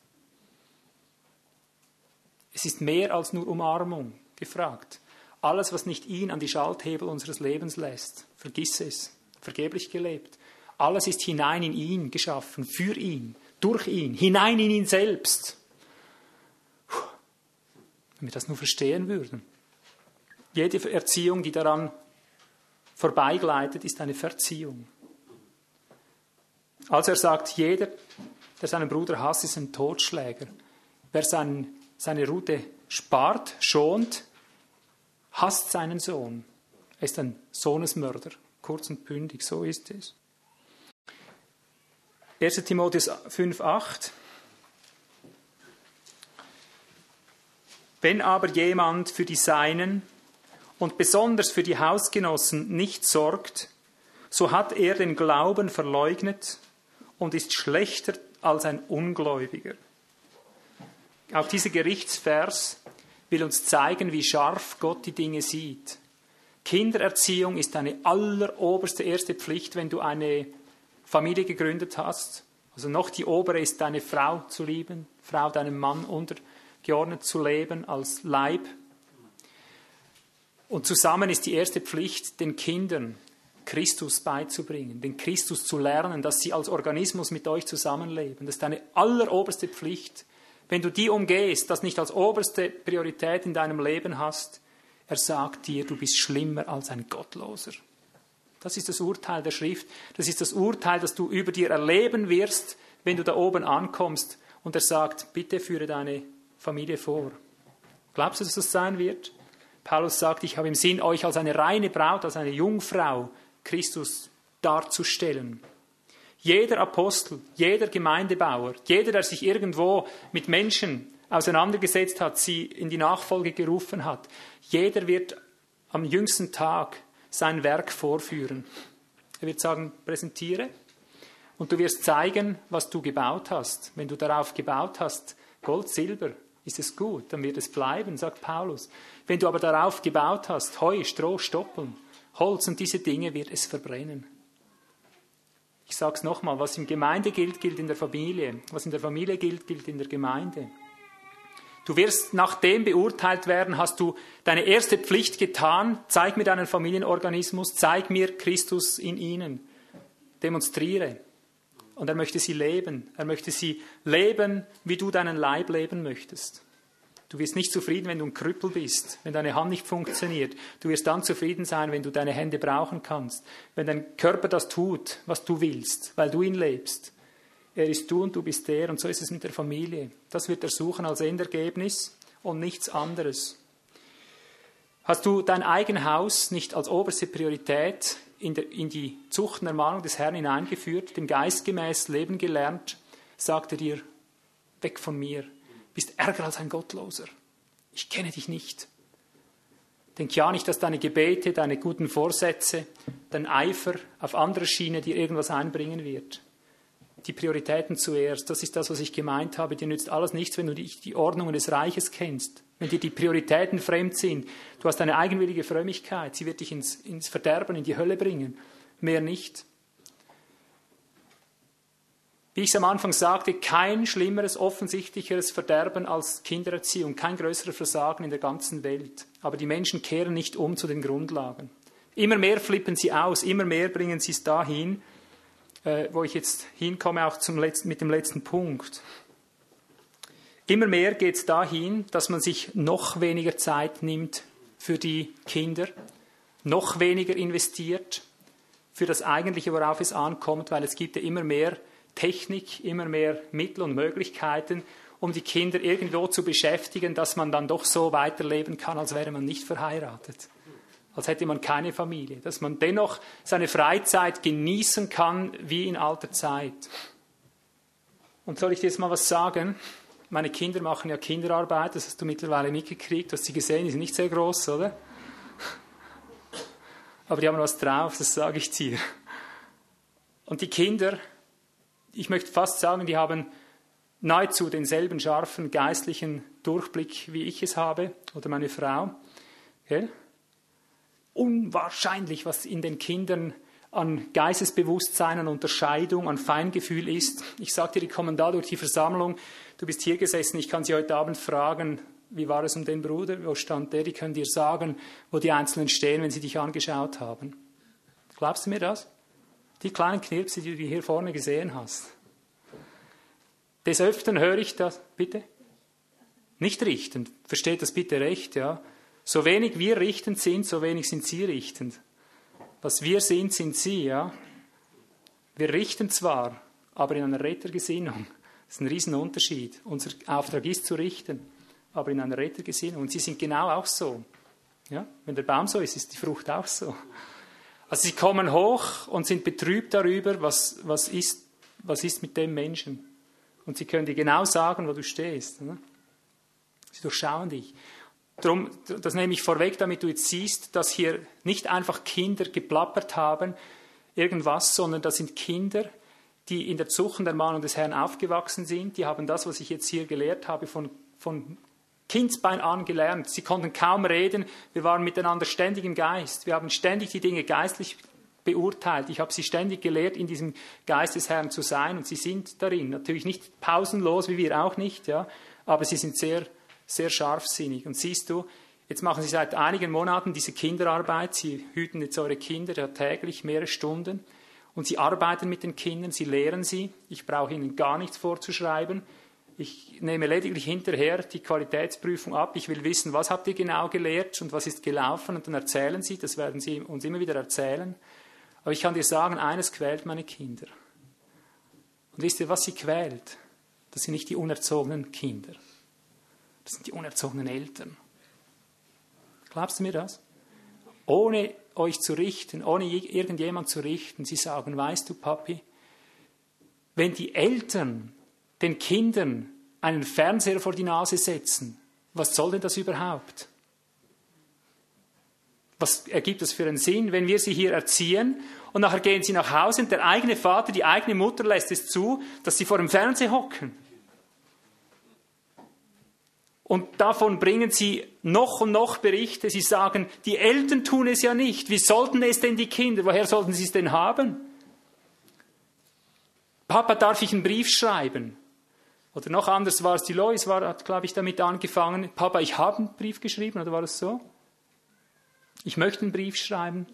Es ist mehr als nur Umarmung gefragt. Alles, was nicht ihn an die Schalthebel unseres Lebens lässt, vergiss es, vergeblich gelebt. Alles ist hinein in ihn geschaffen, für ihn, durch ihn, hinein in ihn selbst. Wenn wir das nur verstehen würden. Jede Erziehung, die daran vorbeigleitet, ist eine Verziehung. Also er sagt, jeder, der seinen Bruder hasst, ist ein Totschläger. Wer sein, seine Rute spart, schont, hasst seinen Sohn. Er ist ein Sohnesmörder. Kurz und bündig, so ist es. 1. Timotheus 5,8 Wenn aber jemand für die Seinen und besonders für die Hausgenossen nicht sorgt, so hat er den Glauben verleugnet und ist schlechter als ein Ungläubiger. Auch dieser Gerichtsvers will uns zeigen, wie scharf Gott die Dinge sieht. Kindererziehung ist eine alleroberste erste Pflicht, wenn du eine Familie gegründet hast. Also noch die obere ist deine Frau zu lieben, Frau deinem Mann untergeordnet zu leben als Leib. Und zusammen ist die erste Pflicht, den Kindern Christus beizubringen, den Christus zu lernen, dass sie als Organismus mit euch zusammenleben. Das ist deine alleroberste Pflicht. Wenn du die umgehst, das nicht als oberste Priorität in deinem Leben hast, er sagt dir, du bist schlimmer als ein Gottloser. Das ist das Urteil der Schrift. Das ist das Urteil, das du über dir erleben wirst, wenn du da oben ankommst. Und er sagt, bitte führe deine Familie vor. Glaubst du, dass das sein wird? Paulus sagt, ich habe im Sinn, euch als eine reine Braut, als eine Jungfrau Christus darzustellen. Jeder Apostel, jeder Gemeindebauer, jeder, der sich irgendwo mit Menschen auseinandergesetzt hat, sie in die Nachfolge gerufen hat, jeder wird am jüngsten Tag sein Werk vorführen. Er wird sagen, präsentiere und du wirst zeigen, was du gebaut hast. Wenn du darauf gebaut hast, Gold, Silber, ist es gut, dann wird es bleiben, sagt Paulus. Wenn du aber darauf gebaut hast, Heu, Stroh, Stoppeln, Holz und diese Dinge, wird es verbrennen. Ich sage es nochmal, was in Gemeinde gilt, gilt in der Familie. Was in der Familie gilt, gilt in der Gemeinde. Du wirst nach dem beurteilt werden, hast du deine erste Pflicht getan, zeig mir deinen Familienorganismus, zeig mir Christus in ihnen, demonstriere. Und er möchte sie leben, er möchte sie leben, wie du deinen Leib leben möchtest. Du wirst nicht zufrieden, wenn du ein Krüppel bist, wenn deine Hand nicht funktioniert. Du wirst dann zufrieden sein, wenn du deine Hände brauchen kannst, wenn dein Körper das tut, was du willst, weil du ihn lebst. Er ist du und du bist der und so ist es mit der Familie. Das wird er suchen als Endergebnis und nichts anderes. Hast du dein eigenes Haus nicht als oberste Priorität in, der, in die Zucht und Ermahnung des Herrn hineingeführt, dem Geist gemäß leben gelernt, sagt er dir, weg von mir, bist ärger als ein Gottloser. Ich kenne dich nicht. Denk ja nicht, dass deine Gebete, deine guten Vorsätze, dein Eifer auf anderer Schiene dir irgendwas einbringen wird die Prioritäten zuerst. Das ist das, was ich gemeint habe. Dir nützt alles nichts, wenn du die, die Ordnungen des Reiches kennst. Wenn dir die Prioritäten fremd sind. Du hast eine eigenwillige Frömmigkeit. Sie wird dich ins, ins Verderben, in die Hölle bringen. Mehr nicht. Wie ich es am Anfang sagte, kein schlimmeres, offensichtlicheres Verderben als Kindererziehung, kein größeres Versagen in der ganzen Welt. Aber die Menschen kehren nicht um zu den Grundlagen. Immer mehr flippen sie aus, immer mehr bringen sie es dahin, äh, wo ich jetzt hinkomme, auch zum letzten, mit dem letzten Punkt. Immer mehr geht es dahin, dass man sich noch weniger Zeit nimmt für die Kinder, noch weniger investiert für das Eigentliche, worauf es ankommt, weil es gibt ja immer mehr Technik, immer mehr Mittel und Möglichkeiten, um die Kinder irgendwo zu beschäftigen, dass man dann doch so weiterleben kann, als wäre man nicht verheiratet, als hätte man keine Familie, dass man dennoch seine Freizeit genießen kann wie in alter Zeit. Und soll ich dir jetzt mal was sagen? Meine Kinder machen ja Kinderarbeit, das hast du mittlerweile mitgekriegt, hast sie gesehen, die sind nicht sehr groß, oder? Aber die haben was drauf, das sage ich dir. Und die Kinder, ich möchte fast sagen, die haben nahezu denselben scharfen geistlichen Durchblick, wie ich es habe, oder meine Frau. Okay? Unwahrscheinlich, was in den Kindern an Geistesbewusstsein, an Unterscheidung, an Feingefühl ist. Ich sagte, die kommen da durch die Versammlung. Du bist hier gesessen, ich kann sie heute Abend fragen, wie war es um den Bruder, wo stand der? Die können dir sagen, wo die Einzelnen stehen, wenn sie dich angeschaut haben. Glaubst du mir das? Die kleinen Knirpse, die du hier vorne gesehen hast. Des Öfteren höre ich das, bitte? Nicht richten, versteht das bitte recht, ja? So wenig wir richtend sind, so wenig sind sie richtend. Was wir sind, sind sie, ja. Wir richten zwar, aber in einer Rettergesinnung. Das ist ein Riesenunterschied. Unser Auftrag ist zu richten, aber in einer Rettergesinnung. Und sie sind genau auch so. Ja? Wenn der Baum so ist, ist die Frucht auch so. Also sie kommen hoch und sind betrübt darüber, was, was, ist, was ist mit dem Menschen. Und sie können dir genau sagen, wo du stehst. Ne? Sie durchschauen dich. Darum, das nehme ich vorweg, damit du jetzt siehst, dass hier nicht einfach Kinder geplappert haben, irgendwas, sondern das sind Kinder, die in der Zucht der Mahnung des Herrn aufgewachsen sind. Die haben das, was ich jetzt hier gelehrt habe, von, von Kindsbein an gelernt. Sie konnten kaum reden. Wir waren miteinander ständig im Geist. Wir haben ständig die Dinge geistlich beurteilt. Ich habe sie ständig gelehrt, in diesem Geist des Herrn zu sein und sie sind darin. Natürlich nicht pausenlos, wie wir auch nicht, ja, aber sie sind sehr sehr scharfsinnig. Und siehst du, jetzt machen sie seit einigen Monaten diese Kinderarbeit. Sie hüten jetzt eure Kinder ja täglich mehrere Stunden. Und sie arbeiten mit den Kindern, sie lehren sie. Ich brauche ihnen gar nichts vorzuschreiben. Ich nehme lediglich hinterher die Qualitätsprüfung ab. Ich will wissen, was habt ihr genau gelehrt und was ist gelaufen. Und dann erzählen sie, das werden sie uns immer wieder erzählen. Aber ich kann dir sagen, eines quält meine Kinder. Und wisst ihr, was sie quält? Das sind nicht die unerzogenen Kinder. Das sind die unerzogenen Eltern. Glaubst du mir das? Ohne euch zu richten, ohne irgendjemand zu richten, sie sagen, weißt du, Papi, wenn die Eltern den Kindern einen Fernseher vor die Nase setzen, was soll denn das überhaupt? Was ergibt das für einen Sinn, wenn wir sie hier erziehen und nachher gehen sie nach Hause und der eigene Vater, die eigene Mutter lässt es zu, dass sie vor dem Fernseher hocken? Und davon bringen sie noch und noch Berichte. Sie sagen, die Eltern tun es ja nicht. Wie sollten es denn die Kinder? Woher sollten sie es denn haben? Papa, darf ich einen Brief schreiben? Oder noch anders war es, die Lois war, hat, glaube ich, damit angefangen. Papa, ich habe einen Brief geschrieben, oder war es so? Ich möchte einen Brief schreiben.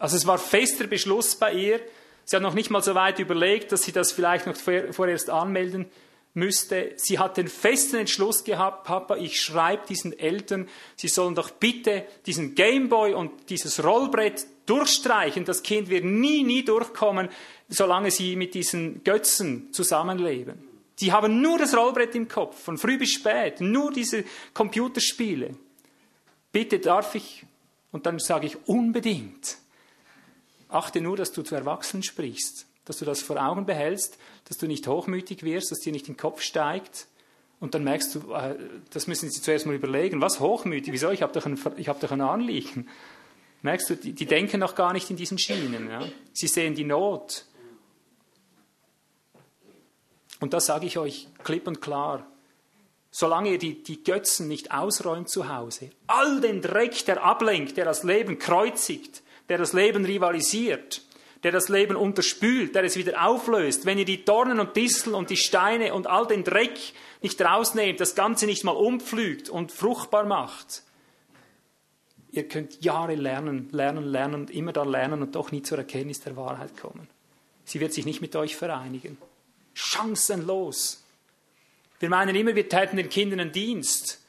Also es war fester Beschluss bei ihr. Sie hat noch nicht mal so weit überlegt, dass sie das vielleicht noch vorerst anmelden müsste, sie hat den festen Entschluss gehabt, Papa, ich schreibe diesen Eltern, sie sollen doch bitte diesen Gameboy und dieses Rollbrett durchstreichen. Das Kind wird nie, nie durchkommen, solange sie mit diesen Götzen zusammenleben. Sie haben nur das Rollbrett im Kopf, von früh bis spät, nur diese Computerspiele. Bitte darf ich, und dann sage ich unbedingt, achte nur, dass du zu Erwachsenen sprichst dass du das vor Augen behältst, dass du nicht hochmütig wirst, dass dir nicht den Kopf steigt. Und dann merkst du, äh, das müssen sie zuerst mal überlegen. Was hochmütig? Wieso? Ich habe doch, ein, hab doch ein Anliegen. Merkst du, die, die, denken noch gar nicht in diesen Schienen. Ja? Sie sehen die Not. Und das sage ich euch klipp und klar. Solange ihr die, die Götzen nicht ausräumt zu Hause, all den Dreck, der ablenkt, der das Leben kreuzigt, der das Leben rivalisiert, der das Leben unterspült, der es wieder auflöst, wenn ihr die Dornen und Disteln und die Steine und all den Dreck nicht rausnehmt, das Ganze nicht mal umpflügt und fruchtbar macht, ihr könnt Jahre lernen, lernen, lernen und immer dann lernen und doch nie zur Erkenntnis der Wahrheit kommen. Sie wird sich nicht mit euch vereinigen. Chancenlos. Wir meinen immer, wir täten den Kindern einen Dienst.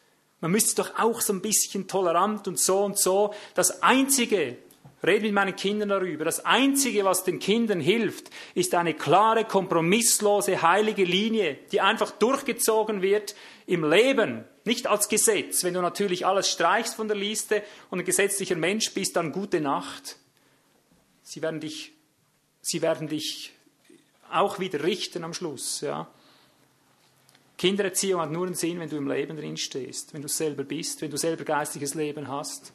Man müsste doch auch so ein bisschen tolerant und so und so. Das Einzige, rede mit meinen Kindern darüber, das Einzige, was den Kindern hilft, ist eine klare, kompromisslose, heilige Linie, die einfach durchgezogen wird im Leben, nicht als Gesetz. Wenn du natürlich alles streichst von der Liste und ein gesetzlicher Mensch bist, dann gute Nacht. Sie werden dich, sie werden dich auch wieder richten am Schluss, ja. Kindererziehung hat nur einen Sinn, wenn du im Leben drin stehst, wenn du selber bist, wenn du selber geistliches Leben hast.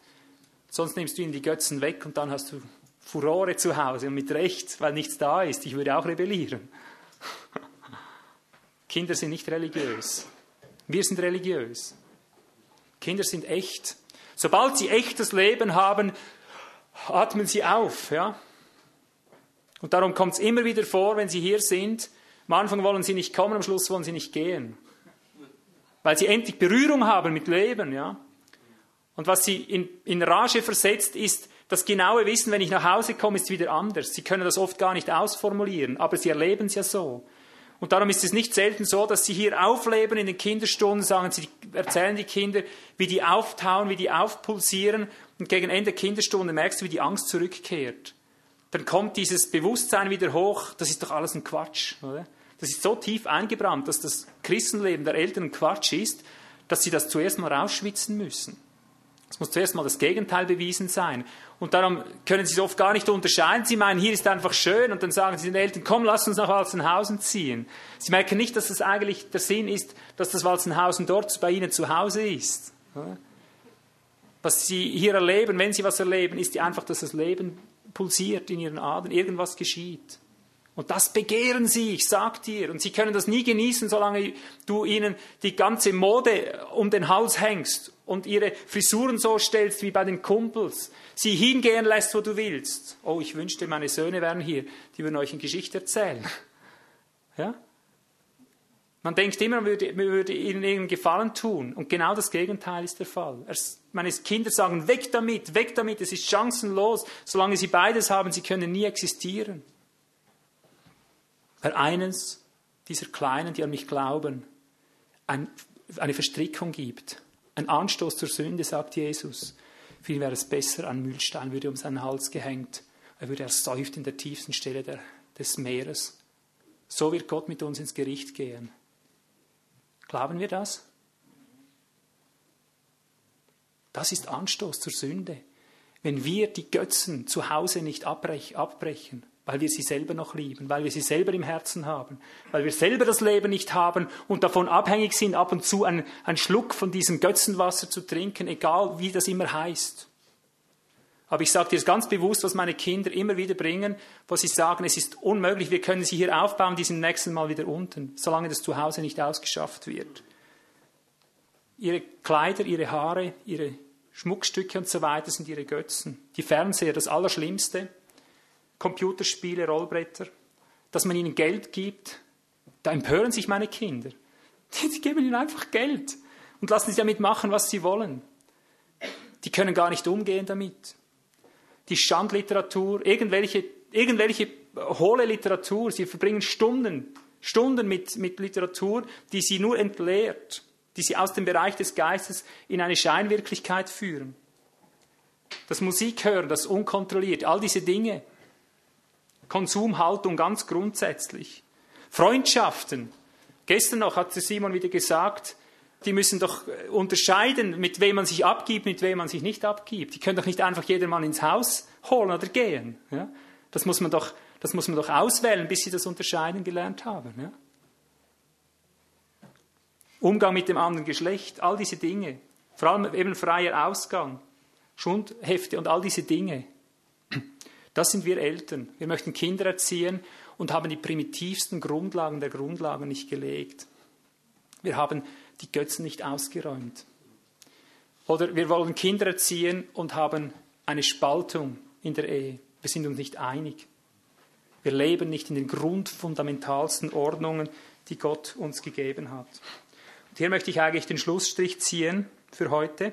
Sonst nimmst du ihnen die Götzen weg und dann hast du Furore zu Hause und mit Recht, weil nichts da ist. Ich würde auch rebellieren. Kinder sind nicht religiös. Wir sind religiös. Kinder sind echt. Sobald sie echtes Leben haben, atmen sie auf. Ja? Und darum kommt es immer wieder vor, wenn sie hier sind, am Anfang wollen sie nicht kommen, am Schluss wollen sie nicht gehen. Weil sie endlich Berührung haben mit Leben. Ja? Und was sie in, in Rage versetzt, ist das genaue Wissen, wenn ich nach Hause komme, ist wieder anders. Sie können das oft gar nicht ausformulieren, aber sie erleben es ja so. Und darum ist es nicht selten so, dass sie hier aufleben in den Kinderstunden, sagen sie, erzählen die Kinder, wie die auftauen, wie die aufpulsieren. Und gegen Ende der Kinderstunde merkst du, wie die Angst zurückkehrt. Dann kommt dieses Bewusstsein wieder hoch, das ist doch alles ein Quatsch. Oder? Das ist so tief eingebrannt, dass das Christenleben der Eltern Quatsch ist, dass sie das zuerst mal rausschwitzen müssen. Es muss zuerst mal das Gegenteil bewiesen sein. Und darum können sie es oft gar nicht unterscheiden. Sie meinen, hier ist einfach schön und dann sagen sie den Eltern, komm, lass uns nach Walzenhausen ziehen. Sie merken nicht, dass das eigentlich der Sinn ist, dass das Walzenhausen dort bei ihnen zu Hause ist. Was sie hier erleben, wenn sie was erleben, ist einfach, dass das Leben pulsiert in ihren Adern, irgendwas geschieht. Und das begehren sie, ich sag dir. Und sie können das nie genießen, solange du ihnen die ganze Mode um den Hals hängst und ihre Frisuren so stellst wie bei den Kumpels. Sie hingehen lässt, wo du willst. Oh, ich wünschte, meine Söhne wären hier. Die würden euch eine Geschichte erzählen. Ja? Man denkt immer, man würde, man würde ihnen irgendeinen Gefallen tun. Und genau das Gegenteil ist der Fall. Meine Kinder sagen, weg damit, weg damit, es ist chancenlos. Solange sie beides haben, sie können nie existieren. Weil eines dieser Kleinen, die an mich glauben, ein, eine Verstrickung gibt. Ein Anstoß zur Sünde, sagt Jesus. Für ihn wäre es besser, ein Mühlstein würde um seinen Hals gehängt. Er würde ersäuft in der tiefsten Stelle der, des Meeres. So wird Gott mit uns ins Gericht gehen. Glauben wir das? Das ist Anstoß zur Sünde. Wenn wir die Götzen zu Hause nicht abbrechen, weil wir sie selber noch lieben, weil wir sie selber im Herzen haben, weil wir selber das Leben nicht haben und davon abhängig sind, ab und zu einen, einen Schluck von diesem Götzenwasser zu trinken, egal wie das immer heißt. Aber ich sage dir ganz bewusst, was meine Kinder immer wieder bringen, wo sie sagen, es ist unmöglich, wir können sie hier aufbauen, die sind nächsten Mal wieder unten, solange das Zuhause nicht ausgeschafft wird. Ihre Kleider, ihre Haare, ihre Schmuckstücke und so weiter sind ihre Götzen. Die Fernseher, das Allerschlimmste. Computerspiele, Rollbretter, dass man ihnen Geld gibt, da empören sich meine Kinder. Die geben ihnen einfach Geld und lassen sie damit machen, was sie wollen. Die können gar nicht umgehen damit. Die Schandliteratur, irgendwelche, irgendwelche hohle Literatur, sie verbringen Stunden, Stunden mit, mit Literatur, die sie nur entleert, die sie aus dem Bereich des Geistes in eine Scheinwirklichkeit führen. Das Musikhören, das unkontrolliert, all diese Dinge, Konsumhaltung ganz grundsätzlich. Freundschaften. Gestern noch hat Simon wieder gesagt, die müssen doch unterscheiden, mit wem man sich abgibt, mit wem man sich nicht abgibt. Die können doch nicht einfach jedermann ins Haus holen oder gehen. Ja? Das, muss man doch, das muss man doch auswählen, bis sie das unterscheiden gelernt haben. Ja? Umgang mit dem anderen Geschlecht, all diese Dinge. Vor allem eben freier Ausgang, Schundhefte und all diese Dinge. Das sind wir Eltern. Wir möchten Kinder erziehen und haben die primitivsten Grundlagen der Grundlagen nicht gelegt. Wir haben die Götzen nicht ausgeräumt. Oder wir wollen Kinder erziehen und haben eine Spaltung in der Ehe. Wir sind uns nicht einig. Wir leben nicht in den grundfundamentalsten Ordnungen, die Gott uns gegeben hat. Und hier möchte ich eigentlich den Schlussstrich ziehen für heute.